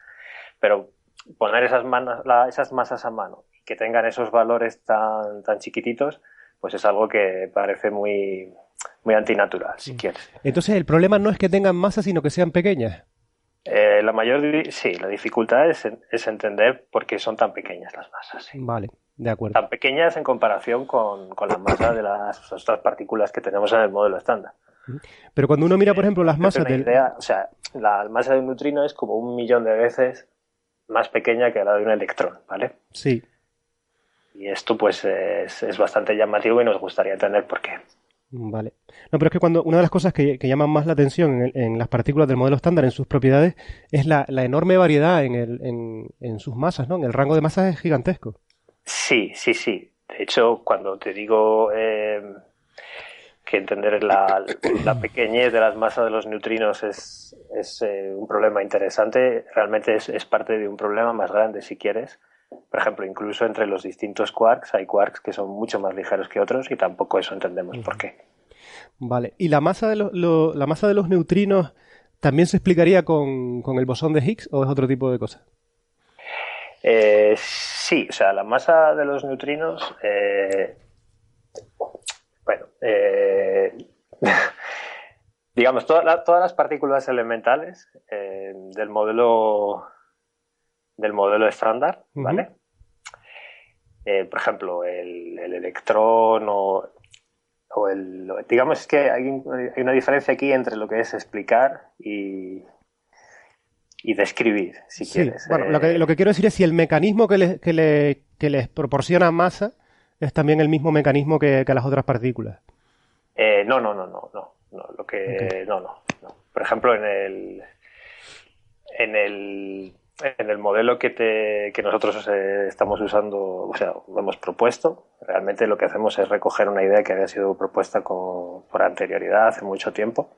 Pero poner esas, manas- la- esas masas a mano que tengan esos valores tan, tan chiquititos, pues es algo que parece muy, muy antinatural, si quieres. Entonces el problema no es que tengan masa, sino que sean pequeñas. Eh, la mayor, sí, la dificultad es, es entender por qué son tan pequeñas las masas. sí. Vale, de acuerdo. Tan pequeñas en comparación con, con la masa de las otras partículas que tenemos en el modelo estándar. Pero cuando uno mira, por ejemplo, las masas del... idea, o sea, la masa de un neutrino es como un millón de veces más pequeña que la de un electrón, ¿vale? Sí, Y esto pues es, es bastante llamativo y nos gustaría entender por qué. Vale. No, pero es que cuando una de las cosas que, que llaman más la atención en, en las partículas del modelo estándar, en sus propiedades, es la, la enorme variedad en, el, en, en sus masas, ¿no? En el rango de masas es gigantesco. Sí, sí, sí. De hecho, cuando te digo eh, que entender la, la pequeñez de las masas de los neutrinos es, es eh, un problema interesante, realmente es, es parte de un problema más grande, si quieres. Por ejemplo, incluso entre los distintos quarks hay quarks que son mucho más ligeros que otros y tampoco eso entendemos por qué. Vale. ¿Y la masa de, los lo- la masa de los neutrinos también se explicaría con, con el bosón de Higgs o es otro tipo de cosa? Eh, sí, o sea, la masa de los neutrinos, eh, bueno, eh, digamos, toda la- todas las partículas elementales eh, del modelo del modelo estándar. ¿vale? Eh, por ejemplo, el, el electrón o, o el, digamos que hay, un- hay una diferencia aquí entre lo que es explicar y, y describir, si Sí. quieres. Bueno, Eh, lo que, lo que quiero decir es si el mecanismo que, le- que, le- que les proporciona masa es también el mismo mecanismo que, que las otras partículas. Eh, no, no, no, no, no, no, lo que, no, no, no. Por ejemplo, en el, en el, en el modelo que te, que nosotros eh, estamos usando, o sea, lo hemos propuesto, realmente lo que hacemos es recoger una idea que había sido propuesta con, por anterioridad hace mucho tiempo.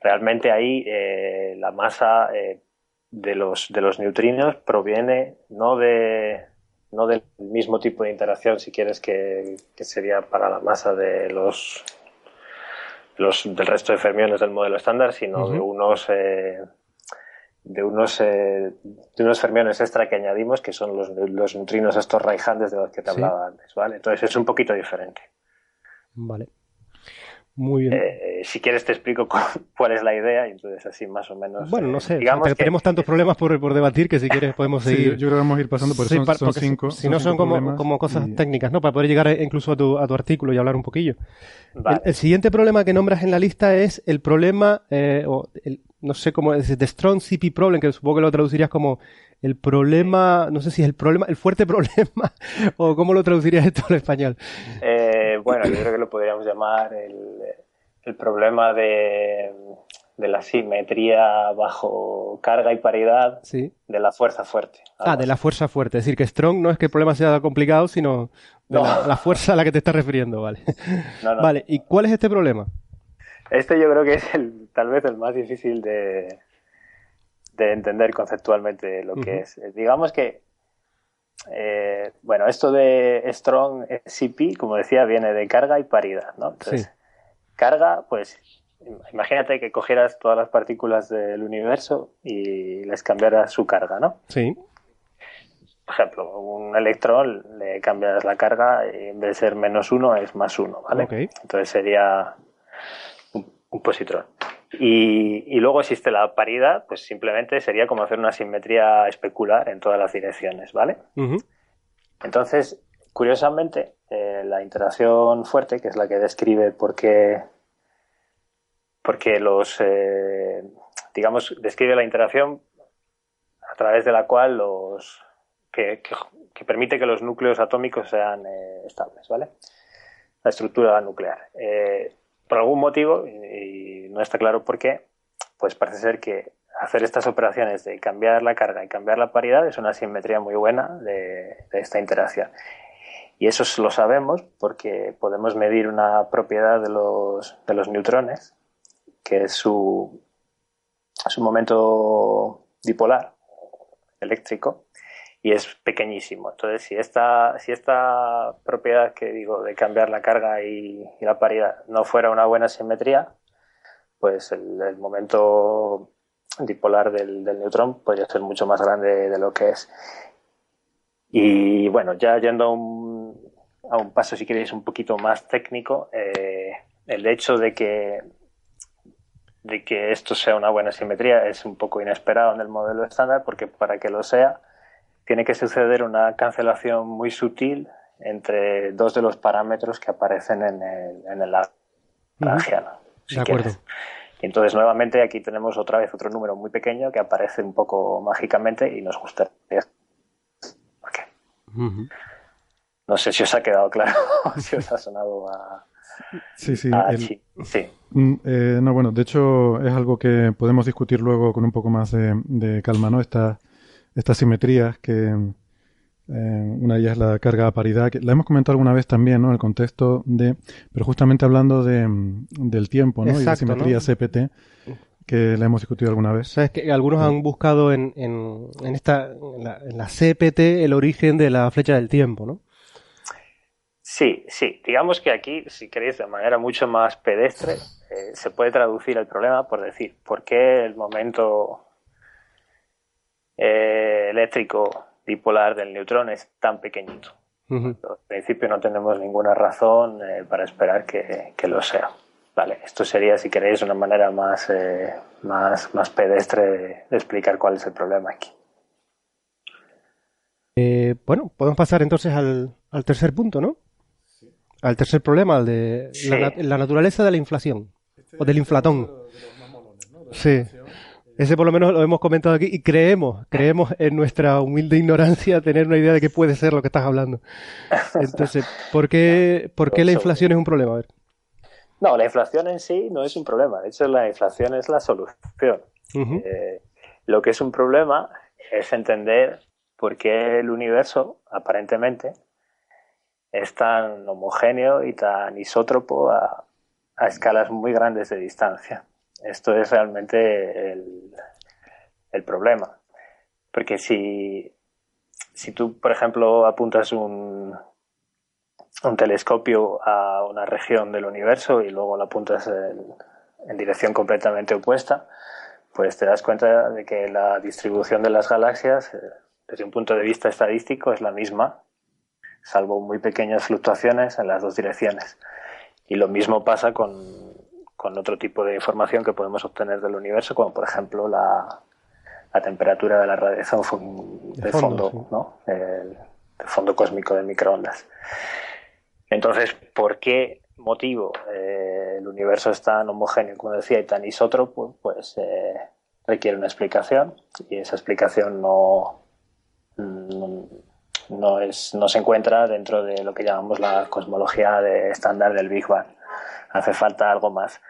Realmente ahí eh, la masa eh, de los, de los neutrinos proviene no de, no del mismo tipo de interacción, si quieres, que, que sería para la masa de los, los del resto de fermiones del modelo estándar, sino de unos de unos eh, de unos fermiones extra que añadimos, que son los, los neutrinos estos right-handed de los que te Sí. hablaba antes, ¿vale? Entonces es un poquito diferente. Vale. Muy bien. Eh, si quieres te explico cuál es la idea y entonces así más o menos... Bueno, no sé, digamos tenemos tantos problemas por, por, debatir que si quieres podemos seguir... yo creo que vamos a ir pasando por eso, son, cinco. Si no son como, como cosas técnicas, ¿no? Para poder llegar incluso a tu, a tu artículo y hablar un poquillo. El, siguiente problema que nombras en la lista es el problema, eh, o el, no sé cómo es, The Strong CP Problem, que supongo que lo traducirías como el problema, no sé si es el problema, el fuerte problema, o cómo lo traducirías esto al español. Eh, bueno, yo creo que lo podríamos llamar el, el problema de, de, la simetría bajo carga y paridad de la fuerza fuerte. Ah, de la fuerza fuerte. Es decir, que strong no es que el problema sea complicado, sino de la, fuerza a la que te estás refiriendo, ¿vale? Vale, ¿y cuál es este problema? Este yo creo que es el, tal vez el más difícil de, de entender conceptualmente lo que es. Digamos que, eh, bueno, esto de Strong CP, como decía, viene de carga y paridad, ¿no? Entonces, carga, pues imagínate que cogieras todas las partículas del universo y les cambiaras su carga, ¿no? Sí. Por ejemplo, un electrón le cambias la carga y en vez de ser menos uno es más uno, ¿vale? Entonces sería un positrón. Y, luego existe la paridad, pues simplemente sería como hacer una simetría especular en todas las direcciones, ¿vale? Entonces, curiosamente, eh, la interacción fuerte, que es la que describe por qué, porque los, eh, digamos, describe la interacción a través de la cual los, que, permite que los núcleos atómicos sean eh, estables, ¿vale? La estructura nuclear por algún motivo, y, no está claro por qué, pues parece ser que hacer estas operaciones de cambiar la carga y cambiar la paridad es una simetría muy buena de, esta interacción. Y eso lo sabemos porque podemos medir una propiedad de los, de los neutrones, que es su, su momento dipolar eléctrico, y es pequeñísimo. Entonces, si esta, si esta propiedad que digo de cambiar la carga y, la paridad no fuera una buena simetría, pues el, momento dipolar del, neutrón podría ser mucho más grande de lo que es. Y bueno, ya yendo a un, a un paso, si queréis, un poquito más técnico, eh, el hecho de que de que esto sea una buena simetría es un poco inesperado en el modelo estándar porque para que lo sea tiene que suceder una cancelación muy sutil entre dos de los parámetros que aparecen en el, en el de acuerdo. Y entonces nuevamente aquí tenemos otra vez otro número muy pequeño que aparece un poco mágicamente y nos gustaría. No sé si os ha quedado claro, si os ha sonado a. Sí, sí. sí. Mm, eh, no, bueno, de hecho es algo que podemos discutir luego con un poco más de, de calma, ¿no? Esta, estas simetrías que eh, una de ellas es la carga a paridad, que la hemos comentado alguna vez también, ¿no? En el contexto de, pero justamente hablando de, del tiempo, ¿no? y la simetría CPT, que la hemos discutido alguna vez. Sabes que algunos han buscado en, en, en esta, en la, CPT el origen de la flecha del tiempo, ¿no? Sí, sí. Digamos que aquí, si queréis, de manera mucho más pedestre, eh, se puede traducir el problema por decir, ¿por qué el momento eh, eléctrico dipolar del neutrón es tan pequeñito. En principio no tenemos ninguna razón eh, para esperar que, lo sea. Vale, esto sería, si queréis, una manera más, eh, más, más pedestre de, explicar cuál es el problema aquí. bueno, podemos pasar entonces al, tercer punto, ¿no? Al tercer problema, al de la, naturaleza de la inflación, o del inflatón. Sí. Ese por lo menos lo hemos comentado aquí y creemos, creemos en nuestra humilde ignorancia tener una idea de qué puede ser lo que estás hablando. Entonces, ¿por qué, ¿por qué la inflación es un problema? A ver. No, la inflación en sí no es un problema. De hecho, la inflación es la solución. Eh, lo que es un problema es entender por qué el universo, aparentemente, es tan homogéneo y tan isótropo a escalas muy grandes de distancia. Esto es realmente el, problema. Porque si, si tú, por ejemplo, apuntas un, un telescopio a una región del universo y luego lo apuntas en, en, dirección completamente opuesta, pues te das cuenta de que la distribución de las galaxias, eh, desde un punto de vista estadístico, es la misma, salvo muy pequeñas fluctuaciones en las dos direcciones. Y lo mismo pasa con, otro tipo de información que podemos obtener del universo, como por ejemplo la, temperatura de la radiación de fondo, ¿no? el, fondo cósmico de microondas. Entonces, ¿por qué motivo eh, el universo es tan homogéneo, como decía, y tan isótropo? Pues eh, requiere una explicación y esa explicación no, no, es, no se encuentra dentro de lo que llamamos la cosmología de estándar del Big Bang. Hace falta algo más.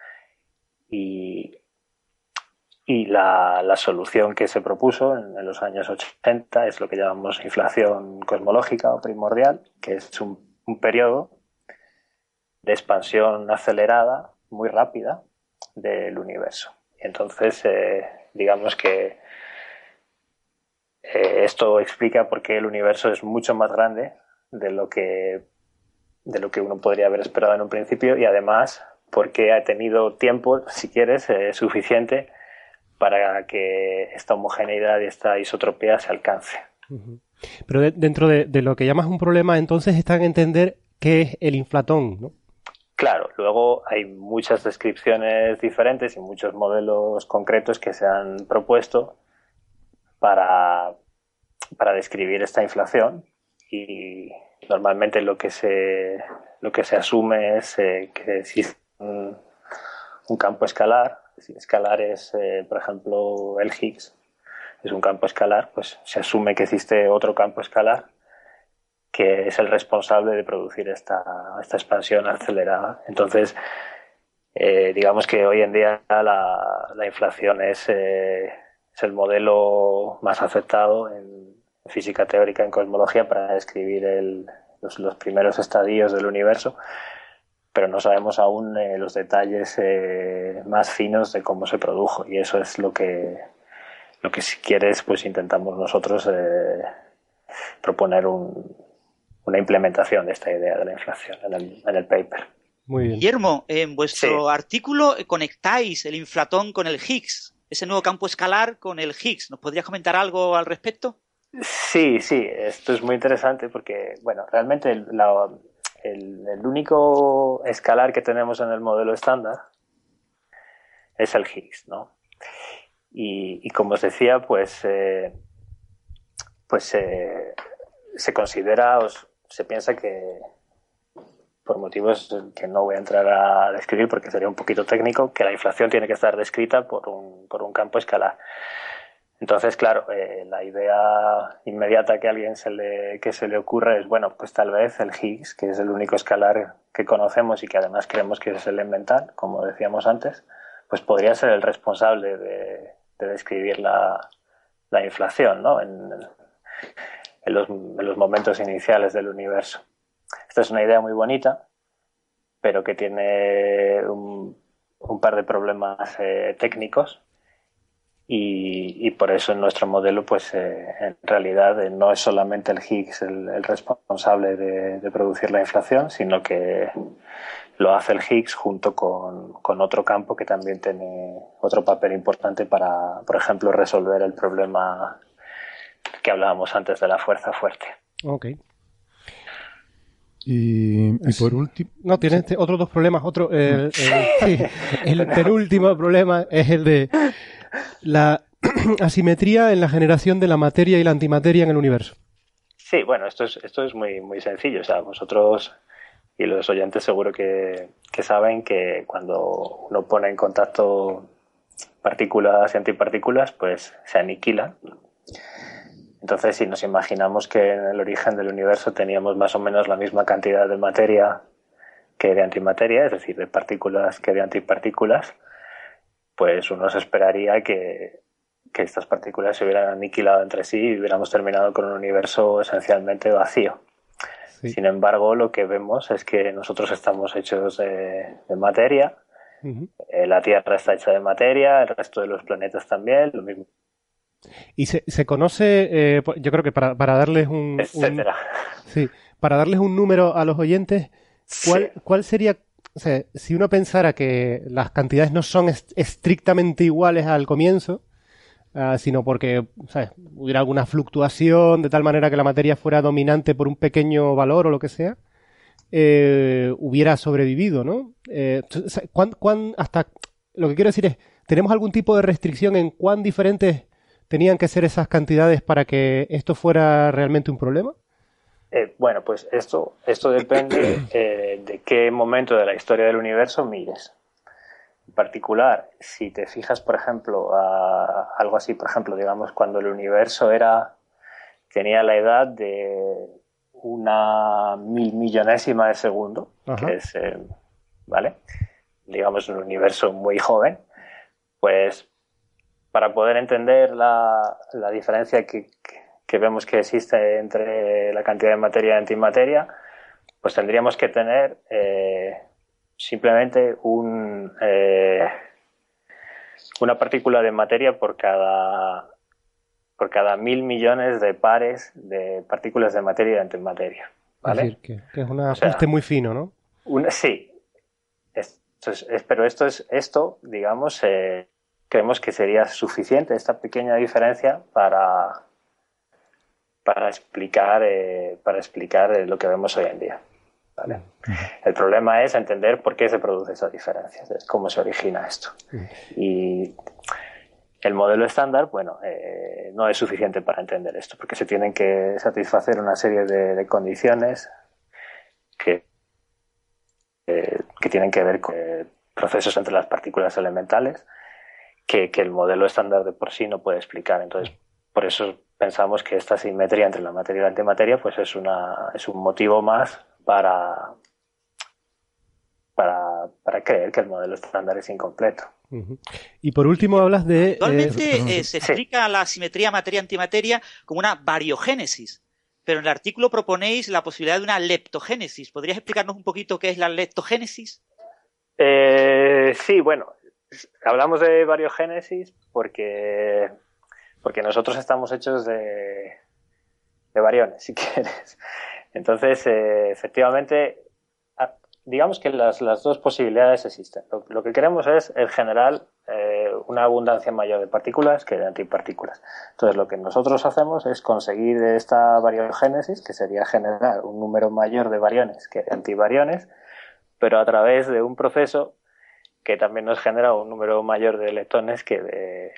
Y, y la, la, solución que se propuso en, los años 80 es lo que llamamos inflación cosmológica o primordial, que es un, un periodo de expansión acelerada muy rápida del universo. Entonces, eh, digamos que eh, esto explica por qué el universo es mucho más grande de lo que de lo que uno podría haber esperado en un principio y además porque ha tenido tiempo, si quieres, eh, suficiente para que esta homogeneidad y esta isotropía se alcance. Pero dentro de, lo que llamas un problema, entonces están a entender qué es el inflatón, ¿no? Claro, luego hay muchas descripciones diferentes y muchos modelos concretos que se han propuesto para, para describir esta inflación y normalmente lo que se, lo que se asume es eh, que existe un, campo escalar. Si escalar es, eh, por ejemplo, el Higgs, es un campo escalar, pues se asume que existe otro campo escalar que es el responsable de producir esta, esta expansión acelerada. Entonces, eh, digamos que hoy en día la, la inflación es es el modelo más aceptado en física teórica, en cosmología, para describir los, primeros estadios del universo, pero no sabemos aún eh, los detalles eh, más finos de cómo se produjo y eso es lo que, lo que si quieres, pues intentamos nosotros eh, proponer una implementación de esta idea de la inflación en el, en el paper. Muy bien. Guillermo, en vuestro artículo conectáis el inflatón con el Higgs ese nuevo campo escalar con el Higgs. ¿Nos podrías comentar algo al respecto? Sí, sí, esto es muy interesante porque, bueno, realmente el, único escalar que tenemos en el modelo estándar es el Higgs, ¿no? Y, como os decía, pues, eh, pues eh, se considera, o se piensa que, por motivos que no voy a entrar a describir porque sería un poquito técnico, que la inflación tiene que estar descrita por un, por un campo escalar. Entonces, claro, eh, la idea inmediata que a alguien se le, que se le ocurre es, bueno, pues tal vez el Higgs, que es el único escalar que conocemos y que además creemos que es el elemental, como decíamos antes, pues podría ser el responsable de, describir la, la, inflación, ¿no? En, en, los, en los momentos iniciales del universo. Esta es una idea muy bonita, pero que tiene un, par de problemas eh, técnicos y, por eso en nuestro modelo, pues eh, en realidad eh, no es solamente el Higgs el, responsable de, producir la inflación, sino que lo hace el Higgs junto con, con, otro campo que también tiene otro papel importante para, por ejemplo, resolver el problema que hablábamos antes de la fuerza fuerte. Ok. Y, por último. No, tiene este, otros dos problemas. Otro, el, el penúltimo problema es el de la asimetría en la generación de la materia y la antimateria en el universo. Sí, bueno, esto es, esto es muy, muy sencillo. O sea, vosotros y los oyentes seguro que, que saben que cuando uno pone en contacto partículas y antipartículas, pues se aniquilan entonces, si nos imaginamos que en el origen del universo teníamos más o menos la misma cantidad de materia que de antimateria, es decir, de partículas que de antipartículas, pues uno se esperaría que, estas partículas se hubieran aniquilado entre sí y hubiéramos terminado con un universo esencialmente vacío. Sin embargo, lo que vemos es que nosotros estamos hechos de, materia, eh, la Tierra está hecha de materia, el resto de los planetas también, lo mismo. Y se, se conoce, eh, yo creo que para, para darles un, sí, para darles un número a los oyentes, ¿cuál, cuál sería, o sea, si uno pensara que las cantidades no son estrictamente iguales al comienzo, ah, sino porque hubiera alguna fluctuación de tal manera que la materia fuera dominante por un pequeño valor o lo que sea, eh, hubiera sobrevivido, ¿no? Eh, hasta lo que quiero decir es, ¿tenemos algún tipo de restricción en cuán diferentes tenían que ser esas cantidades para que esto fuera realmente un problema? Eh, bueno, pues esto, esto depende de qué momento de la historia del universo mires. En particular, si te fijas, por ejemplo, a algo así, por ejemplo, digamos, cuando el universo era tenía la edad de una mil millonésima de segundo, que es, eh, ¿vale? Digamos, un universo muy joven, pues para poder entender la, la diferencia que, que, vemos que existe entre la cantidad de materia y antimateria, pues tendríamos que tener eh, simplemente un, eh, una partícula de materia por cada por cada mil millones de pares de partículas de materia y antimateria. ¿vale? Es decir, que, es un ajuste muy fino, ¿no? sí. Es, pero esto es esto, digamos, eh, creemos que sería suficiente esta pequeña diferencia para para explicar eh, para explicar lo que vemos hoy en día. ¿vale? El problema es entender por qué se produce esa diferencia, cómo se origina esto. Y el modelo estándar, bueno, eh, no es suficiente para entender esto, porque se tienen que satisfacer una serie de, condiciones que, eh, que tienen que ver con eh, procesos entre las partículas elementales que, el modelo estándar de por sí no puede explicar. Entonces, por eso pensamos que esta simetría entre la materia y la antimateria pues es, una, es un motivo más para, para, para creer que el modelo estándar es incompleto. Y por último hablas de... Actualmente eh, eh, se explica la simetría materia-antimateria como una variogénesis, pero en el artículo proponéis la posibilidad de una leptogénesis. ¿Podrías explicarnos un poquito qué es la leptogénesis? Eh, sí, bueno, hablamos de variogénesis porque, porque nosotros estamos hechos de, de variones, si quieres. Entonces, efectivamente, digamos que las, las, dos posibilidades existen. Lo, que queremos es, en general, eh, una abundancia mayor de partículas que de antipartículas. Entonces, lo que nosotros hacemos es conseguir esta variogénesis, que sería generar un número mayor de variones que de antivariones, pero a través de un proceso que también nos genera un número mayor de leptones que de,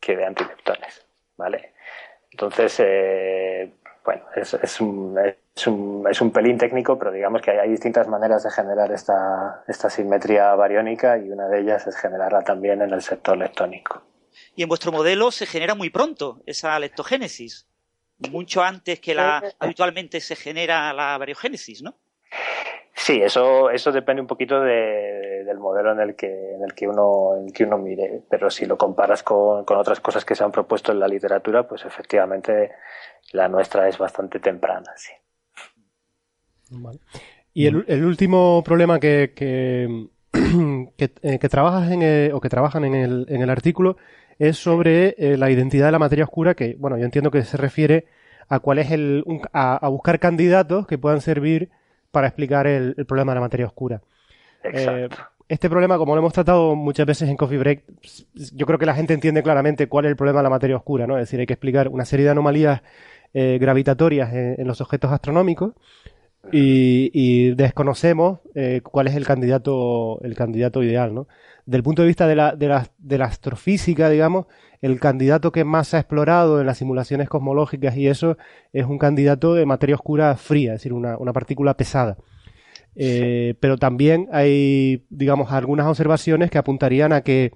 que de antileptones. ¿vale? Entonces, eh, bueno, es, es, un, es, un, es, un, pelín técnico, pero digamos que hay, distintas maneras de generar esta, esta simetría bariónica y una de ellas es generarla también en el sector leptónico. Y en vuestro modelo se genera muy pronto esa leptogénesis, mucho antes que la habitualmente se genera la variogénesis, ¿no? Sí, eso, eso depende un poquito de, del modelo en el que, en el que uno, en el que uno mire. Pero si lo comparas con, con, otras cosas que se han propuesto en la literatura, pues efectivamente la nuestra es bastante temprana, sí. Y el, el, último problema que, que, eh, que, trabajas en o que trabajan en el, en el artículo es sobre eh, la identidad de la materia oscura, que, bueno, yo entiendo que se refiere a cuál es el, a, a buscar candidatos que puedan servir para explicar el, problema de la materia oscura. Eh, este problema, como lo hemos tratado muchas veces en Coffee Break, yo creo que la gente entiende claramente cuál es el problema de la materia oscura, ¿no? Es decir, hay que explicar una serie de anomalías eh, gravitatorias en, los objetos astronómicos y, desconocemos eh, cuál es el candidato, el candidato ideal, ¿no? Del punto de vista de la, de la, de la astrofísica, digamos, el candidato que más se ha explorado en las simulaciones cosmológicas y eso es un candidato de materia oscura fría, es decir, una, partícula pesada. Eh, pero también hay, digamos, algunas observaciones que apuntarían a que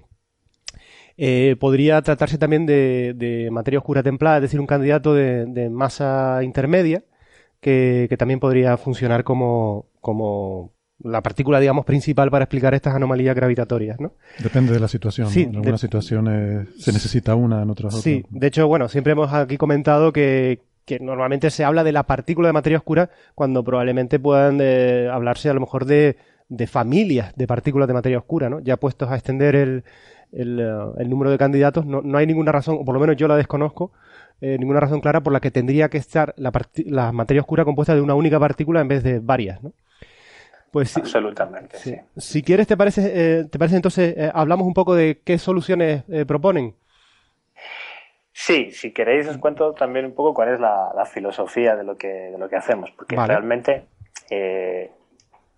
eh, podría tratarse también de, materia oscura templada, es decir, un candidato de, masa intermedia, que, que, también podría funcionar como, como la partícula, digamos, principal para explicar estas anomalías gravitatorias, ¿no? Depende de la situación. Sí, En algunas situaciones se necesita una, en otras Sí, de hecho, bueno, siempre hemos aquí comentado que, que normalmente se habla de la partícula de materia oscura cuando probablemente puedan eh, hablarse a lo mejor de, de, familias de partículas de materia oscura, ¿no? Ya puestos a extender el, el, eh, el número de candidatos, no, no, hay ninguna razón, o por lo menos yo la desconozco, eh, ninguna razón clara por la que tendría que estar la, la materia oscura compuesta de una única partícula en vez de varias, ¿no? Pues Absolutamente, sí. Si quieres, ¿te parece, eh, ¿te parece entonces, eh, hablamos un poco de qué soluciones eh, proponen? Sí, si queréis os cuento también un poco cuál es la, filosofía de lo que, de lo que hacemos, porque realmente eh,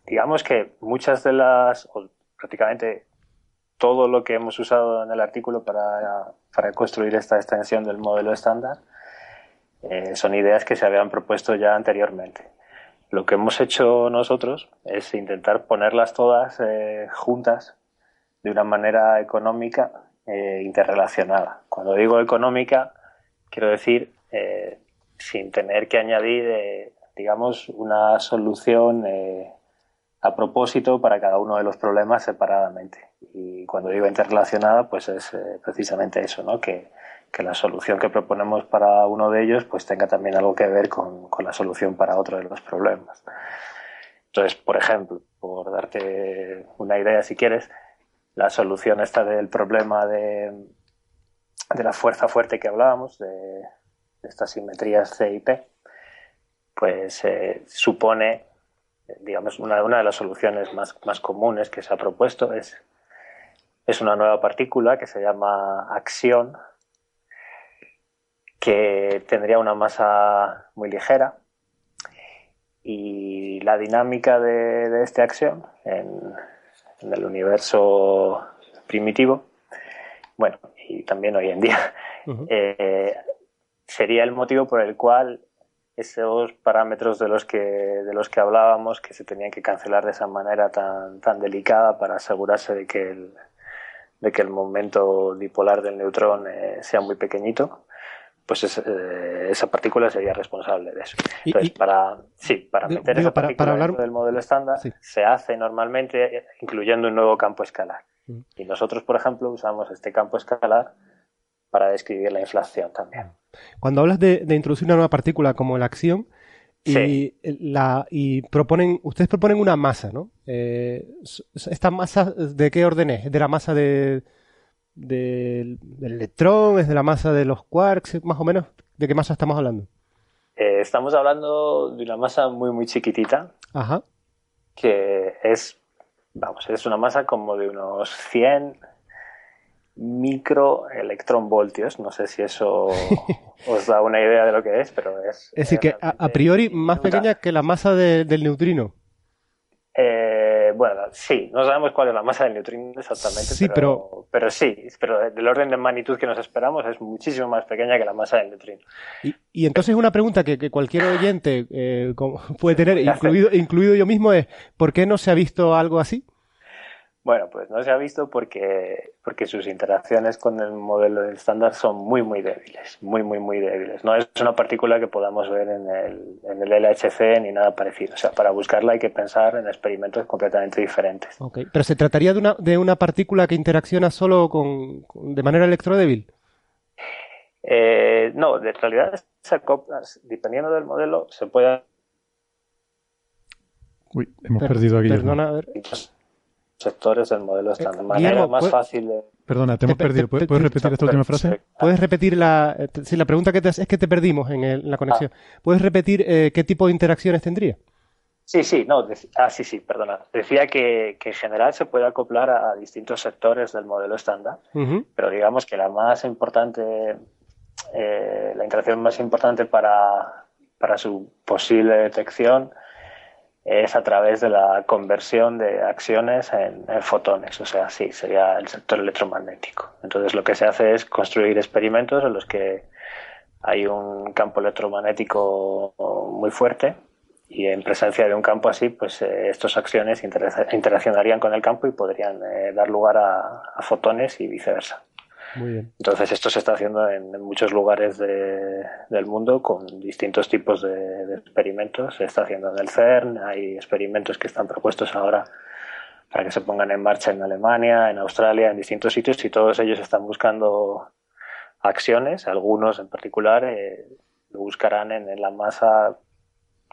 digamos que muchas de las, o prácticamente todo lo que hemos usado en el artículo para, para construir esta extensión del modelo estándar son ideas que se habían propuesto ya anteriormente. Lo que hemos hecho nosotros es intentar ponerlas todas eh, juntas de una manera económica e interrelacionada. Cuando digo económica, quiero decir sin tener que añadir, digamos, una solución a propósito para cada uno de los problemas separadamente. Y cuando digo interrelacionada, pues es eh, precisamente eso, ¿no? Que, que, la solución que proponemos para uno de ellos pues tenga también algo que ver con, con, la solución para otro de los problemas. Entonces, por ejemplo, por darte una idea si quieres, la solución esta del problema de, de la fuerza fuerte que hablábamos, de, estas simetrías C y P, pues eh, supone digamos, una, una de las soluciones más, más, comunes que se ha propuesto es, es una nueva partícula que se llama acción, que tendría una masa muy ligera y la dinámica de, de esta acción en, en, el universo primitivo, bueno, y también hoy en día, uh -huh. eh, sería el motivo por el cual esos parámetros de los que de los que hablábamos que se tenían que cancelar de esa manera tan tan delicada para asegurarse de que el de que el momento dipolar del neutrón eh, sea muy pequeñito pues es, eh, esa partícula sería responsable de eso. Entonces, y, para, sí, para meter digo, esa partícula para, para hablar... del modelo estándar, sí. se hace normalmente incluyendo un nuevo campo escalar. Mm. Y nosotros, por ejemplo, usamos este campo escalar para describir la inflación también. Cuando hablas de, de introducir una nueva partícula como la acción, y, sí. la, y proponen, ustedes proponen una masa, ¿no? Eh, ¿Esta masa de qué orden? ¿Es de la masa de, de, del electrón? ¿Es de la masa de los quarks? Más o menos, ¿de qué masa estamos hablando? Eh, estamos hablando de una masa muy, muy chiquitita. Ajá. Que es, vamos, es una masa como de unos 100 microelectronvoltios. No sé si eso os da una idea de lo que es, pero es. Es decir, que a, a priori más pequeña que la masa de, del neutrino. Eh, bueno, sí, no sabemos cuál es la masa del neutrino exactamente, sí, pero, pero, pero, sí, pero del orden de magnitud que nos esperamos es muchísimo más pequeña que la masa del neutrino. Y, y entonces una pregunta que, que cualquier oyente eh, puede tener, incluido, incluido yo mismo, es ¿por qué no se ha visto algo así? Bueno, pues no se ha visto porque, porque sus interacciones con el modelo del estándar son muy, muy débiles, muy, muy, muy débiles. No es una partícula que podamos ver en el, en el LHC ni nada parecido. O sea, para buscarla hay que pensar en experimentos completamente diferentes. Okay. Pero ¿se trataría de una, de una partícula que interacciona solo con, de manera electrodébil? Eh, no, en realidad, dependiendo del modelo, se puede... Uy, hemos per perdido aquí. Perdona, a ver sectores del modelo estándar. De manera Guillermo, más ¿puedes... fácil de... Perdona, te hemos perdido. ¿Puedes, ¿puedes repetir esta última frase? ¿Puedes repetir la... Sí, la pregunta que te es que te perdimos en, el, en la conexión. Ah. ¿Puedes repetir eh, qué tipo de interacciones tendría? Sí, sí, no, ah, sí, sí, perdona. Decía que, que, en general se puede acoplar a, a distintos sectores del modelo estándar, uh -huh. pero digamos que la más importante, eh, la interacción más importante para, para su posible detección es a través de la conversión de acciones en, fotones, o sea, sí, sería el sector electromagnético. Entonces lo que se hace es construir experimentos en los que hay un campo electromagnético muy fuerte y en presencia de un campo así, pues eh, estas acciones inter interaccionarían con el campo y podrían eh, dar lugar a, fotones y viceversa. Entonces esto se está haciendo en, muchos lugares de, del mundo con distintos tipos de, experimentos. Se está haciendo en el CERN, hay experimentos que están propuestos ahora para que se pongan en marcha en Alemania, en Australia, en distintos sitios y todos ellos están buscando acciones, algunos en particular eh, lo buscarán en, en, la masa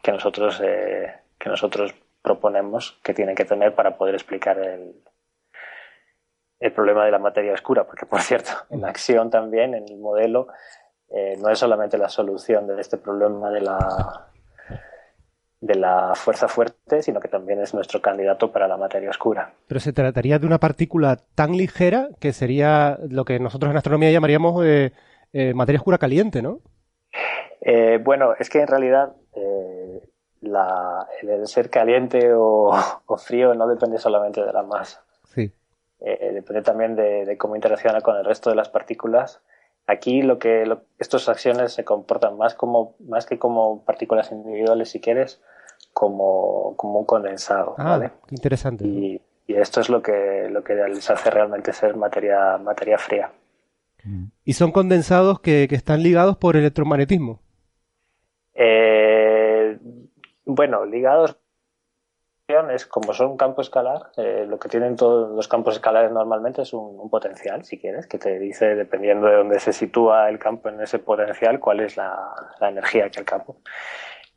que nosotros, eh, que nosotros proponemos que tienen que tener para poder explicar el, el problema de la materia oscura, porque por cierto, en la acción también, en el modelo, eh, no es solamente la solución de este problema de la, de la fuerza fuerte, sino que también es nuestro candidato para la materia oscura. Pero se trataría de una partícula tan ligera que sería lo que nosotros en astronomía llamaríamos eh, eh, materia oscura caliente, ¿no? Eh, bueno, es que en realidad eh, el ser caliente o, frío no depende solamente de la masa. Sí. Eh, depende también de, cómo interacciona con el resto de las partículas. Aquí lo que estas acciones se comportan más como más que como partículas individuales, si quieres, como, como un condensado. Ah, ¿vale? interesante. Y, esto es lo que lo que les hace realmente ser materia materia fría. ¿Y son condensados que, que están ligados por electromagnetismo? Eh, bueno, ligados es como son un campo escalar, eh, lo que tienen todos los campos escalares normalmente es un, potencial, si quieres, que te dice, dependiendo de dónde se sitúa el campo en ese potencial, cuál es la, energía que el campo.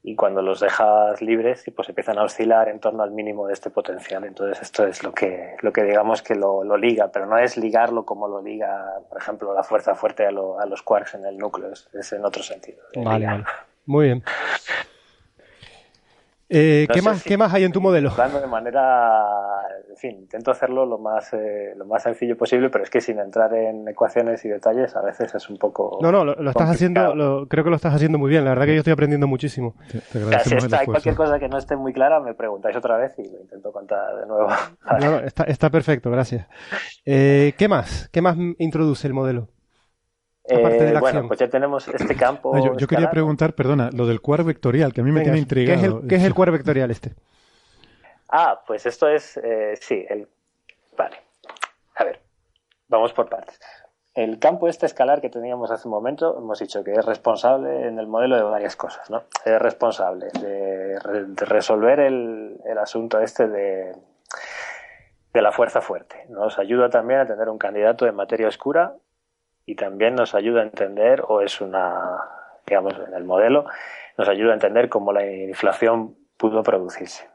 Y cuando los dejas libres, pues empiezan a oscilar en torno al mínimo de este potencial. Entonces esto es lo que, lo que digamos que lo, liga, pero no es ligarlo como lo liga, por ejemplo, la fuerza fuerte a, los quarks en el núcleo, es, en otro sentido. Vale, Muy bien. Eh, ¿qué, más, ¿Qué más hay en tu modelo? Hablando de manera, en fin, intento hacerlo lo más, eh, lo más sencillo posible, pero es que sin entrar en ecuaciones y detalles a veces es un poco. No, no, lo, estás haciendo, creo que lo estás haciendo muy bien. La verdad que yo estoy aprendiendo muchísimo. si hay cualquier cosa que no esté muy clara, me preguntáis otra vez y lo intento contar de nuevo. No, está, está perfecto, gracias. Eh, ¿Qué más? ¿Qué más introduce el modelo? Eh, bueno, pues ya tenemos este campo. yo, quería preguntar, perdona, lo del cuar vectorial, que a mí me tiene intrigado. ¿Qué es el, cuar vectorial este? Ah, pues esto es, eh, sí, el... Vale. A ver, vamos por partes. El campo este escalar que teníamos hace un momento, hemos dicho que es responsable en el modelo de varias cosas, ¿no? Es responsable de, resolver el, el, asunto este de, de la fuerza fuerte. Nos ayuda también a tener un candidato de materia oscura y también nos ayuda a entender, o es una, digamos, en el modelo, nos ayuda a entender cómo la inflación pudo producirse.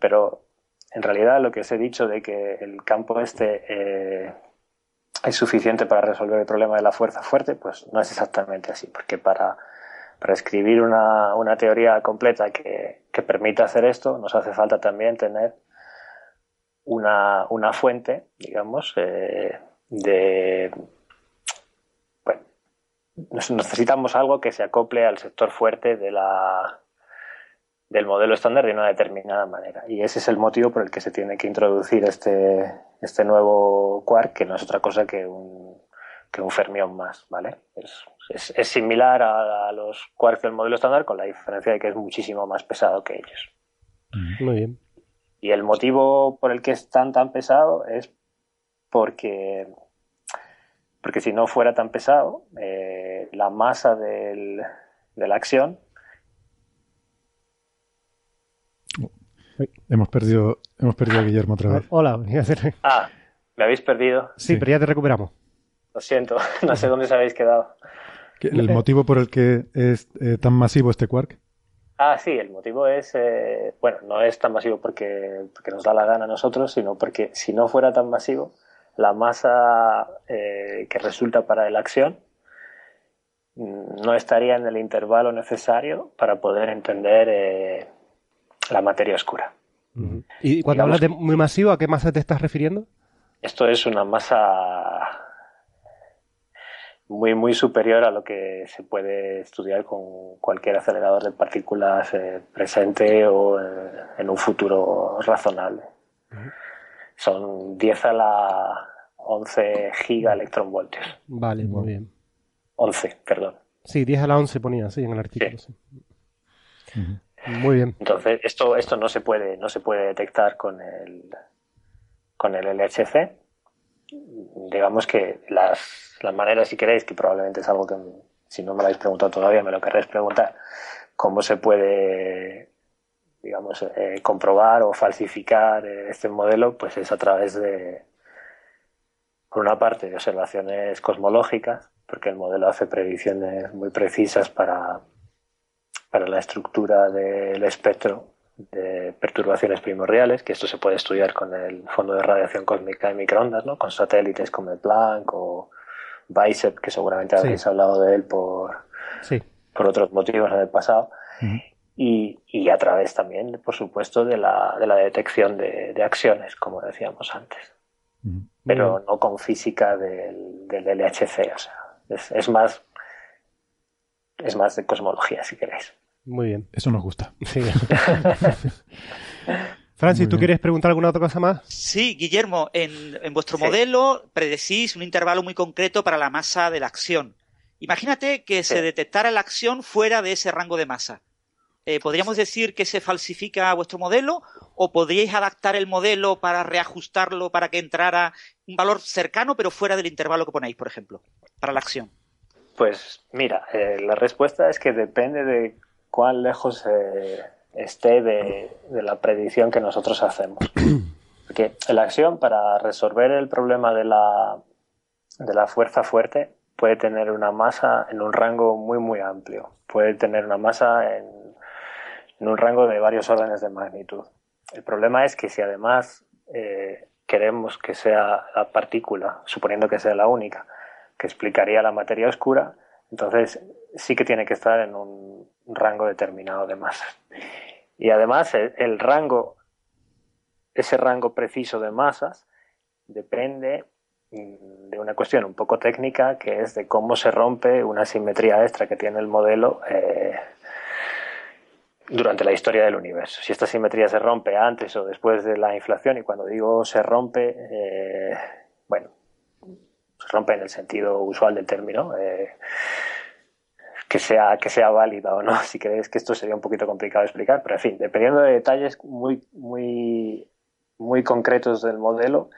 Pero en realidad lo que os he dicho de que el campo este eh, es suficiente para resolver el problema de la fuerza fuerte, pues no es exactamente así, porque para, para escribir una, una teoría completa que, que, permita hacer esto, nos hace falta también tener una, una fuente, digamos, eh, de necesitamos algo que se acople al sector fuerte de la, del modelo estándar de una determinada manera. Y ese es el motivo por el que se tiene que introducir este, este nuevo quark, que no es otra cosa que un, que un fermión más, ¿vale? Es, es, similar a, los quarks del modelo estándar con la diferencia de que es muchísimo más pesado que ellos. Muy bien. Y el motivo por el que es tan tan pesado es porque porque si no fuera tan pesado, eh, la masa del, de la acción. Hemos perdido, hemos perdido a Guillermo otra vez. Hola, Ah, me habéis perdido. Sí, pero ya te recuperamos. Lo siento, no sé dónde os habéis quedado. ¿El motivo por el que es eh, tan masivo este quark? Ah, sí, el motivo es, eh, bueno, no es tan masivo porque, porque nos da la gana a nosotros, sino porque si no fuera tan masivo, la masa eh, que resulta para la acción no estaría en el intervalo necesario para poder entender eh, la materia oscura. ¿Y cuando hablas de muy masivo, a qué masa te estás refiriendo? Esto es una masa muy, muy superior a lo que se puede estudiar con cualquier acelerador de partículas eh, presente o en un futuro razonable. Son 10 a la 11 gigaelectronvoltios. Vale, muy bien. 11, perdón. Sí, 10 a la 11 ponía así en el artículo. Muy bien. Entonces, esto, esto no se puede, no se puede detectar con el con el LHC. Digamos que las, las maneras, si queréis, que probablemente es algo que si no me lo habéis preguntado todavía, me lo querréis preguntar, cómo se puede digamos, eh, comprobar o falsificar eh, este modelo, pues es a través de, por una parte, de observaciones cosmológicas, porque el modelo hace predicciones muy precisas para, para la estructura del espectro de perturbaciones primordiales, que esto se puede estudiar con el Fondo de Radiación Cósmica de Microondas, ¿no? con satélites como el Planck o BICEP, que seguramente habéis hablado de él por, por otros motivos en el pasado y, a través también, por supuesto, de la, de la detección de, acciones, como decíamos antes. Pero no con física del, del LHC, o sea, es, más es más de cosmología, si queréis. Muy bien. Eso nos gusta. Sí. Francis, ¿tú quieres preguntar alguna otra cosa más? Sí, Guillermo, en, vuestro modelo predecís un intervalo muy concreto para la masa de la acción. Imagínate que se detectara la acción fuera de ese rango de masa. Eh, ¿Podríamos decir que se falsifica vuestro modelo o podríais adaptar el modelo para reajustarlo para que entrara un valor cercano pero fuera del intervalo que ponéis, por ejemplo, para la acción? Pues mira, eh, la respuesta es que depende de cuán lejos eh, esté de, la predicción que nosotros hacemos. Porque la acción para resolver el problema de la, de la fuerza fuerte puede tener una masa en un rango muy muy amplio. Puede tener una masa en, en un rango de varios órdenes de magnitud. El problema es que si además eh, queremos que sea la partícula, suponiendo que sea la única, que explicaría la materia oscura, entonces sí que tiene que estar en un rango determinado de masas. Y además el, rango, ese rango preciso de masas, depende mm, de una cuestión un poco técnica que es de cómo se rompe una simetría extra que tiene el modelo eh, durante la historia del universo. Si esta simetría se rompe antes o después de la inflación, y cuando digo se rompe, eh, bueno, se rompe en el sentido usual del término, eh, que sea, que sea válida o no. Si crees que esto sería un poquito complicado de explicar, pero en fin, dependiendo de detalles muy, muy, muy concretos del modelo,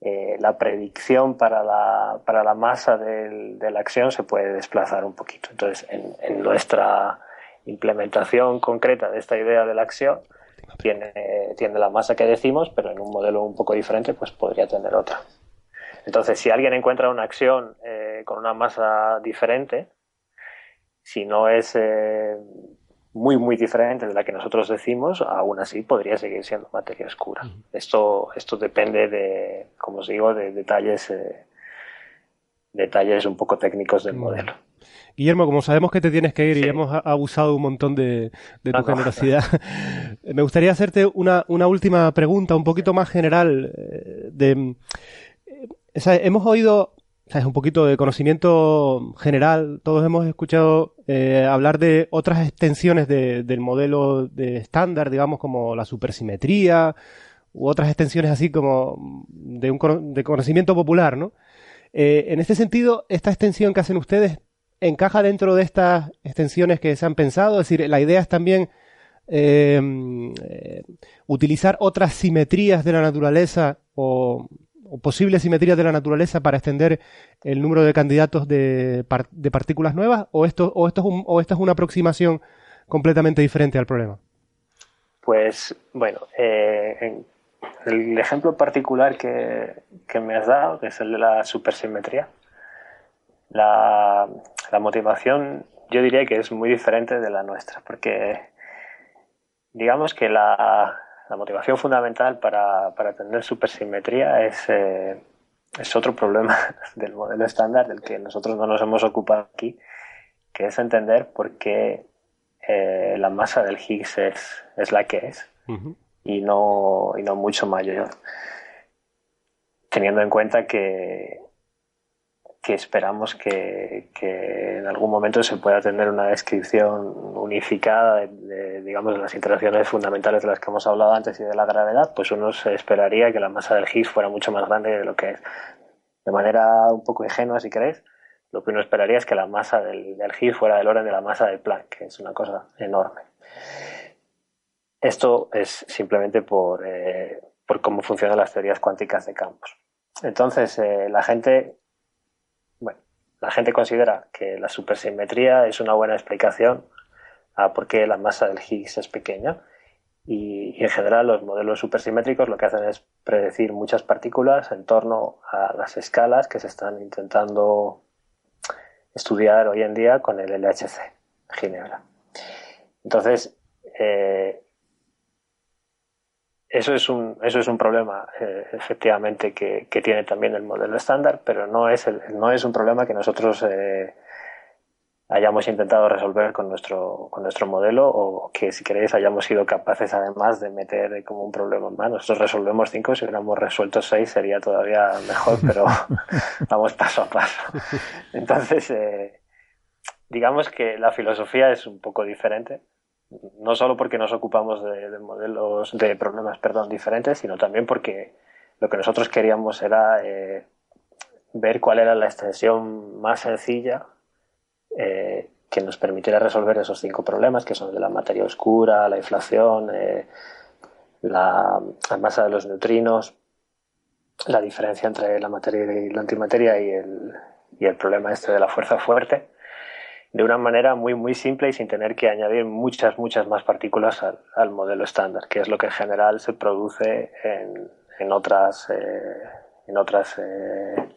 eh, la predicción para la, para la masa de la acción se puede desplazar un poquito. Entonces, en, nuestra implementación concreta de esta idea de la acción, tiene, tiene la masa que decimos, pero en un modelo un poco diferente, pues podría tener otra. Entonces, si alguien encuentra una acción eh, con una masa diferente, si no es eh, muy, muy diferente de la que nosotros decimos, aún así podría seguir siendo materia oscura. esto, esto depende de, como os digo, de detalles, eh, detalles un poco técnicos del modelo. Guillermo, como sabemos que te tienes que ir y hemos abusado un montón de, tu generosidad, me gustaría hacerte una, una, última pregunta un poquito más general. Eh, de, hemos oído o es un poquito de conocimiento general. Todos hemos escuchado eh, hablar de otras extensiones del modelo de estándar, digamos, como la supersimetría, u otras extensiones así como de, un, de conocimiento popular, ¿no? Eh, en este sentido, esta extensión que hacen ustedes encaja dentro de estas extensiones que se han pensado. Es decir, la idea es también eh, utilizar otras simetrías de la naturaleza o posibles simetrías de la naturaleza para extender el número de candidatos de, partículas nuevas o esto, o, esto es una aproximación completamente diferente al problema? Pues bueno, eh, el ejemplo particular que, me has dado, es el de la supersimetría, la, la motivación yo diría que es muy diferente de la nuestra, porque digamos que la, la motivación fundamental para, para tener supersimetría es, eh, es otro problema del modelo estándar del que nosotros no nos hemos ocupado aquí, que es entender por qué eh, la masa del Higgs es, es la que es y, no, y no mucho mayor. Teniendo en cuenta que, que esperamos que, en algún momento se pueda tener una descripción unificada de, digamos, de las interacciones fundamentales de las que hemos hablado antes y de la gravedad, pues uno se esperaría que la masa del Higgs fuera mucho más grande de lo que es. De manera un poco ingenua, si queréis, lo que uno esperaría es que la masa del, del Higgs fuera del orden de la masa de Planck, que es una cosa enorme. Esto es simplemente por, eh, por cómo funcionan las teorías cuánticas de campos. Entonces, eh, la gente la gente considera que la supersimetría es una buena explicación a por qué la masa del Higgs es pequeña. Y, en general los modelos supersimétricos lo que hacen es predecir muchas partículas en torno a las escalas que se están intentando estudiar hoy en día con el LHC, Ginebra. Entonces, eh, eso es un, eso es un problema, eh, efectivamente, que, tiene también el modelo estándar, pero no es, el, no es un problema que nosotros eh, hayamos intentado resolver con nuestro, con nuestro modelo o que, si queréis, hayamos sido capaces además de meter como un problema más. Nosotros resolvemos cinco, si hubiéramos resuelto seis sería todavía mejor, pero vamos paso a paso. Entonces, eh, digamos que la filosofía es un poco diferente no solo porque nos ocupamos de, modelos, de problemas, perdón, diferentes, sino también porque lo que nosotros queríamos era eh, ver cuál era la extensión más sencilla eh, que nos permitiera resolver esos cinco problemas, que son de la materia oscura, la inflación, eh, la, masa de los neutrinos, la diferencia entre la materia y la antimateria y el, y el problema este de la fuerza fuerte de una manera muy muy simple y sin tener que añadir muchas muchas más partículas al, modelo estándar que es lo que en general se produce en, otras eh, en otras eh,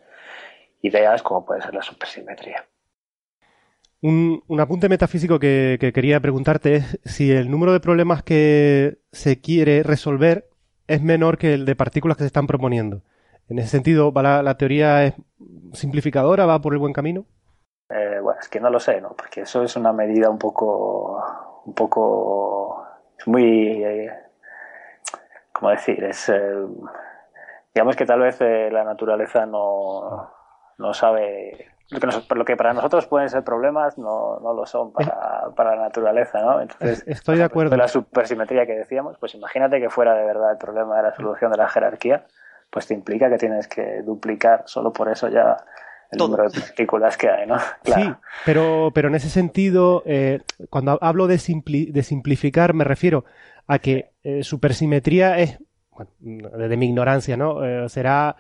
ideas como puede ser la supersimetría un, un apunte metafísico que, quería preguntarte es si el número de problemas que se quiere resolver es menor que el de partículas que se están proponiendo. En ese sentido, ¿va la teoría es simplificadora? ¿Va por el buen camino? Eh, bueno, es que no lo sé, ¿no? Porque eso es una medida un poco, un poco, es muy, eh, ¿cómo decir? Es, eh, digamos que tal vez la naturaleza no, no sabe lo que, lo que para nosotros pueden ser problemas no, no lo son para, para, la naturaleza, ¿no? Entonces, estoy de acuerdo. la supersimetría que decíamos, pues imagínate que fuera de verdad el problema de la solución de la jerarquía, pues te implica que tienes que duplicar, solo por eso ya el número de partículas que hay, ¿no? Sí, pero, pero en ese sentido, eh, cuando hablo de, de, simplificar, me refiero a que eh, supersimetría es, bueno, desde mi ignorancia, ¿no? Eh, será,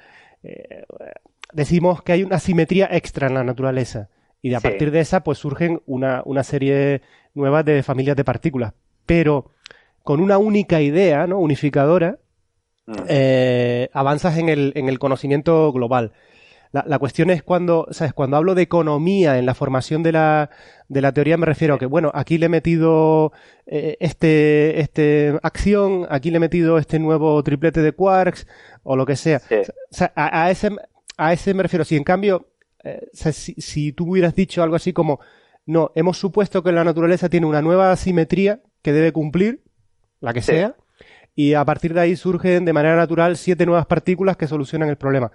decimos que hay una simetría extra en la naturaleza y de a partir de esa pues surgen una, una serie nueva de familias de partículas, pero con una única idea, ¿no? Unificadora, mm. avanzas en el, en el conocimiento global. La, cuestión es cuando, ¿sabes? Cuando hablo de economía en la formación de la, de la teoría me refiero a que, bueno, aquí le he metido eh, este, este acción, aquí le he metido este nuevo triplete de quarks, o lo que sea. O sea, a, ese, a ese me refiero. Si en cambio, eh, si, tú hubieras dicho algo así como, no, hemos supuesto que la naturaleza tiene una nueva simetría que debe cumplir, la que sea, y a partir de ahí surgen de manera natural siete nuevas partículas que solucionan el problema.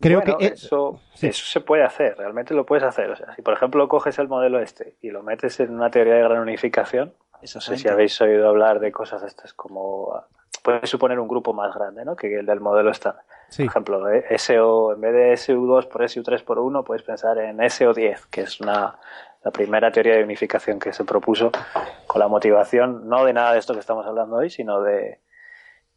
Creo que eso, eso se puede hacer, realmente lo puedes hacer. O sea, si por ejemplo coges el modelo este y lo metes en una teoría de gran unificación, eso no sé si habéis oído hablar de cosas estas como puede suponer un grupo más grande, ¿no? Que el del modelo estándar. Por ejemplo, eh, SO, en vez de SU2 por SU3 por 1, puedes pensar en SO10, que es una, la primera teoría de unificación que se propuso con la motivación no de nada de esto que estamos hablando hoy, sino de,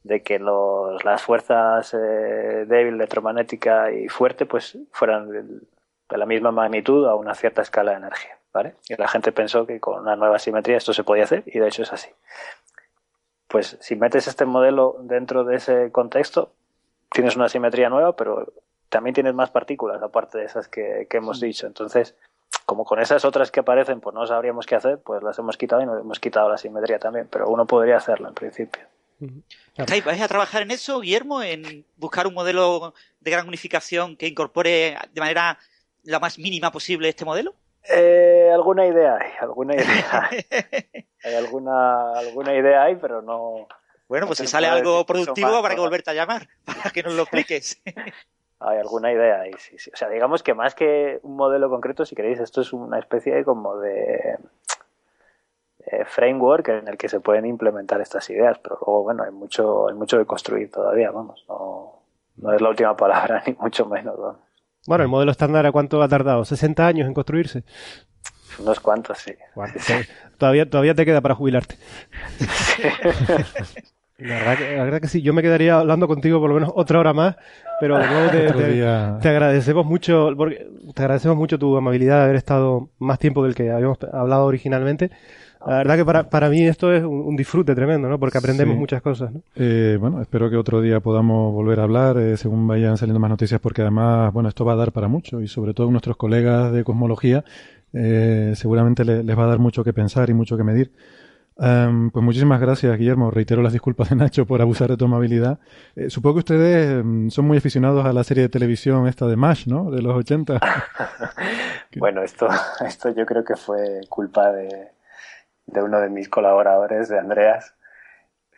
de que los, las fuerzas eh, débil, electromagnética y fuerte pues fueran de, la misma magnitud a una cierta escala de energía. ¿vale? Y la gente pensó que con una nueva simetría esto se podía hacer y de hecho es así. Pues si metes este modelo dentro de ese contexto, tienes una simetría nueva, pero también tienes más partículas aparte de esas que, que hemos dicho. Entonces, como con esas otras que aparecen, pues no sabríamos qué hacer, pues las hemos quitado y nos hemos quitado la simetría también, pero uno podría hacerlo en principio. ¿Vais a trabajar en eso, Guillermo? ¿En buscar un modelo de gran unificación que incorpore de manera la más mínima posible este modelo? Eh, alguna idea hay, alguna idea hay. alguna, alguna idea hay, pero no. Bueno, pues si sale algo productivo habrá que volverte a llamar para que nos lo expliques. hay alguna idea ahí, sí, sí. O sea, digamos que más que un modelo concreto, si queréis, esto es una especie como de eh, framework en el que se pueden implementar estas ideas, pero luego, bueno, hay mucho, hay mucho que construir todavía, vamos, no, no es la última palabra, ni mucho menos, Bueno, el modelo estándar, ¿a cuánto ha tardado? ¿60 años en construirse? Unos cuantos, sí. Todavía, todavía te queda para jubilarte. La verdad, que, la verdad que sí, yo me quedaría hablando contigo por lo menos otra hora más, pero de nuevo te, agradecemos mucho, porque te agradecemos mucho tu amabilidad de haber estado más tiempo del que habíamos hablado originalmente. La verdad que para, para mí esto es un, disfrute tremendo, ¿no? Porque aprendemos muchas cosas, ¿no? Eh, bueno, espero que otro día podamos volver a hablar eh, según vayan saliendo más noticias, porque además, bueno, esto va a dar para mucho y sobre todo nuestros colegas de cosmología eh, seguramente les va a dar mucho que pensar y mucho que medir. Em, pues muchísimas gracias, Guillermo. Reitero las disculpas de Nacho por abusar de tu amabilidad. supongo que ustedes em, son muy aficionados a la serie de televisión esta de MASH, ¿no? De los 80. bueno, esto, esto yo creo que fue culpa de, de uno de mis colaboradores, de Andreas,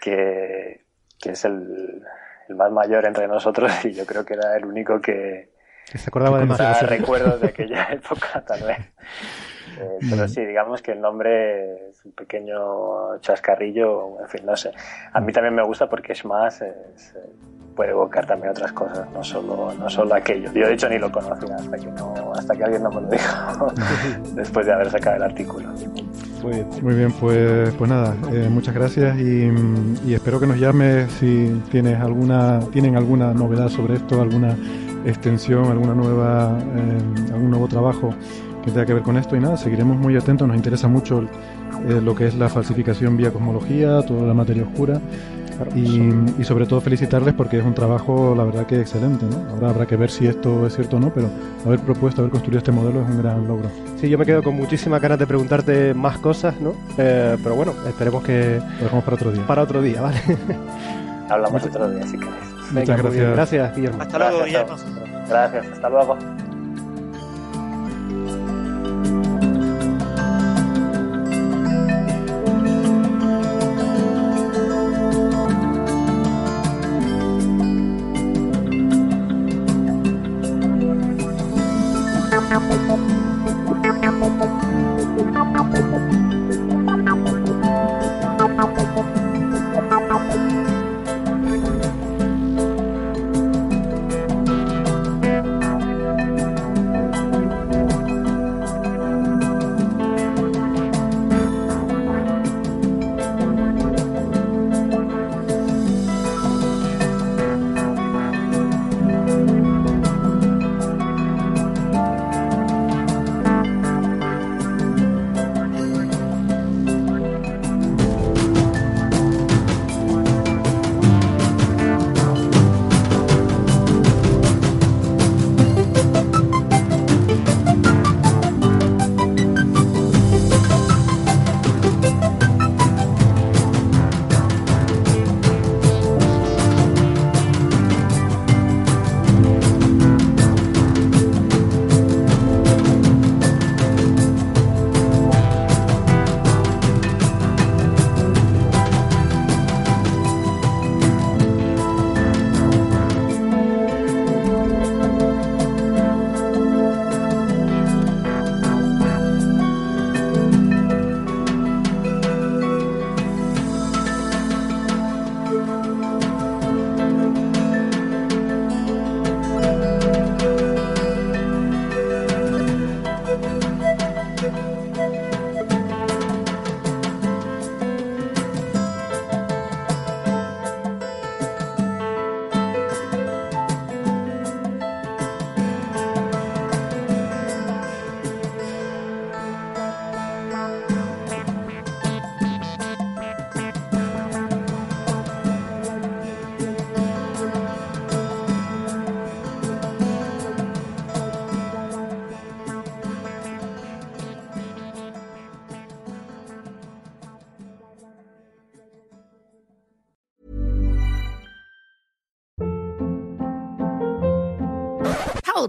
que, es el, más mayor entre nosotros y yo creo que era el único que, se acordaba de más recuerdos de aquella época, tal vez. Eh, pero sí, digamos que el nombre es un pequeño chascarrillo, en fin, no sé. A mí también me gusta porque es más, es, puede evocar también otras cosas, no solo, no solo aquello. Yo de hecho ni lo conocía hasta que, no, hasta que alguien no me lo dijo después de haber sacado el artículo. Muy bien, pues, pues nada, eh, muchas gracias y, y, espero que nos llames si tienes alguna, tienen alguna novedad sobre esto, alguna extensión, alguna nueva, eh, algún nuevo trabajo que tenga que ver con esto. Y nada, seguiremos muy atentos, nos interesa mucho eh, lo que es la falsificación vía cosmología, toda la materia oscura y, sobre todo felicitarles porque es un trabajo, la verdad que excelente. ¿no? Ahora habrá que ver si esto es cierto o no, pero haber propuesto, haber construido este modelo es un gran logro. Sí, yo me quedo con muchísimas ganas de preguntarte más cosas, ¿no? Eh, pero bueno, esperemos que... Lo dejamos para otro día. Para otro día, ¿vale? Hablamos otro día si queréis. Muchas gracias. Gracias, Guillermo. Hasta luego, Guillermo. Gracias, hasta luego.